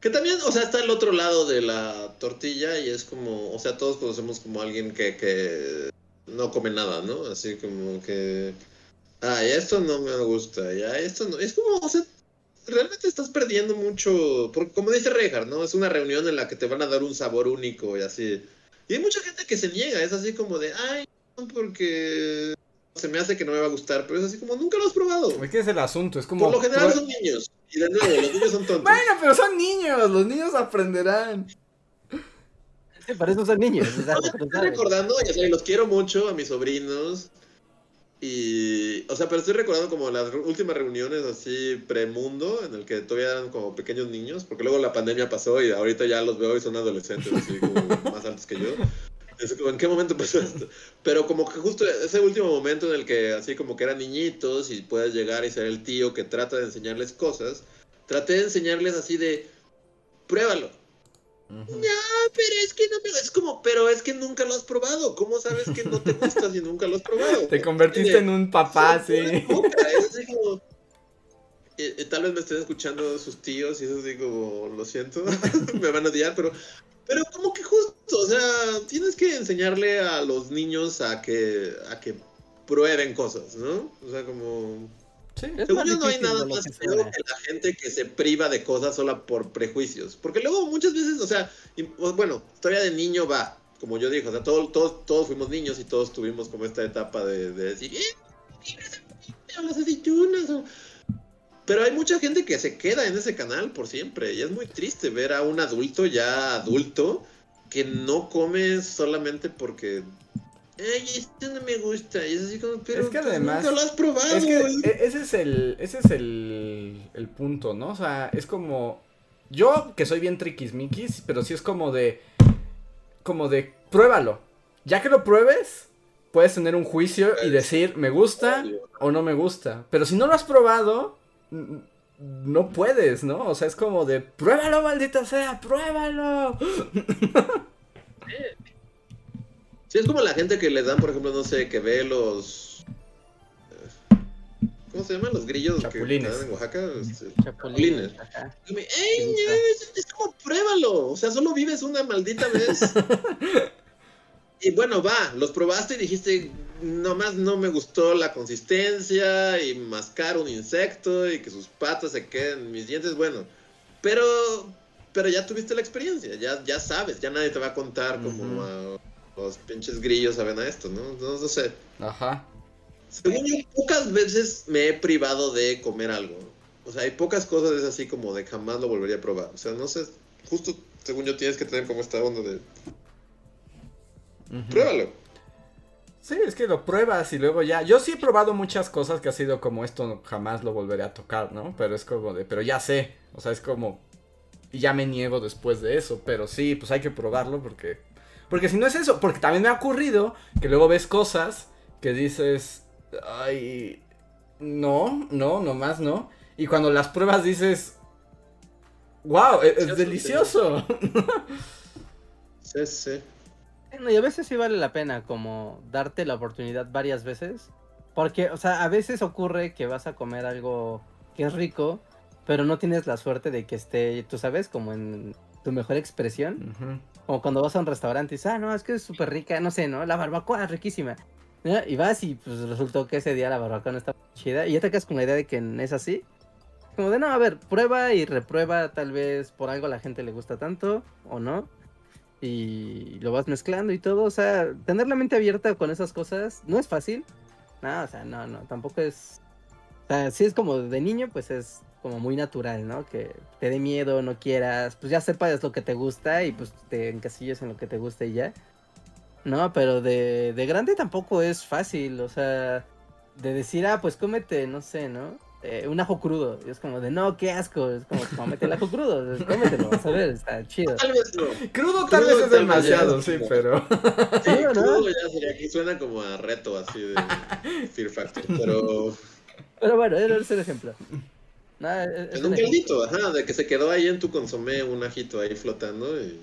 Que también, o sea, está el otro lado de la tortilla y es como, o sea, todos conocemos como alguien que, que no come nada, ¿no? Así como que, ay, esto no me gusta, ya, esto no, es como, o sea, realmente estás perdiendo mucho, porque como dice Reinhardt, ¿no? Es una reunión en la que te van a dar un sabor único y así. Y hay mucha gente que se niega, es así como de, ay, no, porque se me hace que no me va a gustar, pero es así como, nunca lo has probado. Es que es el asunto. Es como. Por lo general son niños. Y de nuevo, los niños son tontos. Bueno, pero son niños. Los niños aprenderán. Para eso son niños. o sea, estoy recordando, ya sé, los quiero mucho a mis sobrinos. Y, o sea, pero estoy recordando como las últimas reuniones así premundo, en el que todavía eran como pequeños niños, porque luego la pandemia pasó y ahorita ya los veo y son adolescentes, así como más altos que yo. Es como, ¿en qué momento pasó esto? Pero como que justo ese último momento en el que así como que eran niñitos y puedes llegar y ser el tío que trata de enseñarles cosas, traté de enseñarles así de, pruébalo. Ah, pero es que no me... Es como, pero es que nunca lo has probado. ¿Cómo sabes que no te gusta si nunca lo has probado? Te convertiste en un papá, sí. Es así como... eh, eh, tal vez me estén escuchando sus tíos y eso como, lo siento, me van a odiar, pero... Pero como que justo, o sea, tienes que enseñarle a los niños a que, a que prueben cosas, ¿no? O sea, como... Sí. Según yo no hay nada más que feo que la gente que se priva de cosas sola por prejuicios. Porque luego muchas veces, o sea, y, pues, bueno, historia de niño va, como yo dije, o sea, todos, todos, todos fuimos niños y todos tuvimos como esta etapa de, de decir, ¡eh! las aceitunas! o- Pero hay mucha gente que se queda en ese canal por siempre y es muy triste ver a un adulto ya adulto que no come solamente porque... Ay, esto no me gusta. Y es así como, pero Es que además- nunca lo has probado. Es que e- ese es el, ese es el, el punto, ¿no? O sea, es como, yo que soy bien triquismiquis, pero sí es como de, como de, pruébalo. Ya que lo pruebes, puedes tener un juicio y decir, me gusta o no me gusta. Pero si no lo has probado, no puedes, ¿no? O sea, es como de, pruébalo, maldita sea, pruébalo. Sí, es como la gente que le dan, por ejemplo, no sé, que ve los. ¿Cómo se llaman? Los grillos Chapulines. que dan en Oaxaca. Este, Chapulines. Ajá. y me, ¡Ey! Es, es como pruébalo. O sea, solo vives una maldita vez. y bueno, va, los probaste y dijiste, nomás no me gustó la consistencia y mascar un insecto y que sus patas se queden en mis dientes. Bueno, pero pero ya tuviste la experiencia, ya, ya sabes, ya nadie te va a contar como Ujú. a los pinches grillos saben a esto, ¿no? No, no sé. Ajá. Según yo, pocas veces me he privado de comer algo. O sea, hay pocas cosas es así como de jamás lo volvería a probar. O sea, no sé, justo según yo tienes que tener como esta onda de pruébalo. Sí, es que lo pruebas y luego ya. Yo sí he probado muchas cosas que ha sido como esto jamás lo volveré a tocar, ¿no? Pero es como de, pero ya sé. O sea, es como. Y ya me niego después de eso. Pero sí, pues hay que probarlo porque. Porque si no es eso, porque también me ha ocurrido que luego ves cosas que dices. Ay. No, no, nomás no. Y cuando las pruebas dices. ¡Wow! Es, es Delicioso, delicioso. Sí, sí. Bueno, y a veces sí vale la pena como darte la oportunidad varias veces. Porque, o sea, a veces ocurre que vas a comer algo que es rico, pero no tienes la suerte de que esté, tú sabes, como en tu mejor expresión. Ujú. Como cuando vas a un restaurante y dices, ah, no, es que es súper rica, no sé, ¿no? La barbacoa es riquísima. ¿no? Y vas y pues resultó que ese día la barbacoa no está chida. Y ya te quedas con la idea de que no es así. Como de, no, a ver, prueba y reprueba, tal vez por algo a la gente le gusta tanto o no. Y lo vas mezclando y todo. O sea, tener la mente abierta con esas cosas no es fácil. No, o sea, no, no, tampoco es... O sea, si es como de niño, pues es como muy natural, ¿no? Que te dé miedo, no quieras, pues ya sepas lo que te gusta y pues te encasilles en lo que te gusta y ya. No, pero de, de grande tampoco es fácil, o sea, de decir, ah, pues cómete, no sé, ¿no? Eh, un ajo crudo. Y es como de, no, qué asco, es como, cómete el ajo crudo, cómetelo, vas a ver, está chido. Tal vez no. Crudo tal Crudo vez es tal demasiado, sí, pero. Sí, Sí, ¿no? crudo ya sería que suena como a reto así de Fear Factor. Pero Pero bueno, ese es el ejemplo. Es- en un caldito, ajá, de que se quedó ahí en tu consomé un ajito ahí flotando y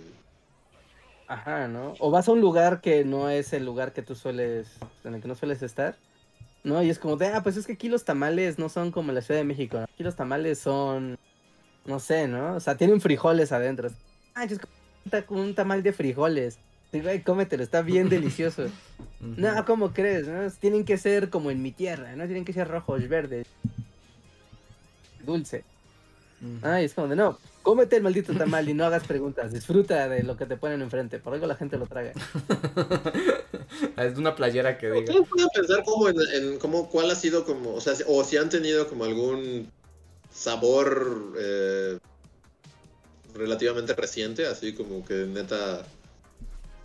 Ajá, ¿no? O vas a un lugar que no es el lugar que tú sueles, en el que no sueles estar, ¿no? Y es como de, ah, pues es que aquí los tamales no son como en la Ciudad de México, ¿no? aquí los tamales son, no sé, ¿no? O sea, tienen frijoles adentro. Ah, es como un tamal de frijoles. Sí, güey, cómetelo, está bien delicioso. No, ¿cómo crees? No? Tienen que ser como en mi tierra, ¿no? Tienen que ser rojos, verdes. Dulce. Ujú. Ay, es como de no, cómete el maldito tamal y no hagas preguntas, disfruta de lo que te ponen enfrente, por algo la gente lo traga. es de una playera que diga. ¿Ustedes pueden pensar como en, en cómo, cuál ha sido como, o sea, si- o si han tenido como algún sabor eh, relativamente reciente, así como que neta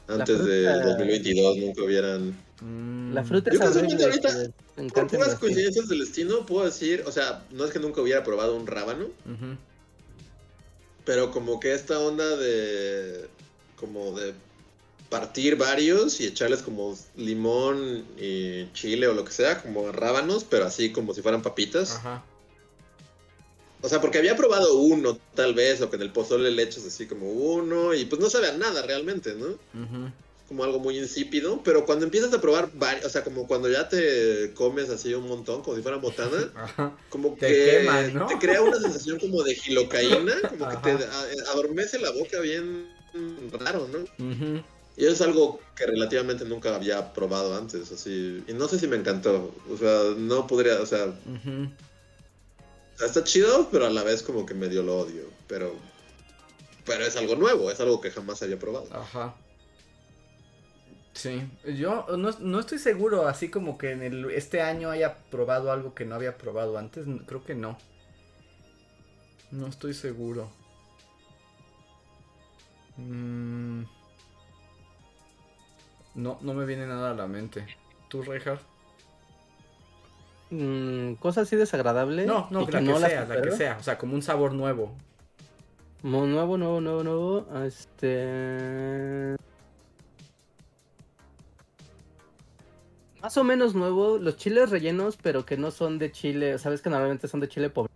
antes de fruta- 2022 nunca hubieran... Mm. La fruta Yo es horrible, casualmente ahorita, Por puras coincidencias del destino puedo decir, o sea, no es que nunca hubiera probado un rábano, pero como que esta onda de... como de partir varios y echarles como limón y chile o lo que sea, como rábanos, pero así como si fueran papitas. Ajá. O sea, porque había probado uno, tal vez, o que en el pozole le echas así como uno, y pues no sabe a nada realmente, ¿no? Ujú. Como algo muy insípido, pero cuando empiezas a probar varios, o sea, como cuando ya te comes así un montón, como si fuera botana, Ajá. como Te que quema, ¿no? te crea una sensación como de gilocaína, como que te a- adormece la boca bien raro, ¿no? Y eso es algo que relativamente nunca había probado antes, así, y no sé si me encantó, o sea, no podría, o sea, Ujú. O sea, está chido, pero a la vez como que medio lo odio. Pero, pero es algo nuevo, es algo que jamás había probado. Ajá. Sí, yo no, no estoy seguro, así como que en el, este año haya probado algo que no había probado antes, creo que no. No estoy seguro. Mm. No, no me viene nada a la mente. ¿Tú, Reinhardt? Mm, cosa así desagradable. No, no, la que no sea, la que sea, o sea, como un sabor nuevo. Nuevo, nuevo, nuevo, nuevo. Este. Más o menos nuevo, los chiles rellenos, pero que no son de chile, sabes que normalmente son de chile pobre,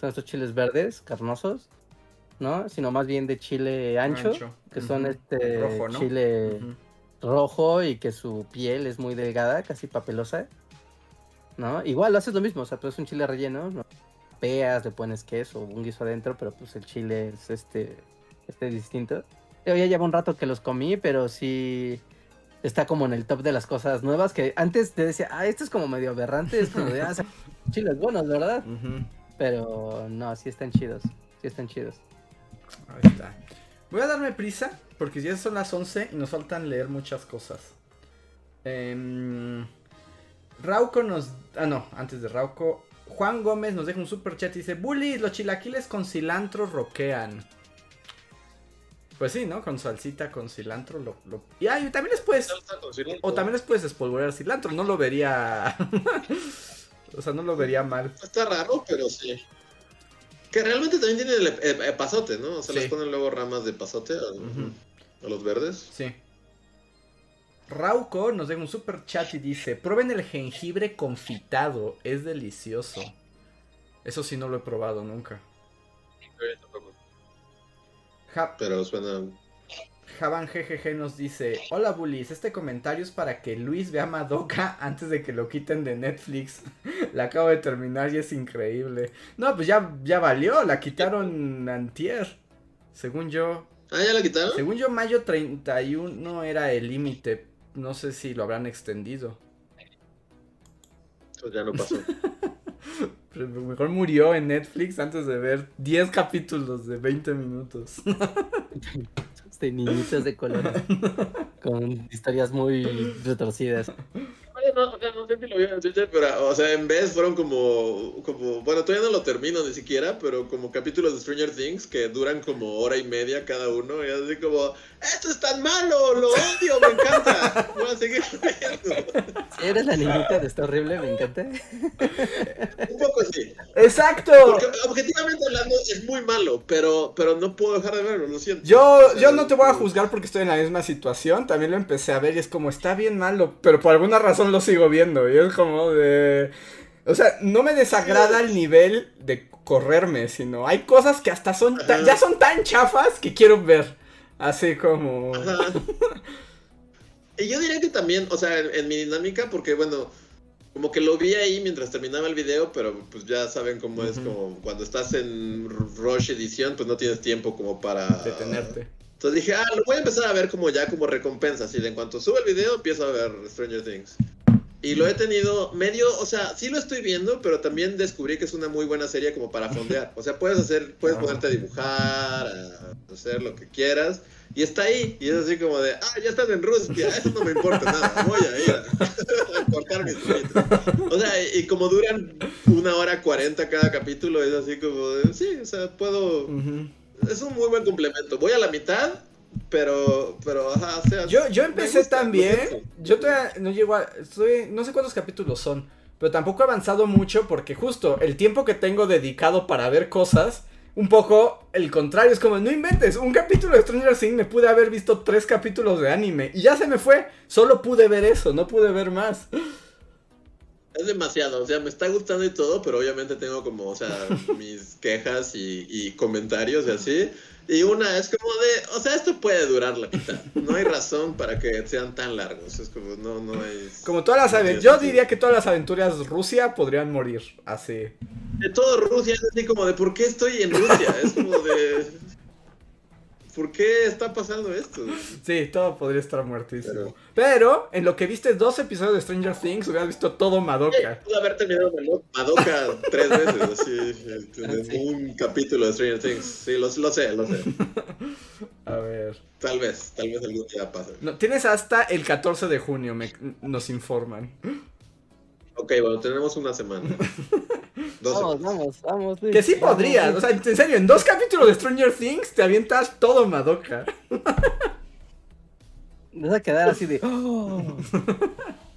son estos chiles verdes, carnosos, ¿no? Sino más bien de chile ancho, Ancho. que son este Rojo, ¿no? chile rojo y que su piel es muy delgada, casi papelosa. ¿No? Igual haces lo mismo, o sea, pues es un chile relleno, ¿no? Peas, le pones queso, un guiso adentro, pero pues el chile es este, este distinto. Yo ya lleva un rato que los comí, pero sí está como en el top de las cosas nuevas que antes te decía, ah, esto es como medio aberrante, es como de, ah, chiles buenos, ¿verdad? Pero no, sí están chidos, sí están chidos. Ahí está. Voy a darme prisa porque ya son las 11 y nos faltan leer muchas cosas. Eh, Rauco nos... Ah, no, antes de Rauco. Juan Gómez nos deja un super chat y dice, Bully, los chilaquiles con cilantro roquean. Pues sí, ¿no? Con salsita, con cilantro. Lo, Y ah, también les puedes... O también les puedes espolvorear cilantro. No lo vería... o sea, no lo vería mal. Está raro, pero sí. Que realmente también tiene el, pasote, ¿no? O sea, les ponen luego ramas de pasote a, los verdes. Sí. Rauco nos deja un super chat y dice: Prueben el jengibre confitado, es delicioso. Eso sí no lo he probado nunca. Pero suena Javan GGG nos dice, hola Bullies, este comentario es para que Luis vea Madoka antes de que lo quiten de Netflix. la acabo de terminar y es increíble. No, pues ya, ya valió, la quitaron antier, según yo. Ah, ya la quitaron. Según yo, mayo 31 era el límite. No sé si lo habrán extendido. Pues ya no pasó. mejor murió en Netflix antes de ver 10 capítulos de 20 minutos. de niñitos de color con historias muy retorcidas. No, o sea, no sé si lo vieron en Twitter, pero, o sea, en vez fueron como, como, bueno, todavía no lo termino ni siquiera, pero como capítulos de Stranger Things que duran como hora y media cada uno, y así como, esto es tan malo, lo odio, me encanta, voy a seguir viendo. Si eres la niñita de esto horrible, me encanta. Un poco así. Exacto. Porque objetivamente hablando es muy malo, pero, pero no puedo dejar de verlo, lo siento. Yo, yo no te voy a juzgar porque estoy en la misma situación, también lo empecé a ver y es como, está bien malo, pero por alguna razón lo sigo viendo y es como de... O sea, no me desagrada el nivel de correrme, sino hay cosas que hasta son ya son tan chafas que quiero ver. Así como... y yo diría que también, o sea, en, mi dinámica, porque bueno, como que lo vi ahí mientras terminaba el video, pero pues ya saben cómo es como cuando estás en Rush edición, pues no tienes tiempo como para... Detenerte. Entonces dije, ah, lo voy a empezar a ver como ya como recompensa, así de en cuanto sube el video empiezo a ver Stranger Things. Y lo he tenido medio, o sea, sí lo estoy viendo, pero también descubrí que es una muy buena serie como para fondear. O sea, puedes hacer, puedes ponerte a dibujar, a hacer lo que quieras. Y está ahí, y es así como de, ah, ya están en Rusia, eso no me importa nada, voy a ir a, cortar mis O sea, y como duran una hora cuarenta cada capítulo, es así como de, sí, o sea, puedo... Es un muy buen complemento. Voy a la mitad pero, pero, ajá, o sea. Yo, yo empecé también. Yo todavía no llego a. Estoy, no sé cuántos capítulos son. Pero tampoco he avanzado mucho porque justo el tiempo que tengo dedicado para ver cosas. Un poco el contrario, es como, no inventes, un capítulo de Stranger Things me pude haber visto tres capítulos de anime y ya se me fue, solo pude ver eso, no pude ver más. Es demasiado, o sea, me está gustando y todo, pero obviamente tengo como, o sea, mis quejas y, y comentarios y así. Y una es como de, o sea, esto puede durar la mitad. No hay razón para que sean tan largos. Es como, no, no hay. Como todas las aventuras. Yo diría que todas las aventuras Rusia podrían morir así. De todo Rusia es así como de, ¿por qué estoy en Rusia? Es como de. ¿Por qué está pasando esto? Sí, todo podría estar muertísimo. Pero, en lo que viste dos episodios de Stranger Things, hubieras visto todo Madoka. Pude haber terminado Madoka tres veces, así, en un capítulo de Stranger Things. Sí, lo, sé, lo sé. A ver. Tal vez, tal vez algún día pase. No, tienes hasta el 14 de junio, me, nos informan. Ok, bueno, tenemos una semana. vamos, vamos, vamos. que sí podrías, o sea, en serio, en dos capítulos de Stranger Things te avientas todo Madoka. Vas a quedar así de. ¡Oh!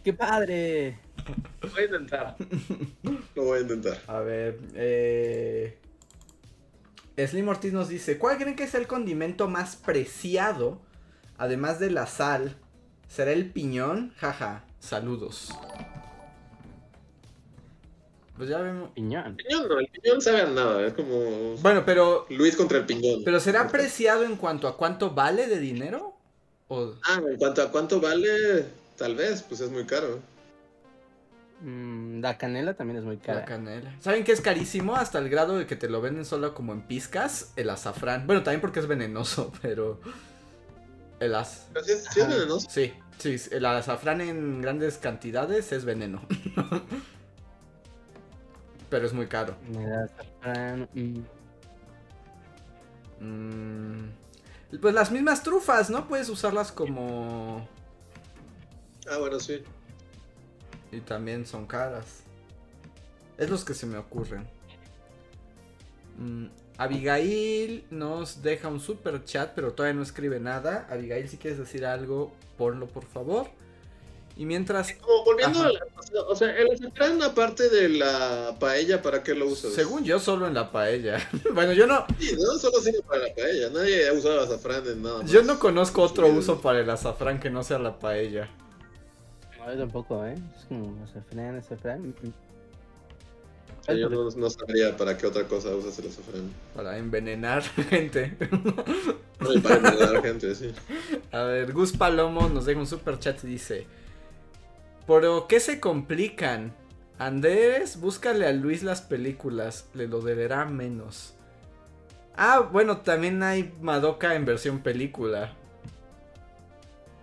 ¡Qué padre! Lo voy a intentar. Lo voy a intentar. A ver, eh. Slim Ortiz nos dice: ¿Cuál creen que es el condimento más preciado? Además de la sal, ¿será el piñón? Jaja, saludos. Pues ya vemos. Piñón. Piñón no, el piñón sabe a nada, es como. Bueno, pero. Luis contra el piñón. ¿Pero será apreciado en cuanto a cuánto vale de dinero? O... Ah, en cuanto a cuánto vale, tal vez, pues es muy caro. Mm, la canela también es muy cara. La canela. ¿Saben qué es carísimo? Hasta el grado de que te lo venden solo como en pizcas, el azafrán. Bueno, también porque es venenoso, pero... El az... Pero sí es, sí es venenoso. Sí, sí, el azafrán en grandes cantidades es veneno. pero es muy caro. Mm, Mm, pues las mismas trufas, ¿no? Puedes usarlas como... Ah, bueno, sí. Y también son caras. Es los que se me ocurren. Mm, Abigail nos deja un super chat, pero todavía no escribe nada. Abigail, si quieres decir algo, ponlo por favor. Y mientras, Como volviendo Ajá. a la, o sea, el azafrán aparte de la paella, ¿para qué lo usas? según yo, solo en la paella. bueno, yo no, Sí, no solo sirve para la paella, nadie ha usado azafrán en nada más. yo no conozco otro uso para el azafrán que no sea la paella. no, yo tampoco, ¿eh? Es como azafrán, azafrán. yo no, no sabría para qué otra cosa usas el azafrán. Para envenenar gente. Para envenenar gente, sí. A ver, Gus Palomo nos deja un super chat y dice: ¿Por qué se complican? Andrés, búscale a Luis las películas, le lo deberá menos. Ah, bueno, también hay Madoka en versión película.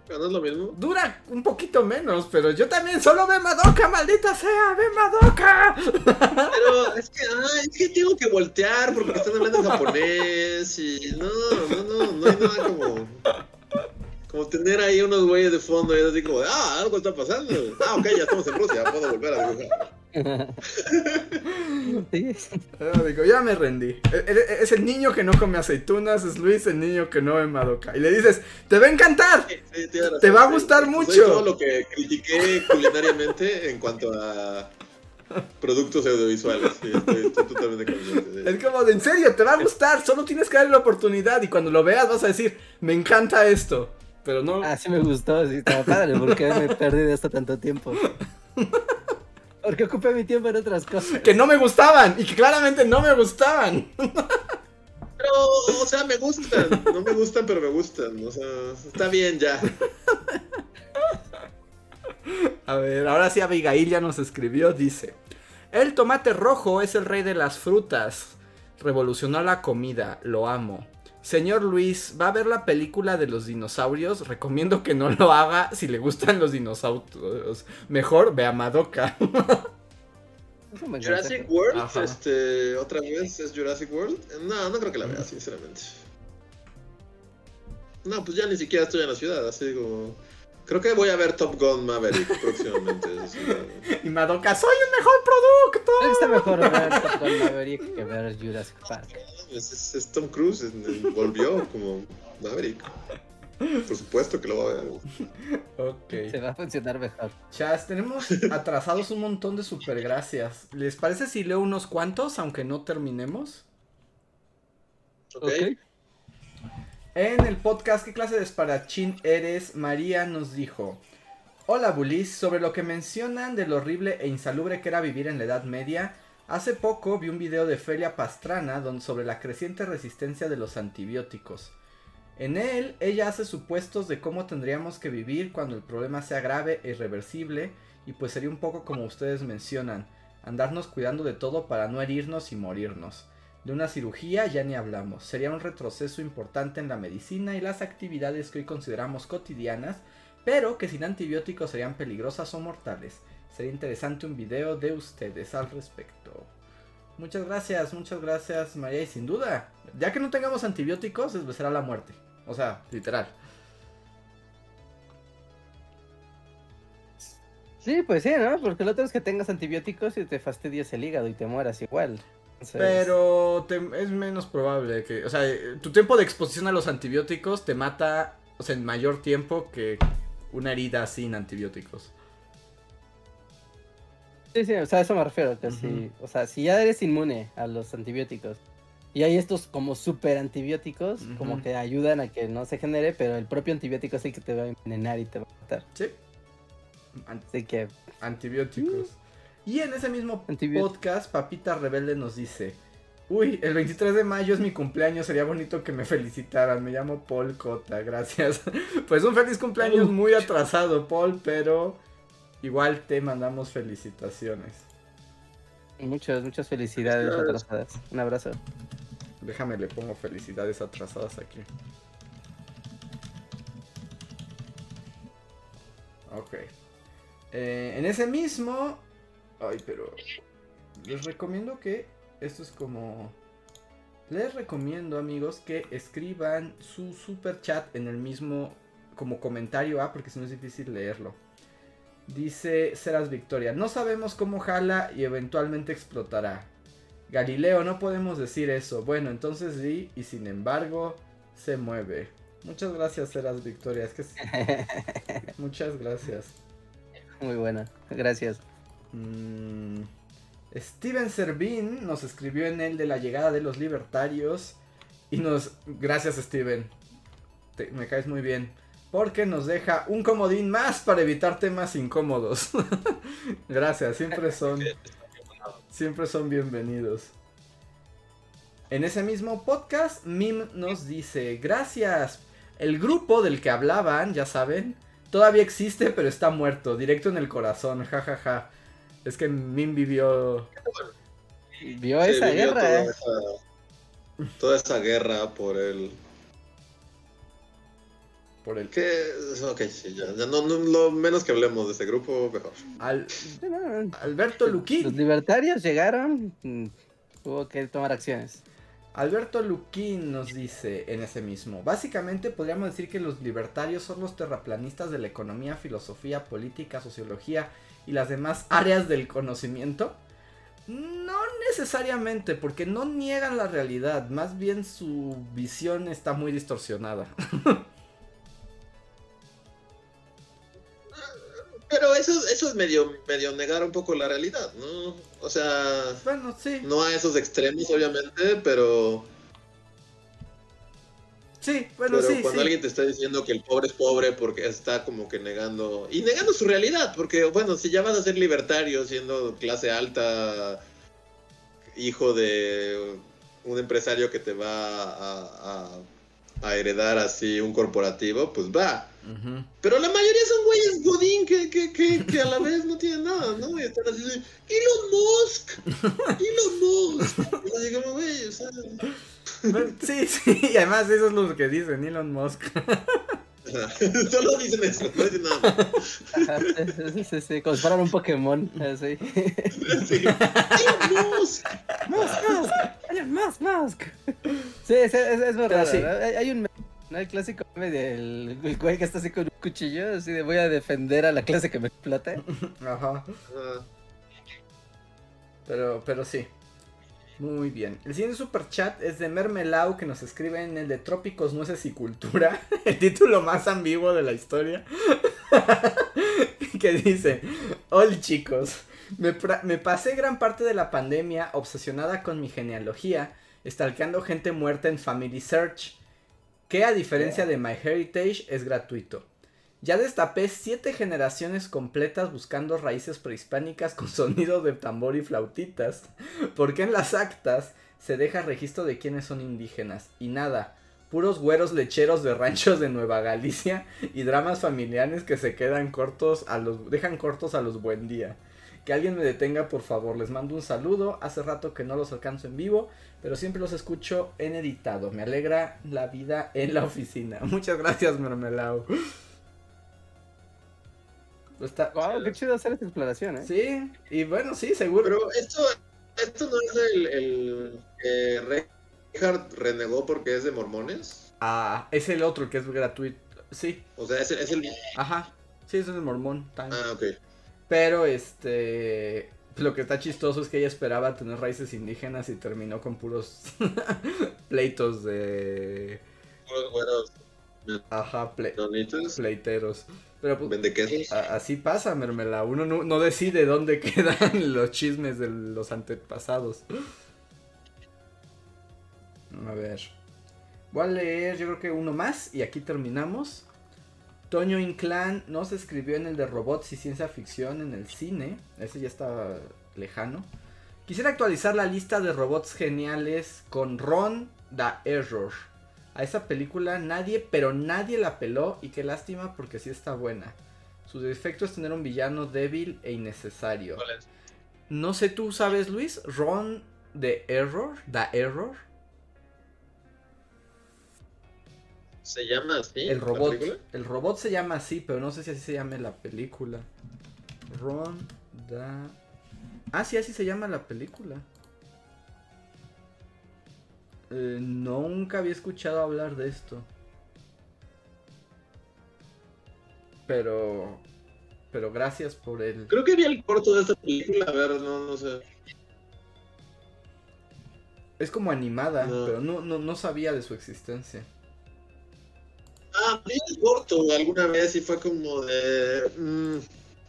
Pero no es lo mismo. Dura un poquito menos, pero yo también solo ve Madoka, maldita sea, ve Madoka. Pero es que, es que tengo que voltear porque están hablando en japonés y no, no, no, no hay nada como. Como tener ahí unos güeyes de fondo y así como, ah, algo está pasando. Ah, ok, ya estamos en Rusia, puedo volver a dibujar. Sí, Ah, digo, ya me rendí. E- e- Es el niño que no come aceitunas, es Luis el niño que no ve Madoka. Y le dices, te va a encantar. Sí, sí, tienes razón, Te va a sí. gustar Soy mucho. todo lo que critiqué culinariamente en cuanto a productos audiovisuales. Sí, estoy, estoy totalmente consciente de Es como de, en serio, te va a gustar, solo tienes que darle la oportunidad y cuando lo veas vas a decir, me encanta esto. Pero no, Ah, sí me gustó, sí, estaba padre, porque me perdí de esto tanto tiempo. Porque ocupé mi tiempo en otras cosas. que no me gustaban y que claramente no me gustaban. Pero, o sea, me gustan. No me gustan, pero me gustan. O sea, está bien ya. A ver, ahora sí Abigail ya nos escribió, dice, el tomate rojo es el rey de las frutas. Revolucionó la comida, lo amo. Señor Luis, ¿va a ver la película de los dinosaurios? Recomiendo que no lo haga si le gustan los dinosaurios. Mejor ve a Madoka. Jurassic. World, Ajá. este, otra vez es Jurassic World. No, no creo que la vea, sinceramente. No, pues ya ni siquiera estoy en la ciudad, así como. Creo que voy a ver Top Gun Maverick próximamente. y Madoka, soy el mejor producto. Está mejor ver Top Gun Maverick que ver Jurassic Park. Es, es- es Tom Cruise, volvió como Maverick. Por supuesto que lo va a ver. Ok. Se va a funcionar mejor. Chas, tenemos atrasados un montón de super gracias. ¿Les parece si leo unos cuantos, aunque no terminemos? ¿Ok? Ok. En el podcast ¿Qué clase de espadachín eres? María nos dijo Hola Bulis, sobre lo que mencionan de lo horrible e insalubre que era vivir en la Edad Media Hace poco vi un video de Felia Pastrana sobre la creciente resistencia de los antibióticos En él, ella hace supuestos de cómo tendríamos que vivir cuando el problema sea grave e irreversible Y pues sería un poco como ustedes mencionan Andarnos cuidando de todo para no herirnos y morirnos de una cirugía ya ni hablamos. Sería un retroceso importante en la medicina y las actividades que hoy consideramos cotidianas, pero que sin antibióticos serían peligrosas o mortales. Sería interesante un video de ustedes al respecto. Muchas gracias, muchas gracias María y sin duda, ya que no tengamos antibióticos, será la muerte. O sea, literal. Sí, pues sí, ¿no? Porque lo otro es que tengas antibióticos y te fastidies el hígado y te mueras igual. Entonces, Pero te- es menos probable que, o sea, tu tiempo de exposición a los antibióticos te mata, o sea, en mayor tiempo que una herida sin antibióticos. Sí, sí, o sea, a eso me refiero. Que Ujú. si, o sea, si ya eres inmune a los antibióticos y hay estos como super antibióticos, como que ayudan a que no se genere, pero el propio antibiótico es el que te va a envenenar y te va a matar. Sí. Así que, antibióticos. Y en ese mismo podcast, Papita Rebelde nos dice: Uy, el 23 de mayo es mi cumpleaños, sería bonito que me felicitaran. Me llamo Paul Cota, gracias. Pues un feliz cumpleaños muy atrasado, Paul, pero igual te mandamos felicitaciones. Muchas, muchas felicidades atrasadas. Un abrazo. Déjame, le pongo felicidades atrasadas aquí. Ok. Eh, en ese mismo... Ay, pero... Les recomiendo que... Esto es como... Les recomiendo, amigos, que escriban su super chat en el mismo como comentario, ah, porque si no es difícil leerlo. Dice Seras Victoria, no sabemos cómo jala y eventualmente explotará. Galileo, no podemos decir eso. Bueno, entonces sí, y sin embargo, se mueve. Muchas gracias, Seras Victoria. Es que Muchas gracias. Muy buena, gracias. Mm, Steven Servín nos escribió en el de la llegada de los libertarios. Y nos. Gracias, Steven. me caes muy bien. Porque nos deja un comodín más para evitar temas incómodos. gracias, siempre son. Siempre son bienvenidos. En ese mismo podcast, Mim nos dice: Gracias. El grupo del que hablaban, ya saben, todavía existe, pero está muerto. Directo en el corazón, jajaja. Ja, ja. Es que Mim vivió. Vio esa guerra, toda, eh. esa, toda esa guerra por el. Por el. Que. Ok, sí, ya. ya no, no, lo menos que hablemos de ese grupo, mejor. Al, Alberto Luquín. Los libertarios llegaron. mm, Hubo que tomar acciones. Alberto Luquín nos dice en ese mismo, básicamente podríamos decir que los libertarios son los terraplanistas de la economía, filosofía, política, sociología y las demás áreas del conocimiento. No necesariamente, porque no niegan la realidad, más bien su visión está muy distorsionada. Pero eso, eso es medio, medio negar un poco la realidad, ¿no? O sea, bueno, sí. no a esos extremos, obviamente, pero... Sí, bueno, pero sí. cuando sí. alguien te está diciendo que el pobre es pobre porque está como que negando... Y negando su realidad, porque bueno, si ya vas a ser libertario siendo clase alta, hijo de un empresario que te va a, a, a heredar así un corporativo, pues va. Pero la mayoría son güeyes godín que, que, que, que a la vez no tienen nada, ¿no? Y están así de, Elon Musk, Elon Musk. Y así como, güey, o sea... Bueno, Sí, sí, y además eso es lo que dicen Elon Musk. Solo dicen eso, no dicen nada. Ajá, sí, sí, sí, como si fueran un Pokémon. Así. Sí. Elon Musk. Musk, Musk, Elon Musk, Musk. Sí, es, es, es verdad. sí. ¿verdad? Hay, hay un el clásico del el güey que está así con un cuchillo, así de voy a defender a la clase que me explota. Ajá. Pero, pero sí. Muy bien. El siguiente super chat es de Mermelau que nos escribe en el de Trópicos, Nueces y Cultura. El título más ambiguo de la historia. que dice: Hola chicos. Me, me pasé gran parte de la pandemia obsesionada con mi genealogía, stalkeando gente muerta en Family Search, que a diferencia de MyHeritage es gratuito. Ya destapé siete generaciones completas buscando raíces prehispánicas con sonido de tambor y flautitas. Porque en las actas se deja registro de quiénes son indígenas. Y nada, puros güeros lecheros de ranchos de Nueva Galicia y dramas familiares que se quedan cortos a los. dejan cortos a los buen día. Que alguien me detenga, por favor. Les mando un saludo. Hace rato que no los alcanzo en vivo, pero siempre los escucho en editado. Me alegra la vida en la oficina. Muchas gracias, Mermelao. Está... Wow, qué chido hacer esta exploración, ¿eh? Sí, y bueno, sí, seguro. Pero esto, esto no es el, el que Reinhardt renegó porque es de mormones. Ah, es el otro que es gratuito. Sí, O sea, es el... Es el... ajá. Sí, es el mormón. Ah, ok. Pero este. Lo que está chistoso es que ella esperaba tener raíces indígenas y terminó con puros pleitos de. Puros güeros Ajá, ple- pleiteros. Pero pues, vende así pasa, Mermela. Uno no, no decide dónde quedan los chismes de los antepasados. A ver. Voy a leer, yo creo que uno más y aquí terminamos. Toño Inclán nos escribió en el de robots y ciencia ficción en el cine. Ese ya está lejano. Quisiera actualizar la lista de robots geniales con Ron da Error. A esa película nadie, pero nadie la peló y qué lástima porque sí está buena. Su defecto es tener un villano débil e innecesario. No sé, ¿tú sabes, Luis? Ron de Error, da Error. ¿Se llama así? El robot. El robot se llama así, pero no sé si así se llama la película. Ron da. Ah, sí, así se llama la película. Eh, nunca había escuchado hablar de esto. Pero. Pero gracias por el. Creo que vi el corto de esta película, a ver, no, no sé. Es como animada, No. pero no, no, no sabía de su existencia. Ah, vi el corto alguna vez y fue como de... mm,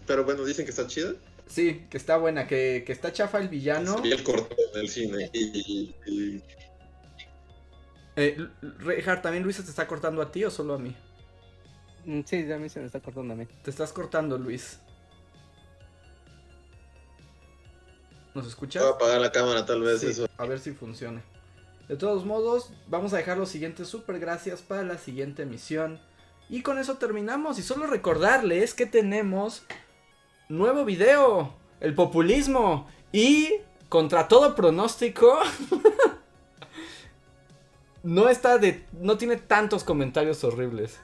pero bueno, dicen que está chida. Sí, que está buena, que, que está chafa el villano. Vi el corto en el cine y... y- Eh, Reinhardt, ¿también Luisa te está cortando a ti o solo a mí? Mm, Sí, a mí se me está cortando a mí. Te estás cortando, Luis. ¿Nos escuchas? Voy a apagar la cámara tal vez Sí, eso. a ver si funciona. De todos modos, vamos a dejar los siguientes super gracias para la siguiente emisión. Y con eso terminamos. Y solo recordarles que tenemos nuevo video. El populismo. Y contra todo pronóstico. no está de. no tiene tantos comentarios horribles.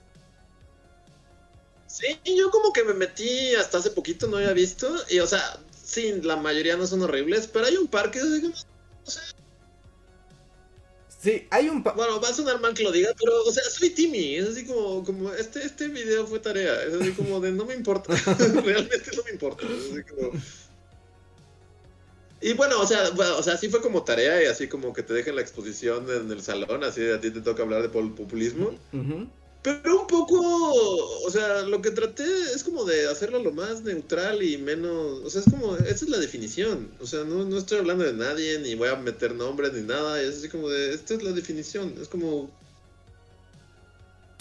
Sí, yo como que me metí hasta hace poquito, no había visto. Y o sea, sí, la mayoría no son horribles, pero hay un par que... así como- Sí, hay un Bueno, va a sonar mal que lo diga, pero, o sea, soy Timmy. Es así como, como este, este video fue tarea. Es así como de no me importa. Realmente no me importa. Es así como. Y bueno, o sea, bueno, o sea, sí fue como tarea y así como que te dejen la exposición en el salón, así a ti te toca hablar de populismo. Ujú. Pero un poco, o sea, lo que traté es como de hacerlo lo más neutral y menos, o sea, es como, esa es la definición, o sea, no, no estoy hablando de nadie, ni voy a meter nombres, ni nada, es así como de, esta es la definición, es como,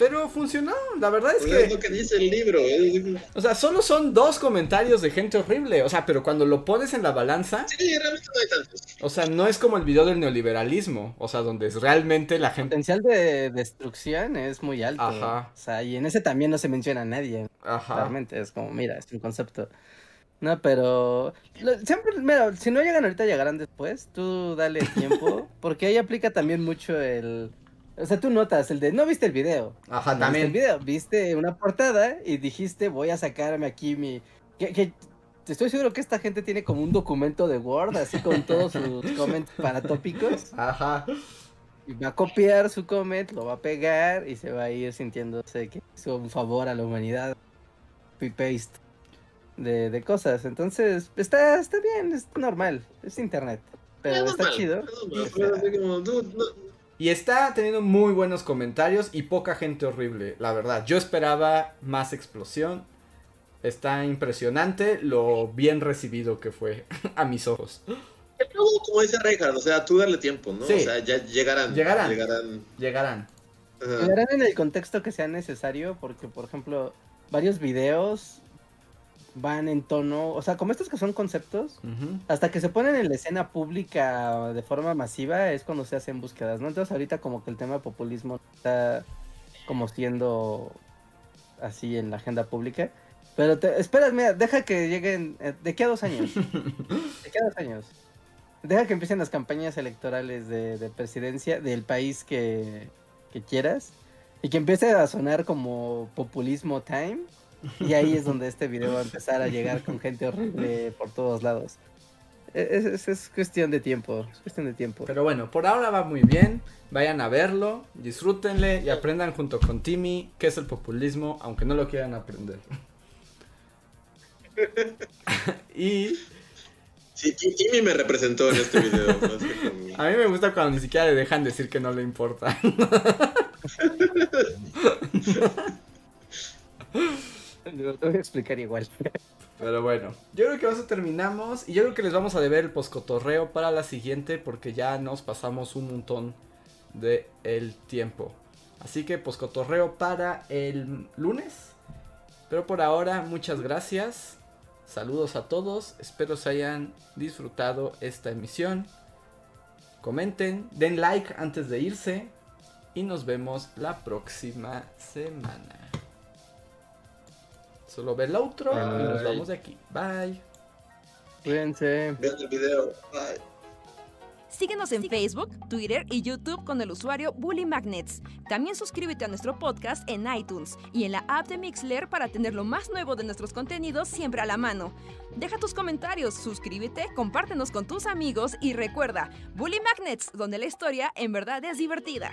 Pero funcionó. La verdad es o sea, es que. lo que dice el libro, como- O sea, solo son dos comentarios de gente horrible. O sea, pero cuando lo pones en la balanza, sí, realmente no hay tantos. o sea, no es como el video del neoliberalismo. O sea, donde es realmente la El gente. potencial de destrucción es muy alto. Ajá. O sea, y en ese también no se menciona a nadie. Ajá. Realmente es como, mira, es un concepto. No, pero lo- siempre, mira, si no llegan ahorita, llegarán después. Tú dale tiempo, porque ahí aplica también mucho el... O sea, tú notas el de, no viste el video. Ajá, No viste el también. video, viste una portada y dijiste, voy a sacarme aquí mi... Que, que- estoy seguro que esta gente tiene como un documento de Word, así con todos sus comments para tópicos. Ajá. Y va a copiar su comment, lo va a pegar y se va a ir sintiéndose que hizo un favor a la humanidad. Copy paste de, de cosas. Entonces, está, está bien, es normal, es internet. Pero Es está normal, chido. es normal, pero como, no- Y está teniendo muy buenos comentarios y poca gente horrible, la verdad. Yo esperaba más explosión. Está impresionante lo bien recibido que fue a mis ojos. Como dice Reinhardt, o sea, tú darle tiempo, ¿no? Sí. O sea, ya llegarán. Llegarán. Llegarán. Llegarán en el contexto que sea necesario, porque, por ejemplo, varios videos van en tono, o sea, como estos que son conceptos, hasta que se ponen en la escena pública de forma masiva es cuando se hacen búsquedas, ¿no? Entonces ahorita como que el tema de populismo está como siendo así en la agenda pública. Pero te, espera, mira, deja que lleguen, eh, de aquí a dos años, de aquí a dos años, deja que empiecen las campañas electorales de, de presidencia del país que, que quieras y que empiece a sonar como populismo time. Y ahí es donde este video va a empezar a llegar con gente horrible por todos lados. E, Es, es- es cuestión de tiempo, es cuestión de tiempo. Pero bueno, por ahora va muy bien. Vayan a verlo, disfrútenle y aprendan junto con Timmy qué es el populismo, aunque no lo quieran aprender. y Sí, Timmy me representó en este video. más que con- a mí me gusta cuando ni siquiera le dejan decir que no le importa. Lo voy a explicar igual. Pero bueno, yo creo que eso terminamos y yo creo que les vamos a deber el poscotorreo para la siguiente porque ya nos pasamos un montón de el tiempo. Así que poscotorreo para el lunes. Pero por ahora, muchas gracias. Saludos a todos, espero se hayan disfrutado esta emisión. Comenten, den like antes de irse y nos vemos la próxima semana. Solo ve el outro y nos vamos de aquí. Bye. Cuídense. Vean el video. Bye. Síguenos en Facebook, Twitter y YouTube con el usuario Bully Magnets. También suscríbete a nuestro podcast en iTunes y en la app de Mixler para tener lo más nuevo de nuestros contenidos siempre a la mano. Deja tus comentarios, suscríbete, compártenos con tus amigos y recuerda, Bully Magnets, donde la historia en verdad es divertida.